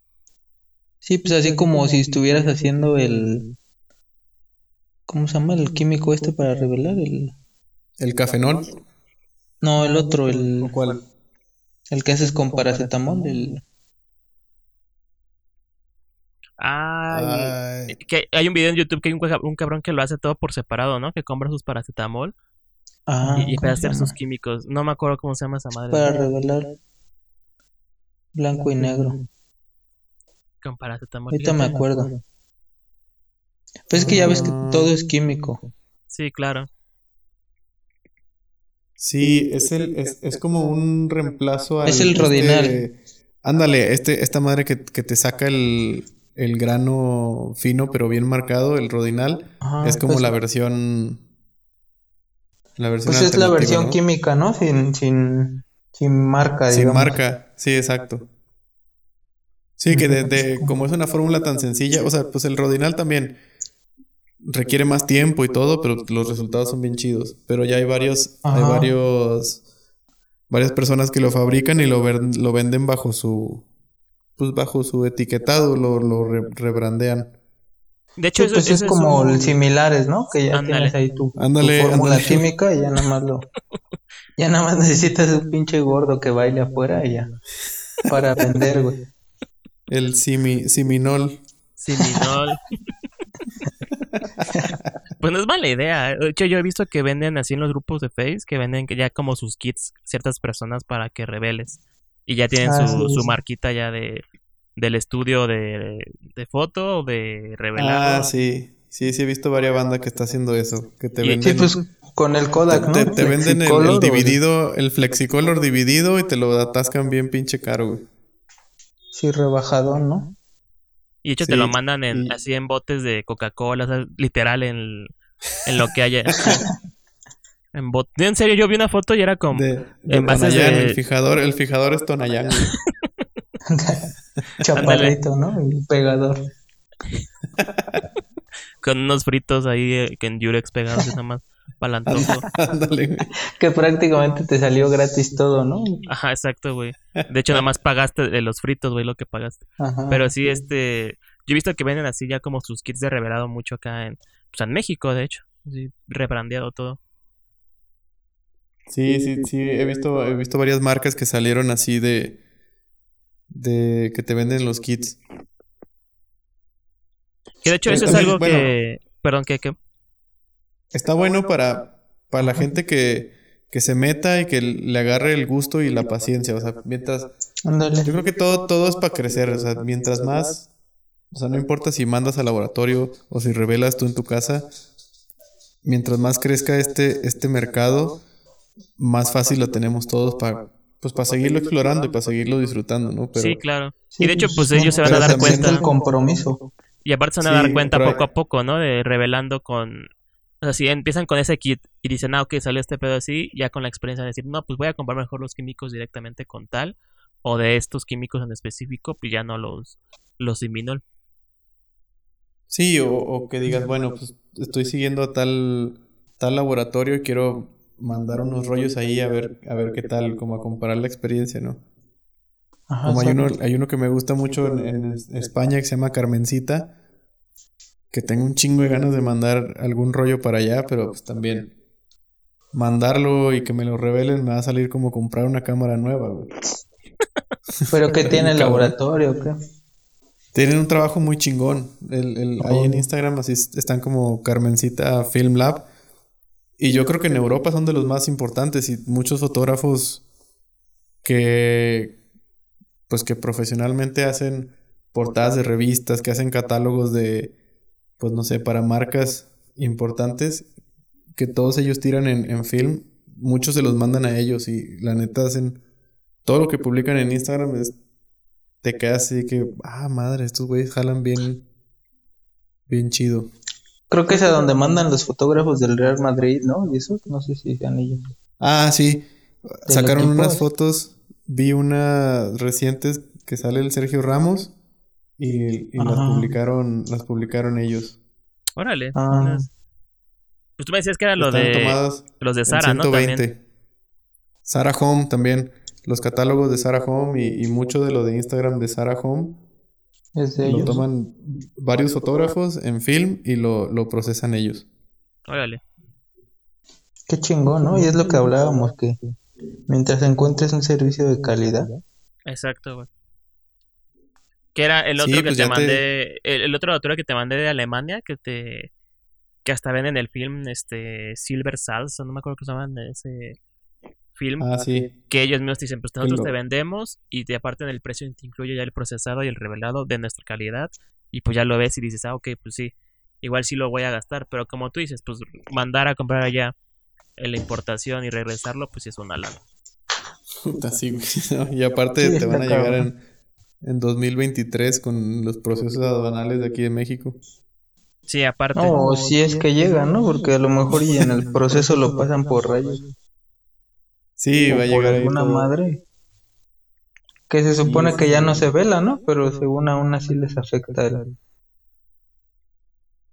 Sí, pues así como si estuvieras haciendo el... ¿Cómo se llama el químico este para revelar? El... El cafenol, No, el otro, el, ¿cuál? el que haces con paracetamol. El... Ay, Ay, que hay un video en YouTube que hay un, ca- un cabrón que lo hace todo por separado, ¿no? Que compra sus paracetamol Ah, y, y ¿cómo empieza a se hacer sus químicos. No me acuerdo cómo se llama esa madre. Para revelar blanco y negro. Con paracetamol. Ahorita me acuerdo. Pues es que ya ves que Ah. todo es químico. Sí, claro. Sí, es el, es, es como un reemplazo al Es el este- rodinal. ándale, este, esta madre que, que te saca el, el grano fino pero bien marcado, el rodinal, Ajá, es como pues- la versión. La versión Pues es la versión ¿no? química, ¿no? Sin, sin, sin marca, Sin digamos. marca, sí, exacto. Sí, que de, de- como es una fórmula tan sencilla, o sea, pues el rodinal también requiere más tiempo y todo, pero los resultados son bien chidos. Pero ya hay varios, hay Ajá. varios, varias personas que lo fabrican y lo, ver- lo venden bajo su, pues bajo su etiquetado, lo, lo re- rebrandean. De hecho, Sí, eso, pues es eso como un- similares, ¿no? Que ya Ándale. tienes ahí tu, tu Ándale, fórmula ándale. química y ya nada más lo... Ya nada más necesitas un pinche gordo que baile afuera y ya. Para vender, güey. El simi, siminol. Siminol. pues no es mala idea. De hecho, yo he visto que venden así en los grupos de Face, que venden ya como sus kits ciertas personas para que reveles. Y ya tienen Ah, su, sí, su marquita ya de del estudio de, de foto o de revelado. Ah, sí. Sí, sí he visto varias bandas que está haciendo eso, que te Y- venden Sí, pues con el Kodak, ¿no? te, te venden el, el dividido, el flexicolor dividido y te lo atascan bien pinche caro, güey. Sí, rebajadón, ¿no? Y de hecho te lo mandan en, y- así en botes de Coca-Cola, o sea, literal en, en lo que haya. en bot en serio, yo vi una foto y era como... De, de envases Tonayán, de- el fijador, el fijador es Tonayán. Chaparrito, ¿no? Y pegador. con unos fritos ahí eh, que en Durex pegados y nada más para el antojo. Que prácticamente te salió gratis todo, ¿no? Ajá, exacto, güey. De hecho, nada más pagaste de los fritos, güey, lo que pagaste. Ajá. Pero sí, este... Yo he visto que venden así ya como sus kits de revelado mucho acá en... Pues en México, de hecho. Sí, rebrandeado todo. Sí, sí, sí, he visto, he visto varias marcas que salieron así de, de que te venden los kits. Que de hecho eso Eh, es a ver, algo bueno. que... Perdón, que... que... Está bueno para, para la gente que, que se meta y que le agarre el gusto y la paciencia. O sea, mientras, yo creo que todo, todo es para crecer. O sea, mientras más, o sea, no importa si mandas al laboratorio o si revelas tú en tu casa, mientras más crezca este, este mercado, más fácil lo tenemos todos para, pues para seguirlo explorando y para seguirlo disfrutando, ¿no? Pero, Sí, claro. Y de hecho, pues ellos se van a dar cuenta. el compromiso. Y aparte se van a dar cuenta poco a poco, ¿no? De revelando con... O sea, si empiezan con ese kit y dicen, ah, ok, salió este pedo así, ya con la experiencia de decir, no, pues voy a comprar mejor los químicos directamente con tal, o de estos químicos en específico, pues ya no los, los. Sí, o, o que digas, bueno, pues estoy siguiendo a tal, tal laboratorio y quiero mandar unos rollos ahí a ver, a ver qué tal, como a comparar la experiencia, ¿no? Ajá, Como hay uno, hay uno que me gusta mucho en, en España que se llama Carmencita, que tengo un chingo de ganas de mandar algún rollo para allá, pero pues también mandarlo y que me lo revelen me va a salir como comprar una cámara nueva, güey. Pero que tiene el laboratorio, ¿o ¿qué? Tienen un trabajo muy chingón. El, el- ahí en Oh. Instagram así es- están como Carmencita Film Lab. Y yo creo que en Europa son de los más importantes y muchos fotógrafos que pues que profesionalmente hacen portadas de revistas, que hacen catálogos de pues no sé, para marcas importantes que todos ellos tiran en, en film, muchos se los mandan a ellos y la neta hacen todo lo que publican en Instagram es te quedas así que, ah, madre, estos güeyes jalan bien, bien chido. Creo que es a donde mandan los fotógrafos del Real Madrid, ¿no? Y eso, no sé si sean ellos. Ah, sí, sacaron unas fotos, vi unas recientes que sale el Sergio Ramos y, y las publicaron, las publicaron ellos. Órale. Ah. unas- Pues tú me decías que era lo Están de los de Sara, ¿no? También. 120. Sara Home también, los catálogos de Sara Home y, y mucho de lo de Instagram de Sara Home Es de lo ellos. toman varios fotógrafos en film y lo, lo procesan ellos. Órale. Qué chingón, ¿no? Y es lo que hablábamos, que mientras encuentres un servicio de calidad, Exacto, güey. Que era el otro Sí, que pues te mandé. El, el otro autor que te mandé de Alemania, que te. Que hasta ven en el film este Silver Salsa, no me acuerdo qué se llaman de ese film. Ah, sí. Que ellos mismos te dicen, pues nosotros te vendemos y te aparte en el precio te incluye ya el procesado y el revelado de nuestra calidad. Y pues ya lo ves y dices, ah, ok, pues sí. Igual sí lo voy a gastar. Pero como tú dices, pues mandar a comprar allá en la importación y regresarlo, pues sí es una lana. Puta, sí, güey. No, Y aparte te van a llegar en, en 2023 con los procesos aduanales de aquí de México. Sí, aparte. No, o si es que llega, ¿no? Porque a lo mejor y en el proceso lo pasan por rayos. Sí, o va a por llegar ahí alguna todo. madre. Que se supone que ya no se vela, ¿no? Pero según aún así les afecta el...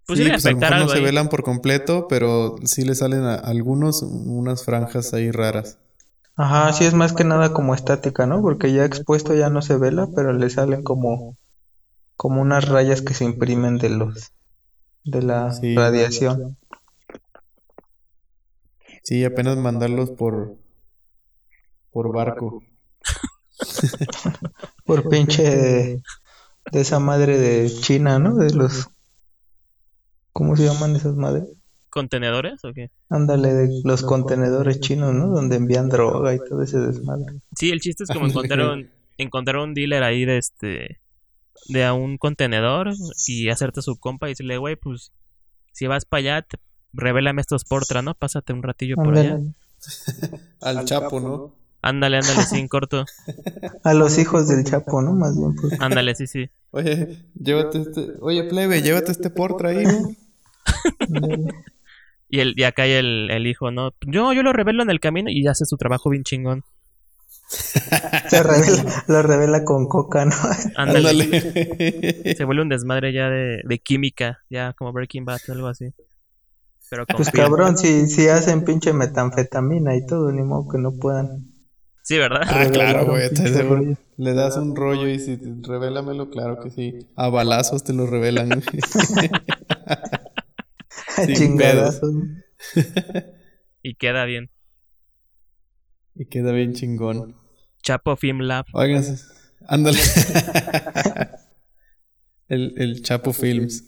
Pues sí, pues a lo afectará mejor no se velan por completo, pero sí le salen a algunos unas franjas ahí raras. Ajá, sí es más que nada como estática, ¿no? Porque ya expuesto ya no se vela, pero le salen como como unas rayas que se imprimen de los de la Sí. radiación. Sí, apenas mandarlos por por barco. Por pinche de, de esa madre de China, ¿no? De los ¿Cómo se llaman esas madres? ¿Contenedores o qué? Ándale, de los contenedores chinos, ¿no? Donde envían droga y todo ese desmadre. Sí, el chiste es como Ándale. encontrar un, encontrar un dealer ahí de este de a un contenedor y hacerte su compa y decirle, güey, pues si vas para allá, te- revélame estos portra, ¿no? Pásate un ratillo por allá. Al Chapo, ¿no? Ándale, ándale, sin corto. A los hijos del Chapo, ¿no? Más bien, pues. Ándale, sí, sí. Oye, llévate este, oye plebe, llévate este portra ahí, ¿no? Y, el, y acá hay el, el hijo, ¿no? Yo, yo lo revelo en el camino y hace su trabajo bien chingón. Se revela, lo revela con coca, ¿no? Ándale. Ándale. Se vuelve un desmadre ya de, de química, ya como Breaking Bad, algo así. Pero Pues cabrón, si, si hacen pinche metanfetamina y todo, ni modo que no puedan. Sí, ¿verdad? Ah, claro, güey. Le das un rollo y si revélamelo, claro que sí. A balazos te lo revelan. Y queda bien. y queda bien chingón. Chapo Film Lab. Oigan, ándale. el, el Chapo Films.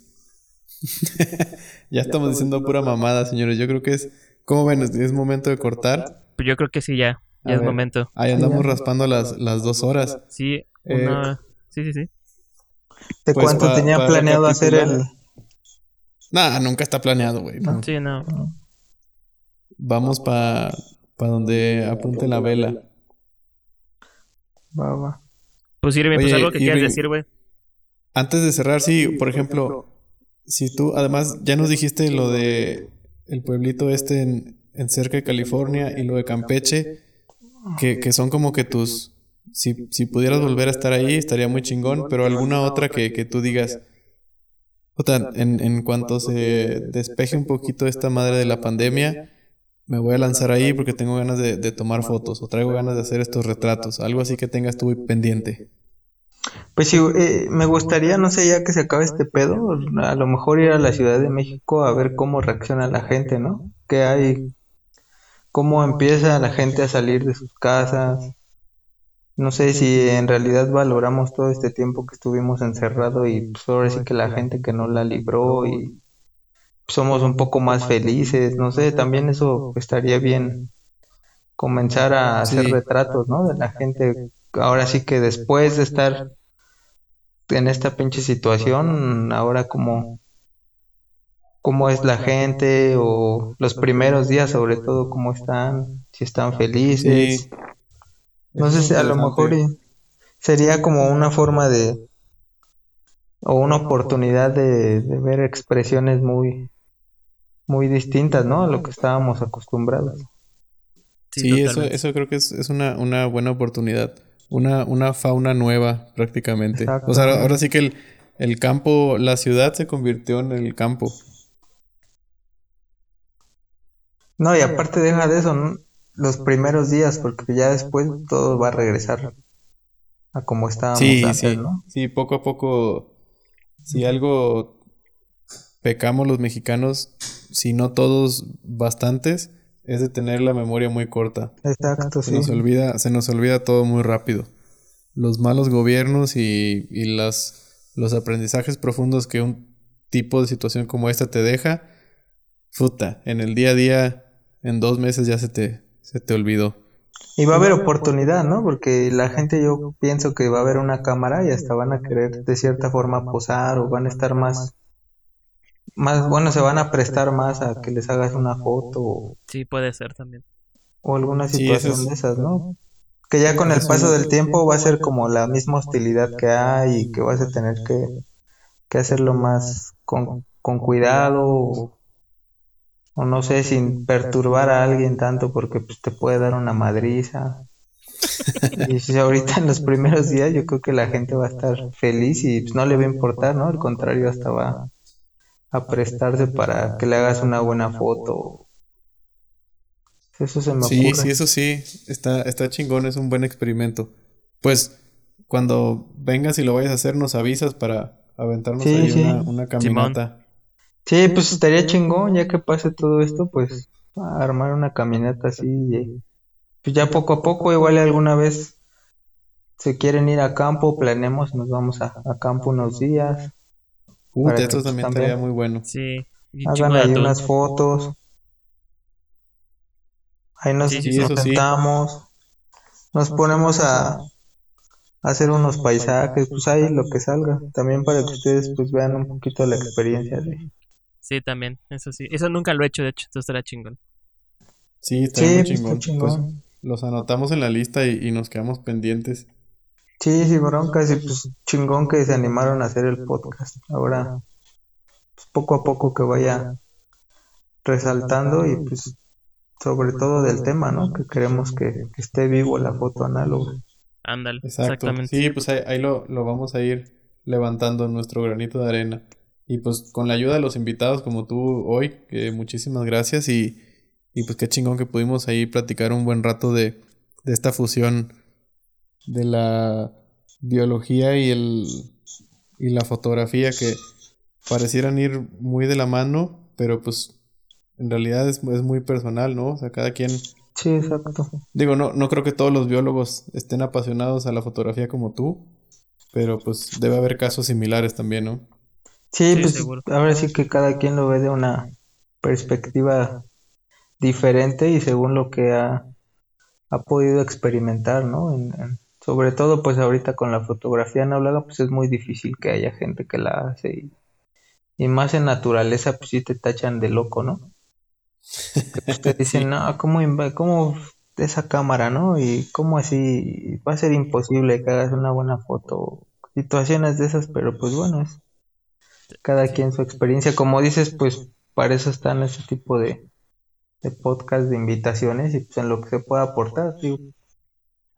ya estamos diciendo pura mamada, señores. Yo creo que es. ¿Cómo ven? Es momento de cortar. Pues yo creo que sí, ya. A Ya es ver. momento. Ahí andamos raspando las, las dos horas. Sí, Eh, una... Sí, sí, sí. ¿De Pues cuánto pa- tenían planeado hacer el...? Nah, nunca está planeado, güey. no. Sí, no. Vamos para pa donde apunte la vela. Va, va. Pues Irving, pues algo que quieras decir, güey. Antes de cerrar, sí, por ejemplo, si tú, además, ya nos dijiste lo de el pueblito este en, en cerca de California y lo de Campeche, que, que son como que tus, si, si pudieras volver a estar ahí, estaría muy chingón, pero alguna otra que, que tú digas, puta, en, en cuanto se despeje un poquito esta madre de la pandemia, me voy a lanzar ahí porque tengo ganas de, de tomar fotos o traigo ganas de hacer estos retratos, algo así que tengas tú pendiente. Pues sí, eh, me gustaría, no sé, ya que se acabe este pedo, a lo mejor ir a la Ciudad de México a ver cómo reacciona la gente, ¿no? Que hay, cómo empieza la gente a salir de sus casas. No sé si en realidad valoramos todo este tiempo que estuvimos encerrados y pues ahora sí que la gente que no la libró y somos un poco más felices, no sé, también eso estaría bien comenzar a hacer Sí. retratos, ¿no? De la gente, ahora sí que después de estar en esta pinche situación, ahora como cómo es la gente o los primeros días sobre todo cómo están, si están felices. Sí. No sé si a lo mejor sería como una forma de o una oportunidad de, de ver expresiones muy muy distintas, ¿no? A lo que estábamos acostumbrados. Sí, eso, eso creo que es, es una, una buena oportunidad. Una, una fauna nueva, prácticamente. O sea, ahora, ahora sí que el, el campo, la ciudad se convirtió en el campo. No, y aparte deja de eso, ¿no? Los primeros días, porque ya después todo va a regresar a como estábamos Sí, antes, sí. ¿no? Sí, poco a poco, si algo pecamos los mexicanos, si no todos, bastantes, es de tener la memoria muy corta. Exacto, Se sí. nos olvida, se nos olvida todo muy rápido. los malos gobiernos y, y las, los aprendizajes profundos que un tipo de situación como esta te deja, puta, en el día a día, en dos meses ya se te, se te olvidó. Y va a haber oportunidad, ¿no? Porque la gente yo pienso que va a haber una cámara y hasta van a querer de cierta forma posar o van a estar más, más, bueno, se van a prestar más a que les hagas una foto o, Sí, puede ser también. o alguna situación es- de esas, ¿no? Que ya con el paso del tiempo va a ser como la misma hostilidad que hay y que vas a tener que, que hacerlo más con, con cuidado o, o no sé, sin perturbar a alguien tanto porque pues, te puede dar una madriza. Y si ahorita en los primeros días yo creo que la gente va a estar feliz y pues, no le va a importar, ¿no? Al contrario, hasta va a prestarse para que le hagas una buena foto. Eso se me Sí, ocurre. sí, eso sí, está, está chingón, es un buen experimento. Pues cuando vengas y lo vayas a hacer, nos avisas para aventarnos Sí, ahí sí. una, una caminata. Sí, pues estaría chingón, ya que pase todo esto, pues a armar una caminata así. y, pues ya poco a poco, igual alguna vez se quieren ir a campo, planeemos, nos vamos a, a campo unos días, que, esto pues, también también- estaría muy bueno. Sí. hagan ahí unas fotos. Ahí nos, Sí, sí, nos sí. sentamos, nos ponemos a, a hacer unos paisajes, pues ahí lo que salga, también para que ustedes pues vean un poquito la experiencia de... Sí, también, eso sí. Eso nunca lo he hecho, de hecho, esto estará chingón. Sí, está Sí, muy está chingón. chingón. Pues, los anotamos en la lista y, y nos quedamos pendientes. Sí, sí, broncas, y pues chingón que se animaron a hacer el podcast. Ahora, pues, poco a poco que vaya resaltando y pues sobre todo del tema, ¿no? Que queremos que, que esté vivo la foto análoga. Ándale, exactamente. Sí, pues ahí, ahí lo, lo vamos a ir levantando nuestro granito de arena. Y pues con la ayuda de los invitados como tú hoy, que muchísimas gracias y, y pues qué chingón que pudimos ahí platicar un buen rato de, de esta fusión de la biología y el y la fotografía que parecieran ir muy de la mano, pero pues en realidad es, es muy personal, ¿no? O sea, cada quien Sí, exacto. Digo, no, no creo que todos los biólogos estén apasionados a la fotografía como tú, pero pues debe haber casos similares también, ¿no? Sí, Sí, pues seguro. ahora sí que cada quien lo ve de una perspectiva diferente y según lo que ha, ha podido experimentar, ¿no? En- en- sobre todo pues ahorita con la fotografía análoga pues es muy difícil que haya gente que la hace y, y más en naturaleza pues sí te tachan de loco, ¿no? Pues, te dicen, no, ¿cómo, cómo esa cámara, ¿no? Y cómo así va a ser imposible que hagas una buena foto, situaciones de esas, pero pues bueno, es cada quien su experiencia. Como dices, pues para eso están ese tipo de, de podcast, de invitaciones y pues en lo que se pueda aportar. digo.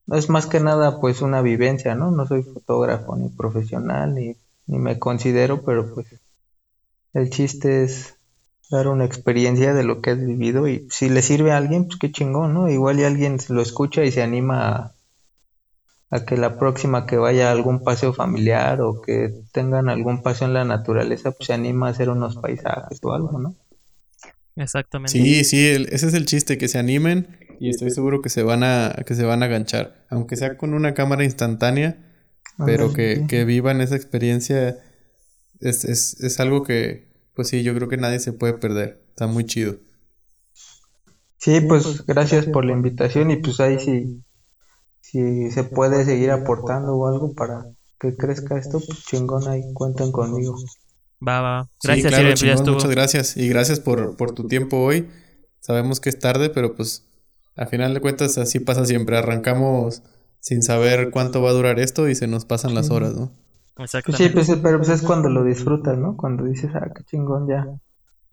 No es más que nada pues una vivencia, ¿no? No soy fotógrafo ni profesional ni, ni me considero, pero pues el chiste es dar una experiencia de lo que has vivido y si le sirve a alguien, pues qué chingón, ¿no? Igual y alguien lo escucha y se anima a, a que la próxima que vaya a algún paseo familiar o que tengan algún paseo en la naturaleza, pues se anima a hacer unos paisajes o algo, ¿no? Exactamente. Sí, sí, el- ese es el chiste, que se animen y estoy seguro que se van a, que se van a ganchar, aunque sea con una cámara instantánea, pero que, sí. que vivan esa experiencia es, es, es algo que, pues sí, yo creo que nadie se puede perder, está muy chido. Sí, pues gracias por la invitación y pues ahí si, si se puede seguir aportando o algo para que crezca esto, pues chingón ahí cuenten conmigo. Va, va. Sí, Gracias, claro, Irene, pues ya chingón, muchas gracias y gracias por, por tu tiempo hoy. Sabemos que es tarde, pero pues a final de cuentas así pasa siempre. Arrancamos sin saber cuánto va a durar esto y se nos pasan las horas, ¿no? Pues sí, Exactamente. pues, pero pues es cuando lo disfrutas, ¿no? Cuando dices, ah, qué chingón ya.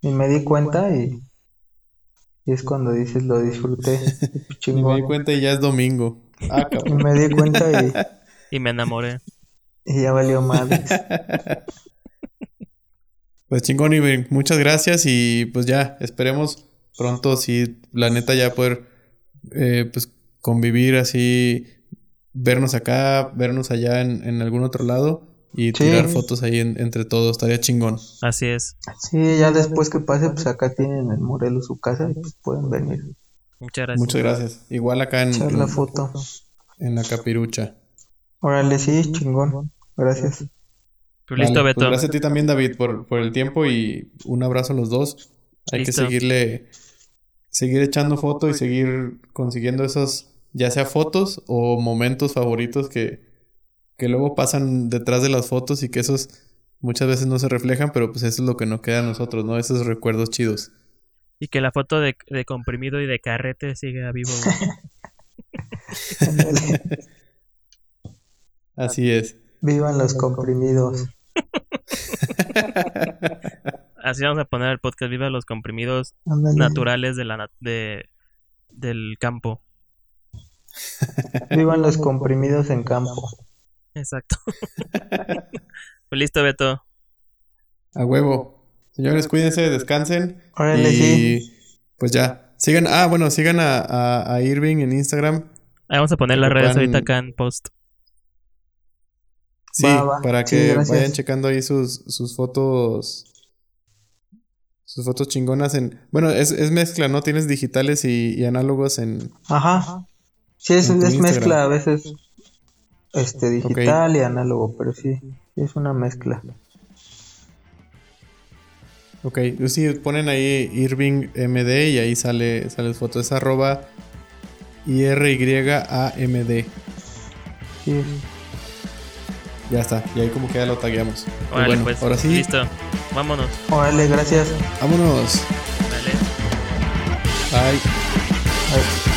Y me di cuenta y, y es cuando dices, lo disfruté. Y me di chingón. cuenta y ya es domingo. Ah, Y cabrón. me di cuenta y, Y me enamoré. y ya valió madre. Pues chingón, Iber, muchas gracias y pues ya, esperemos pronto, sí, la neta ya poder eh, pues convivir así, vernos acá, vernos allá en, en algún otro lado y Sí. tirar fotos ahí en- entre todos, estaría chingón. Así es. Sí, ya después que pase, pues acá tienen en Morelos su casa y pues pueden venir Muchas gracias. Muchas gracias. Igual acá a en, la foto. en la capirucha. Órale, sí, chingón. Gracias. Pues listo, Vale, Beto. pues gracias a ti también, David, por, por el tiempo y un abrazo a los dos. Hay Listo. que seguirle, seguir echando fotos y seguir consiguiendo esos, ya sea fotos o momentos favoritos que, que luego pasan detrás de las fotos y que esos muchas veces no se reflejan, pero pues eso es lo que nos queda a nosotros, ¿no? Esos recuerdos chidos. Y que la foto de, de comprimido y de carrete siga vivo, güey. Así es. Vivan los comprimidos. Así vamos a poner el podcast Viva los comprimidos naturales de la de, del campo. Vivan los comprimidos en campo. Exacto. pues listo, Beto. A huevo. Señores, cuídense, descansen. Órale, y sí. pues ya. Sigan, ah, bueno, sigan a, a, a Irving en Instagram. Ahí vamos a poner las redes puedan- ahorita acá en post. Sí, Va, va. para que vayan checando ahí sus, sus fotos. Sus fotos chingonas en. Bueno, es, es mezcla, ¿no? Tienes digitales y, y análogos en. Ajá. Sí, es, es mezcla a veces este digital y análogo, pero sí, sí es una mezcla. Ok, sí, ponen ahí Irving MD y ahí sale, sale su foto. Es arroba IRYAMD. Sí. Ya está, y ahí como que ya lo tagueamos. Órale, bueno, pues. ahora sí, Listo. Vámonos. Órale, gracias. vámonos. Dale. Bye. Ay.